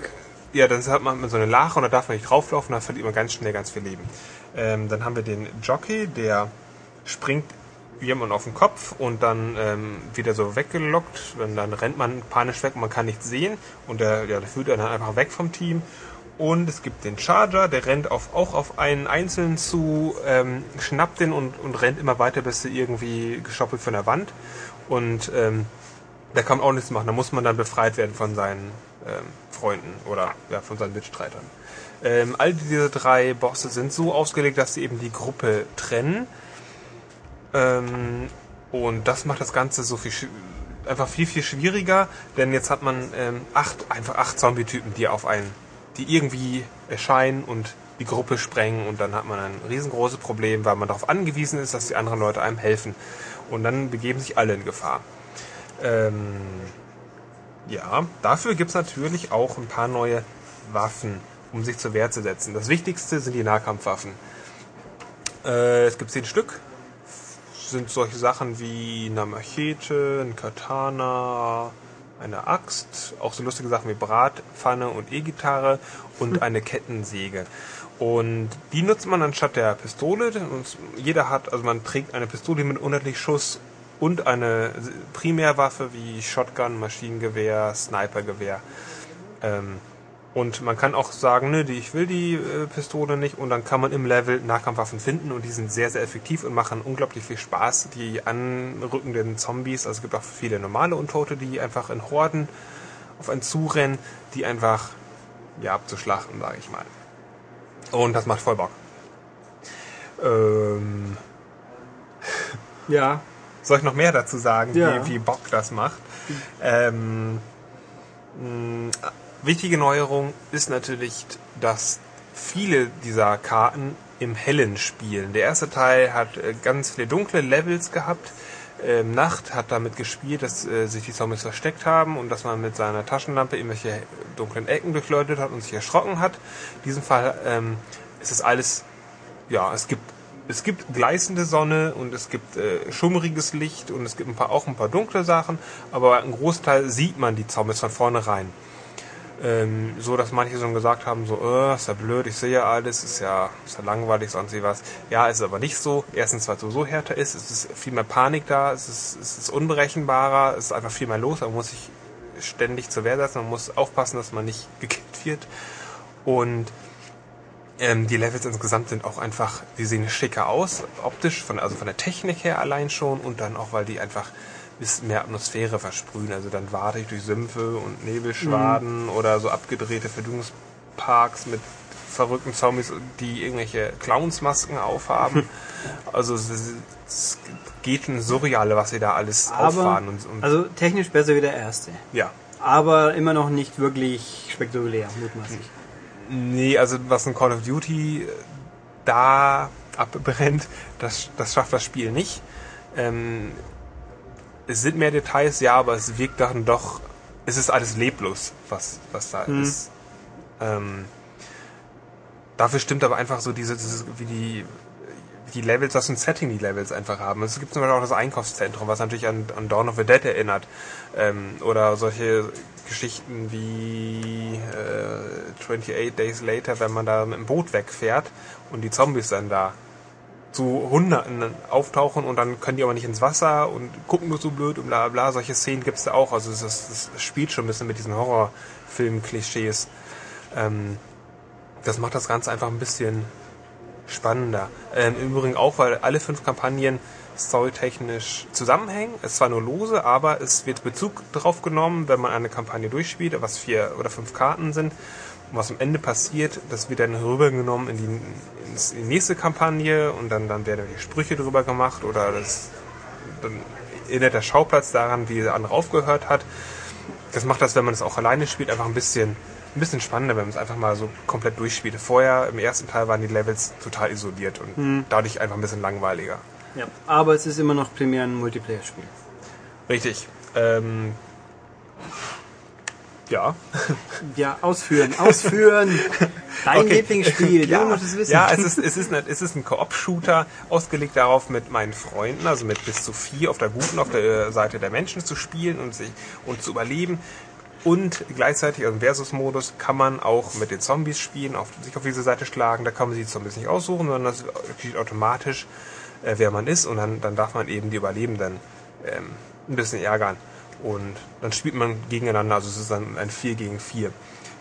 ja, dann hat man so eine Lache und da darf man nicht drauflaufen, da verliert man ganz schnell ganz viel Leben. Ähm, dann haben wir den Jockey, der springt jemand auf den Kopf und dann ähm, wieder so weggelockt. Und dann rennt man panisch weg und man kann nichts sehen. Und der, ja, der führt dann einfach weg vom Team. Und es gibt den Charger, der rennt auf, auch auf einen Einzelnen zu, ähm, schnappt den und, und rennt immer weiter, bis er irgendwie gestoppelt von der Wand. Und ähm, da kann man auch nichts machen. Da muss man dann befreit werden von seinen ähm, Freunden oder ja, von seinen Mitstreitern. Ähm, all diese drei Bosse sind so ausgelegt, dass sie eben die Gruppe trennen. Ähm, und das macht das Ganze so viel einfach viel, viel schwieriger, denn jetzt hat man ähm, acht, einfach acht Zombie-Typen, die auf einen, die irgendwie erscheinen und die Gruppe sprengen und dann hat man ein riesengroßes Problem, weil man darauf angewiesen ist, dass die anderen Leute einem helfen. Und dann begeben sich alle in Gefahr. Ähm, ja, dafür gibt's natürlich auch ein paar neue Waffen, um sich zur Wehr zu setzen. Das Wichtigste sind die Nahkampfwaffen. Äh, es gibt zehn Stück. Sind solche Sachen wie eine Machete, ein Katana, eine Axt, auch so lustige Sachen wie Bratpfanne und E-Gitarre und eine Kettensäge. Und die nutzt man anstatt der Pistole. Und jeder hat, also man trägt eine Pistole mit unendlich Schuss und eine Primärwaffe wie Shotgun, Maschinengewehr, Snipergewehr. Ähm, und man kann auch sagen, nö, die, ich will die äh, Pistole nicht. Und dann kann man im Level Nahkampfwaffen finden und die sind sehr, sehr effektiv und machen unglaublich viel Spaß. Die anrückenden Zombies, also es gibt auch viele normale Untote, die einfach in Horden auf einen zurennen, die einfach ja abzuschlachten, sage ich mal. Und das macht voll Bock. Ähm, Ja, soll ich noch mehr dazu sagen, Ja. wie, wie Bock das macht? Ähm, mh, wichtige Neuerung ist natürlich, dass viele dieser Karten im Hellen spielen. Der erste Teil hat äh, ganz viele dunkle Levels gehabt, ähm, Nacht, hat damit gespielt, dass äh, sich die Zombies versteckt haben und dass man mit seiner Taschenlampe irgendwelche dunklen Ecken durchleuchtet hat und sich erschrocken hat. In diesem Fall ähm, ist es alles, ja, es gibt es gibt gleißende Sonne und es gibt äh, schummriges Licht und es gibt ein paar, auch ein paar dunkle Sachen, aber ein Großteil sieht man die Zombies von vornherein. Ähm, so dass manche schon gesagt haben, so, äh, ist ja blöd, ich sehe ja alles, ist ja, ist ja langweilig, sonst wie was. Ja, ist aber nicht so. Erstens, weil es so härter ist, es ist viel mehr Panik da, es ist, es ist unberechenbarer, es ist einfach viel mehr los, man muss sich ständig zur Wehr setzen, man muss aufpassen, dass man nicht gekillt wird. Und ähm, die Levels insgesamt sind auch einfach, die sehen schicker aus, optisch, von, also von der Technik her allein schon und dann auch, weil die einfach ein bisschen mehr Atmosphäre versprühen. Also dann warte ich durch Sümpfe und Nebelschwaden mhm. oder so abgedrehte Verdünnungsparks mit verrückten Zombies, die irgendwelche Clownsmasken aufhaben. also es, es geht schon surreale, was sie da alles Aber, auffahren. Und, und also technisch besser wie der erste. Ja. Aber immer noch nicht wirklich spektakulär, mutmaßlich. Nee, also was ein Call of Duty da abbrennt, das, das schafft das Spiel nicht. Ähm, es sind mehr Details, ja, aber es wirkt dann doch, es ist alles leblos, was, was da mhm. ist. Ähm, dafür stimmt aber einfach so diese, diese wie die die Levels, was ein Setting die Levels einfach haben. Es gibt zum Beispiel auch das Einkaufszentrum, was natürlich an, an Dawn of the Dead erinnert. Ähm, oder solche Geschichten wie äh, 28 Days Later, wenn man da mit dem Boot wegfährt und die Zombies dann da zu Hunderten auftauchen und dann können die aber nicht ins Wasser und gucken nur so blöd und bla bla. Solche Szenen gibt es da auch. Also das, das, spielt schon ein bisschen mit diesen Horrorfilm-Klischees. Ähm, das macht das Ganze einfach ein bisschen spannender. Ähm, Im Übrigen auch, weil alle fünf Kampagnen storytechnisch zusammenhängen. Es ist zwar nur lose, aber es wird Bezug drauf genommen, wenn man eine Kampagne durchspielt, was vier oder fünf Karten sind. Was am Ende passiert, das wird dann rübergenommen in die, in die nächste Kampagne und dann, dann werden Sprüche drüber gemacht oder das, dann erinnert der Schauplatz daran, wie der andere aufgehört hat. Das macht das, wenn man es auch alleine spielt, einfach ein bisschen ein bisschen spannender, wenn man es einfach mal so komplett durchspielt. Vorher, im ersten Teil, waren die Levels total isoliert und hm. dadurch einfach ein bisschen langweiliger. Ja, aber es ist immer noch primär ein Multiplayer-Spiel. Richtig. Ähm, ja. Ja, ausführen, ausführen. Dein okay. Lieblingsspiel, ja, du musst es wissen. Ja, es ist, es ist, ein, es ist ein Koop-Shooter, ausgelegt darauf, mit meinen Freunden, also mit bis zu vier auf der guten, auf der Seite der Menschen zu spielen und, sich, und zu überleben. Und gleichzeitig, also im Versus-Modus, kann man auch mit den Zombies spielen, auf, sich auf diese Seite schlagen. Da kann man die Zombies nicht aussuchen, sondern das geschieht automatisch, äh, wer man ist. Und dann, dann darf man eben die Überlebenden ähm, ein bisschen ärgern. Und dann spielt man gegeneinander, also es ist dann ein 4 gegen 4.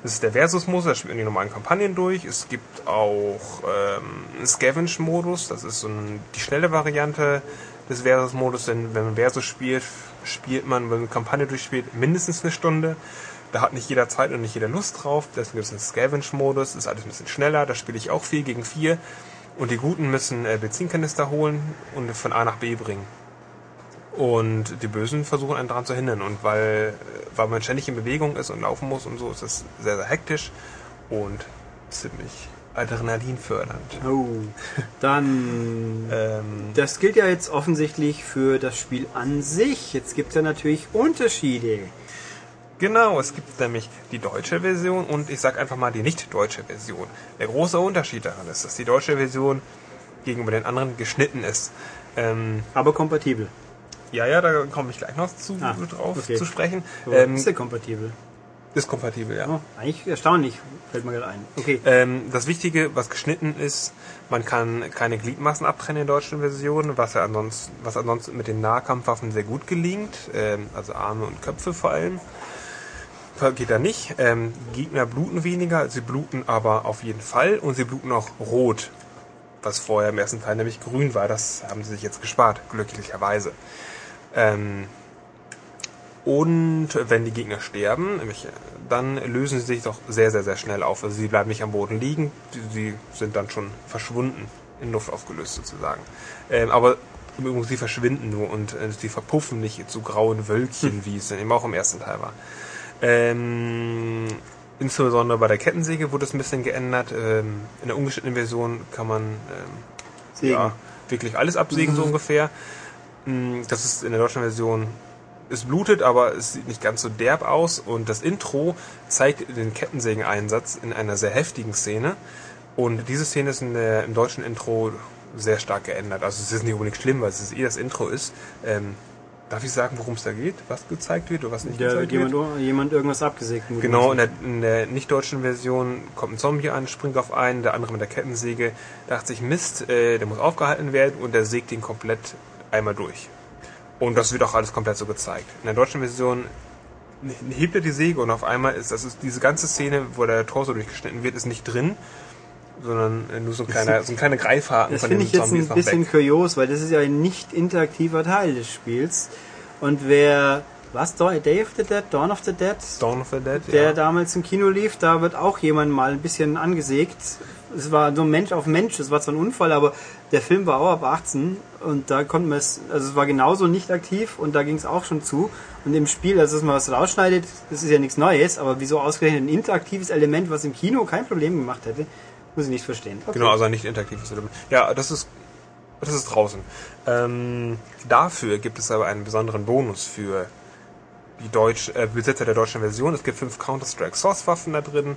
Das ist der Versus-Modus, da spielt man die normalen Kampagnen durch. Es gibt auch ähm, einen Scavenge-Modus, das ist so ein, die schnelle Variante des Versus-Modus, denn wenn man Versus spielt, spielt man, wenn man eine Kampagne durchspielt, mindestens eine Stunde. Da hat nicht jeder Zeit und nicht jeder Lust drauf. Deswegen gibt es einen Scavenge-Modus, ist alles ein bisschen schneller. Da spiele ich auch 4 gegen 4. Und die Guten müssen äh, Benzinkanister holen und von A nach B bringen. Und die Bösen versuchen einen daran zu hindern. Und weil, äh, weil man ständig in Bewegung ist und laufen muss und so, ist das sehr, sehr hektisch und ziemlich Adrenalin fördernd. Oh, dann. ähm, das gilt ja jetzt offensichtlich für das Spiel an sich. Jetzt gibt es ja natürlich Unterschiede. Genau, es gibt nämlich die deutsche Version und ich sag einfach mal die nicht deutsche Version. Der große Unterschied daran ist, dass die deutsche Version gegenüber den anderen geschnitten ist. Ähm, Aber kompatibel. Ja, ja, da komme ich gleich noch zu, ah, drauf okay. zu sprechen. ähm, ist der kompatibel? Ist kompatibel, ja. Oh, eigentlich erstaunlich, fällt mir gerade ein. Okay. Ähm, das Wichtige, was geschnitten ist, man kann keine Gliedmaßen abtrennen in der deutschen Version, was ja ansonsten, was ansonsten mit den Nahkampfwaffen sehr gut gelingt, ähm, also Arme und Köpfe vor allem. Geht da nicht. Ähm, Gegner bluten weniger, sie bluten aber auf jeden Fall und sie bluten auch rot, was vorher im ersten Teil nämlich grün war. Das haben sie sich jetzt gespart, glücklicherweise. Ähm, und wenn die Gegner sterben, dann lösen sie sich doch sehr, sehr, sehr schnell auf. Also sie bleiben nicht am Boden liegen, sie sind dann schon verschwunden, in Luft aufgelöst sozusagen. Ähm, aber im Übrigen, sie verschwinden nur und äh, sie verpuffen nicht zu grauen Wölkchen, hm. wie es dann eben auch im ersten Teil war. Ähm, insbesondere bei der Kettensäge wurde es ein bisschen geändert. Ähm, in der ungeschnittenen Version kann man ähm, ja, wirklich alles absägen, mhm. so ungefähr. Mh, das ist in der deutschen Version, es blutet, aber es sieht nicht ganz so derb aus und das Intro zeigt den Kettensägen-Einsatz in einer sehr heftigen Szene und diese Szene ist in der, im deutschen Intro sehr stark geändert. Also es ist nicht unbedingt schlimm, weil es eh das Intro ist. Ähm, darf ich sagen, worum es da geht? Was gezeigt wird oder was nicht Da gezeigt wird wird? jemand, jemand irgendwas abgesägt. Genau, in der, in der nicht-deutschen Version kommt ein Zombie an, springt auf einen, der andere mit der Kettensäge, dachte sich, Mist, äh, der muss aufgehalten werden und der sägt ihn komplett einmal durch. Und das wird auch alles komplett so gezeigt. In der deutschen Version hebt er die Säge und auf einmal ist, das ist diese ganze Szene, wo der Torso durchgeschnitten wird, ist nicht drin, sondern äh, nur so ein kleiner, so ein kleiner Greifhaken Das von finde dem ich jetzt Zombie ein ist noch bisschen weg. kurios, weil das ist ja ein nicht interaktiver Teil des Spiels. Und wer, was, Day of the Dead, Dawn of the Dead, Dawn of the Dead, der ja. damals im Kino lief, da wird auch jemand mal ein bisschen angesägt. Es war so Mensch auf Mensch, es war zwar ein Unfall, aber der Film war auch ab 18 und da konnten wir es, also es war genauso nicht aktiv und da ging es auch schon zu. Und im Spiel, also dass man was rausschneidet, das ist ja nichts Neues, aber wieso ausgerechnet ein interaktives Element, was im Kino kein Problem gemacht hätte, muss ich nicht verstehen. Okay. Genau, also ein nicht interaktives Element. Ja, das ist, das ist draußen. Ähm, dafür gibt es aber einen besonderen Bonus für die Deutsch, äh, Besitzer der deutschen Version. Es gibt fünf Counter-Strike Source-Waffen da drin.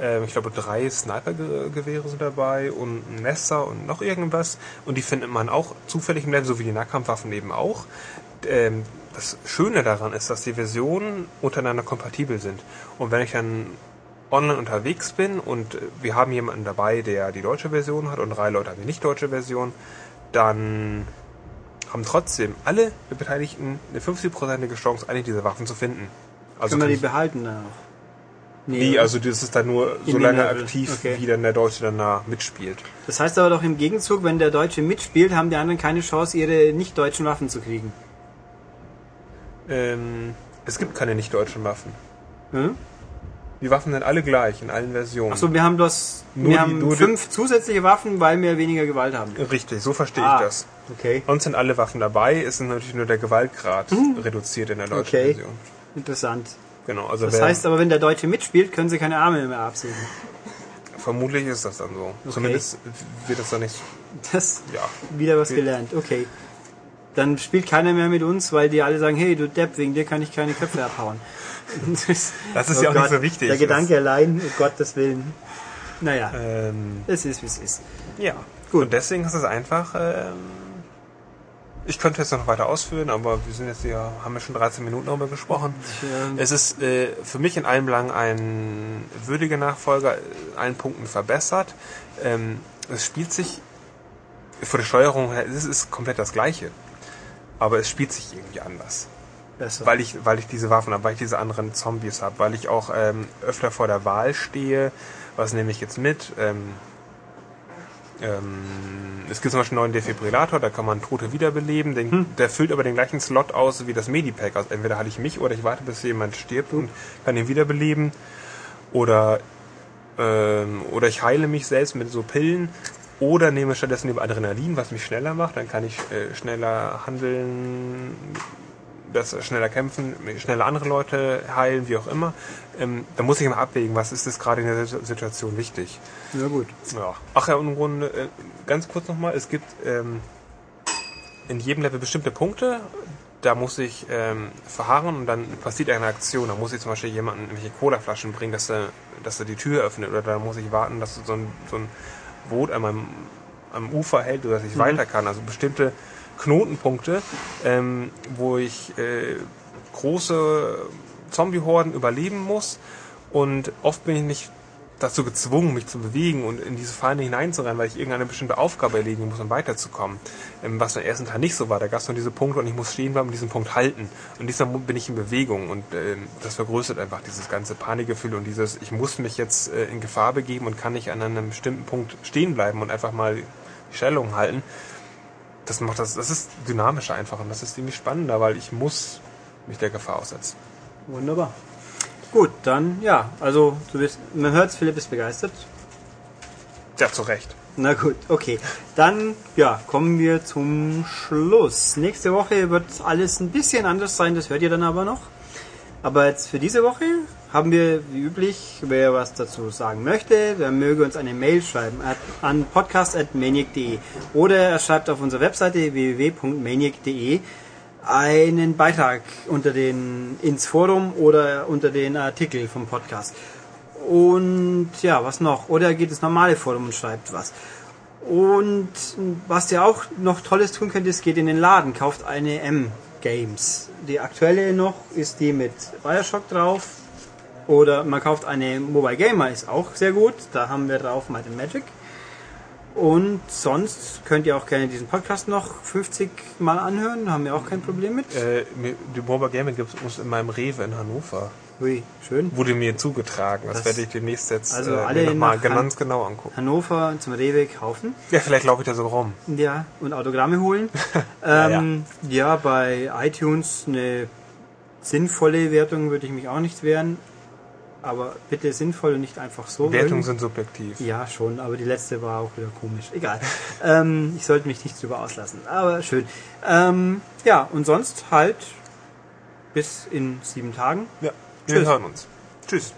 Ähm, ich glaube, drei Sniper-Gewehre sind dabei und ein Messer und noch irgendwas. Und die findet man auch zufällig im Level, so wie die Nahkampfwaffen eben auch. Ähm, das Schöne daran ist, dass die Versionen untereinander kompatibel sind. Und wenn ich dann online unterwegs bin und äh, wir haben jemanden dabei, der die deutsche Version hat und drei Leute haben die nicht deutsche Version, dann haben trotzdem alle Beteiligten eine 50-prozentige Chance, eine dieser Waffen zu finden. Also Können wir die behalten dann auch? nee, also das ist dann nur so lange aktiv, Okay. wie dann der Deutsche dann da mitspielt. Das heißt aber doch im Gegenzug, wenn der Deutsche mitspielt, haben die anderen keine Chance, ihre nicht deutschen Waffen zu kriegen. Ähm, es gibt keine nicht-deutschen Waffen. Hm? Die Waffen sind alle gleich in allen Versionen. Achso, wir haben das, Nur wir die- haben fünf zusätzliche Waffen, weil wir weniger Gewalt haben. Richtig, so verstehe Ah. ich das. Okay, Sonst sind alle Waffen dabei, ist natürlich nur der Gewaltgrad reduziert in der deutschen Hm. Okay. Version. interessant. Genau, also Das heißt aber, wenn der Deutsche mitspielt, können sie keine Arme mehr absägen. vermutlich ist das dann so. Zumindest wird das dann nicht, Das ja. wieder was gelernt. Okay. Dann spielt keiner mehr mit uns, weil die alle sagen, hey du Depp, wegen dir kann ich keine Köpfe abhauen. Das, Das ist ja auch nicht so wichtig. Der Gedanke allein, um Gottes Willen. Naja, Ähm, es ist wie es ist. ja. Gut. Und deswegen ist es einfach, ähm, ich könnte jetzt noch weiter ausführen, aber wir sind jetzt hier, haben wir schon 13 Minuten darüber gesprochen. ähm, Es ist äh, für mich in allem Belang ein würdiger Nachfolger, in allen Punkten verbessert. Ähm, es spielt sich von der Steuerung her, es ist komplett das gleiche. Aber es spielt sich irgendwie anders. Besser. Weil ich, weil ich diese Waffen habe, weil ich diese anderen Zombies habe, weil ich auch ähm, öfter vor der Wahl stehe, was nehme ich jetzt mit? Ähm, ähm, es gibt zum Beispiel einen neuen Defibrillator, da kann man Tote wiederbeleben, den, der füllt aber den gleichen Slot aus wie das Medipack. Also entweder halte ich mich oder ich warte, bis jemand stirbt und kann ihn wiederbeleben. Oder, ähm, oder ich heile mich selbst mit so Pillen. Oder nehme stattdessen lieber Adrenalin, was mich schneller macht. Dann kann ich äh, schneller handeln, das schneller kämpfen, schneller andere Leute heilen, wie auch immer. Ähm, da muss ich immer abwägen, was ist das gerade in der Situ- Situation wichtig. Ja gut. Ja. Ach ja, und im Grunde, äh, ganz kurz nochmal, es gibt ähm, in jedem Level bestimmte Punkte, da muss ich ähm, verharren und dann passiert eine Aktion. Da muss ich zum Beispiel jemanden irgendwelche Colaflaschen bringen, dass er, dass er die Tür öffnet. Oder da muss ich warten, dass so ein, so ein Boot an meinem, am Ufer hält, sodass ich weiter kann. Also bestimmte Knotenpunkte, ähm, wo ich äh, große Zombie-Horden überleben muss. Und oft bin ich nicht dazu gezwungen, mich zu bewegen und in diese Feinde hineinzurennen, weil ich irgendeine bestimmte Aufgabe erledigen muss, um weiterzukommen. Ähm, was beim ersten Teil nicht so war. Da gab es nur diese Punkte und ich muss stehen bleiben und diesen Punkt halten. Und diesmal bin ich in Bewegung und ähm, das vergrößert einfach dieses ganze Panikgefühl und dieses, ich muss mich jetzt äh, in Gefahr begeben und kann nicht an einem bestimmten Punkt stehen bleiben und einfach mal die Stellung halten. Das macht das, das ist dynamischer einfach und das ist ziemlich spannender, weil ich muss mich der Gefahr aussetzen. Wunderbar. Gut, dann ja, also du bist, man hört, Philipp ist begeistert. Ja, zu Recht. Na gut, okay. Dann ja, kommen wir zum Schluss. Nächste Woche wird alles ein bisschen anders sein, das hört ihr dann aber noch. Aber jetzt für diese Woche haben wir, wie üblich, wer was dazu sagen möchte, der möge uns eine Mail schreiben an podcast.maniac.de oder er schreibt auf unserer Webseite www.maniac.de einen Beitrag unter den ins Forum oder unter den Artikel vom Podcast. Und ja, was noch? Oder er geht ins normale Forum und schreibt was. Und was ihr auch noch Tolles tun könnt, ist, geht in den Laden, kauft eine M-Games. Die aktuelle noch ist die mit Bioshock drauf. Oder man kauft eine Mobile Gamer, ist auch sehr gut. Da haben wir drauf Might and Magic. Und sonst könnt ihr auch gerne diesen Podcast noch 50 Mal anhören, haben wir auch kein Problem mit. Äh, die Mobile Gaming gibt es in meinem Rewe in Hannover. Ui, schön. Wurde mir zugetragen. Das, Das- werde ich demnächst jetzt Also äh, alle noch mal ganz genau angucken. Hannover zum Rewe kaufen. Ja, vielleicht laufe ich da so rum. Ja, und Autogramme holen. Ja, ähm, ja, bei iTunes eine sinnvolle Wertung würde ich mich auch nicht wehren. Aber bitte sinnvoll und nicht einfach so. Wertungen sind subjektiv. Ja, schon, aber die letzte war auch wieder komisch. Egal. ähm, ich sollte mich nicht drüber auslassen. Aber schön. Ähm, ja, und sonst halt bis in sieben Tagen. Ja. Wir Tschüss. hören uns. Tschüss.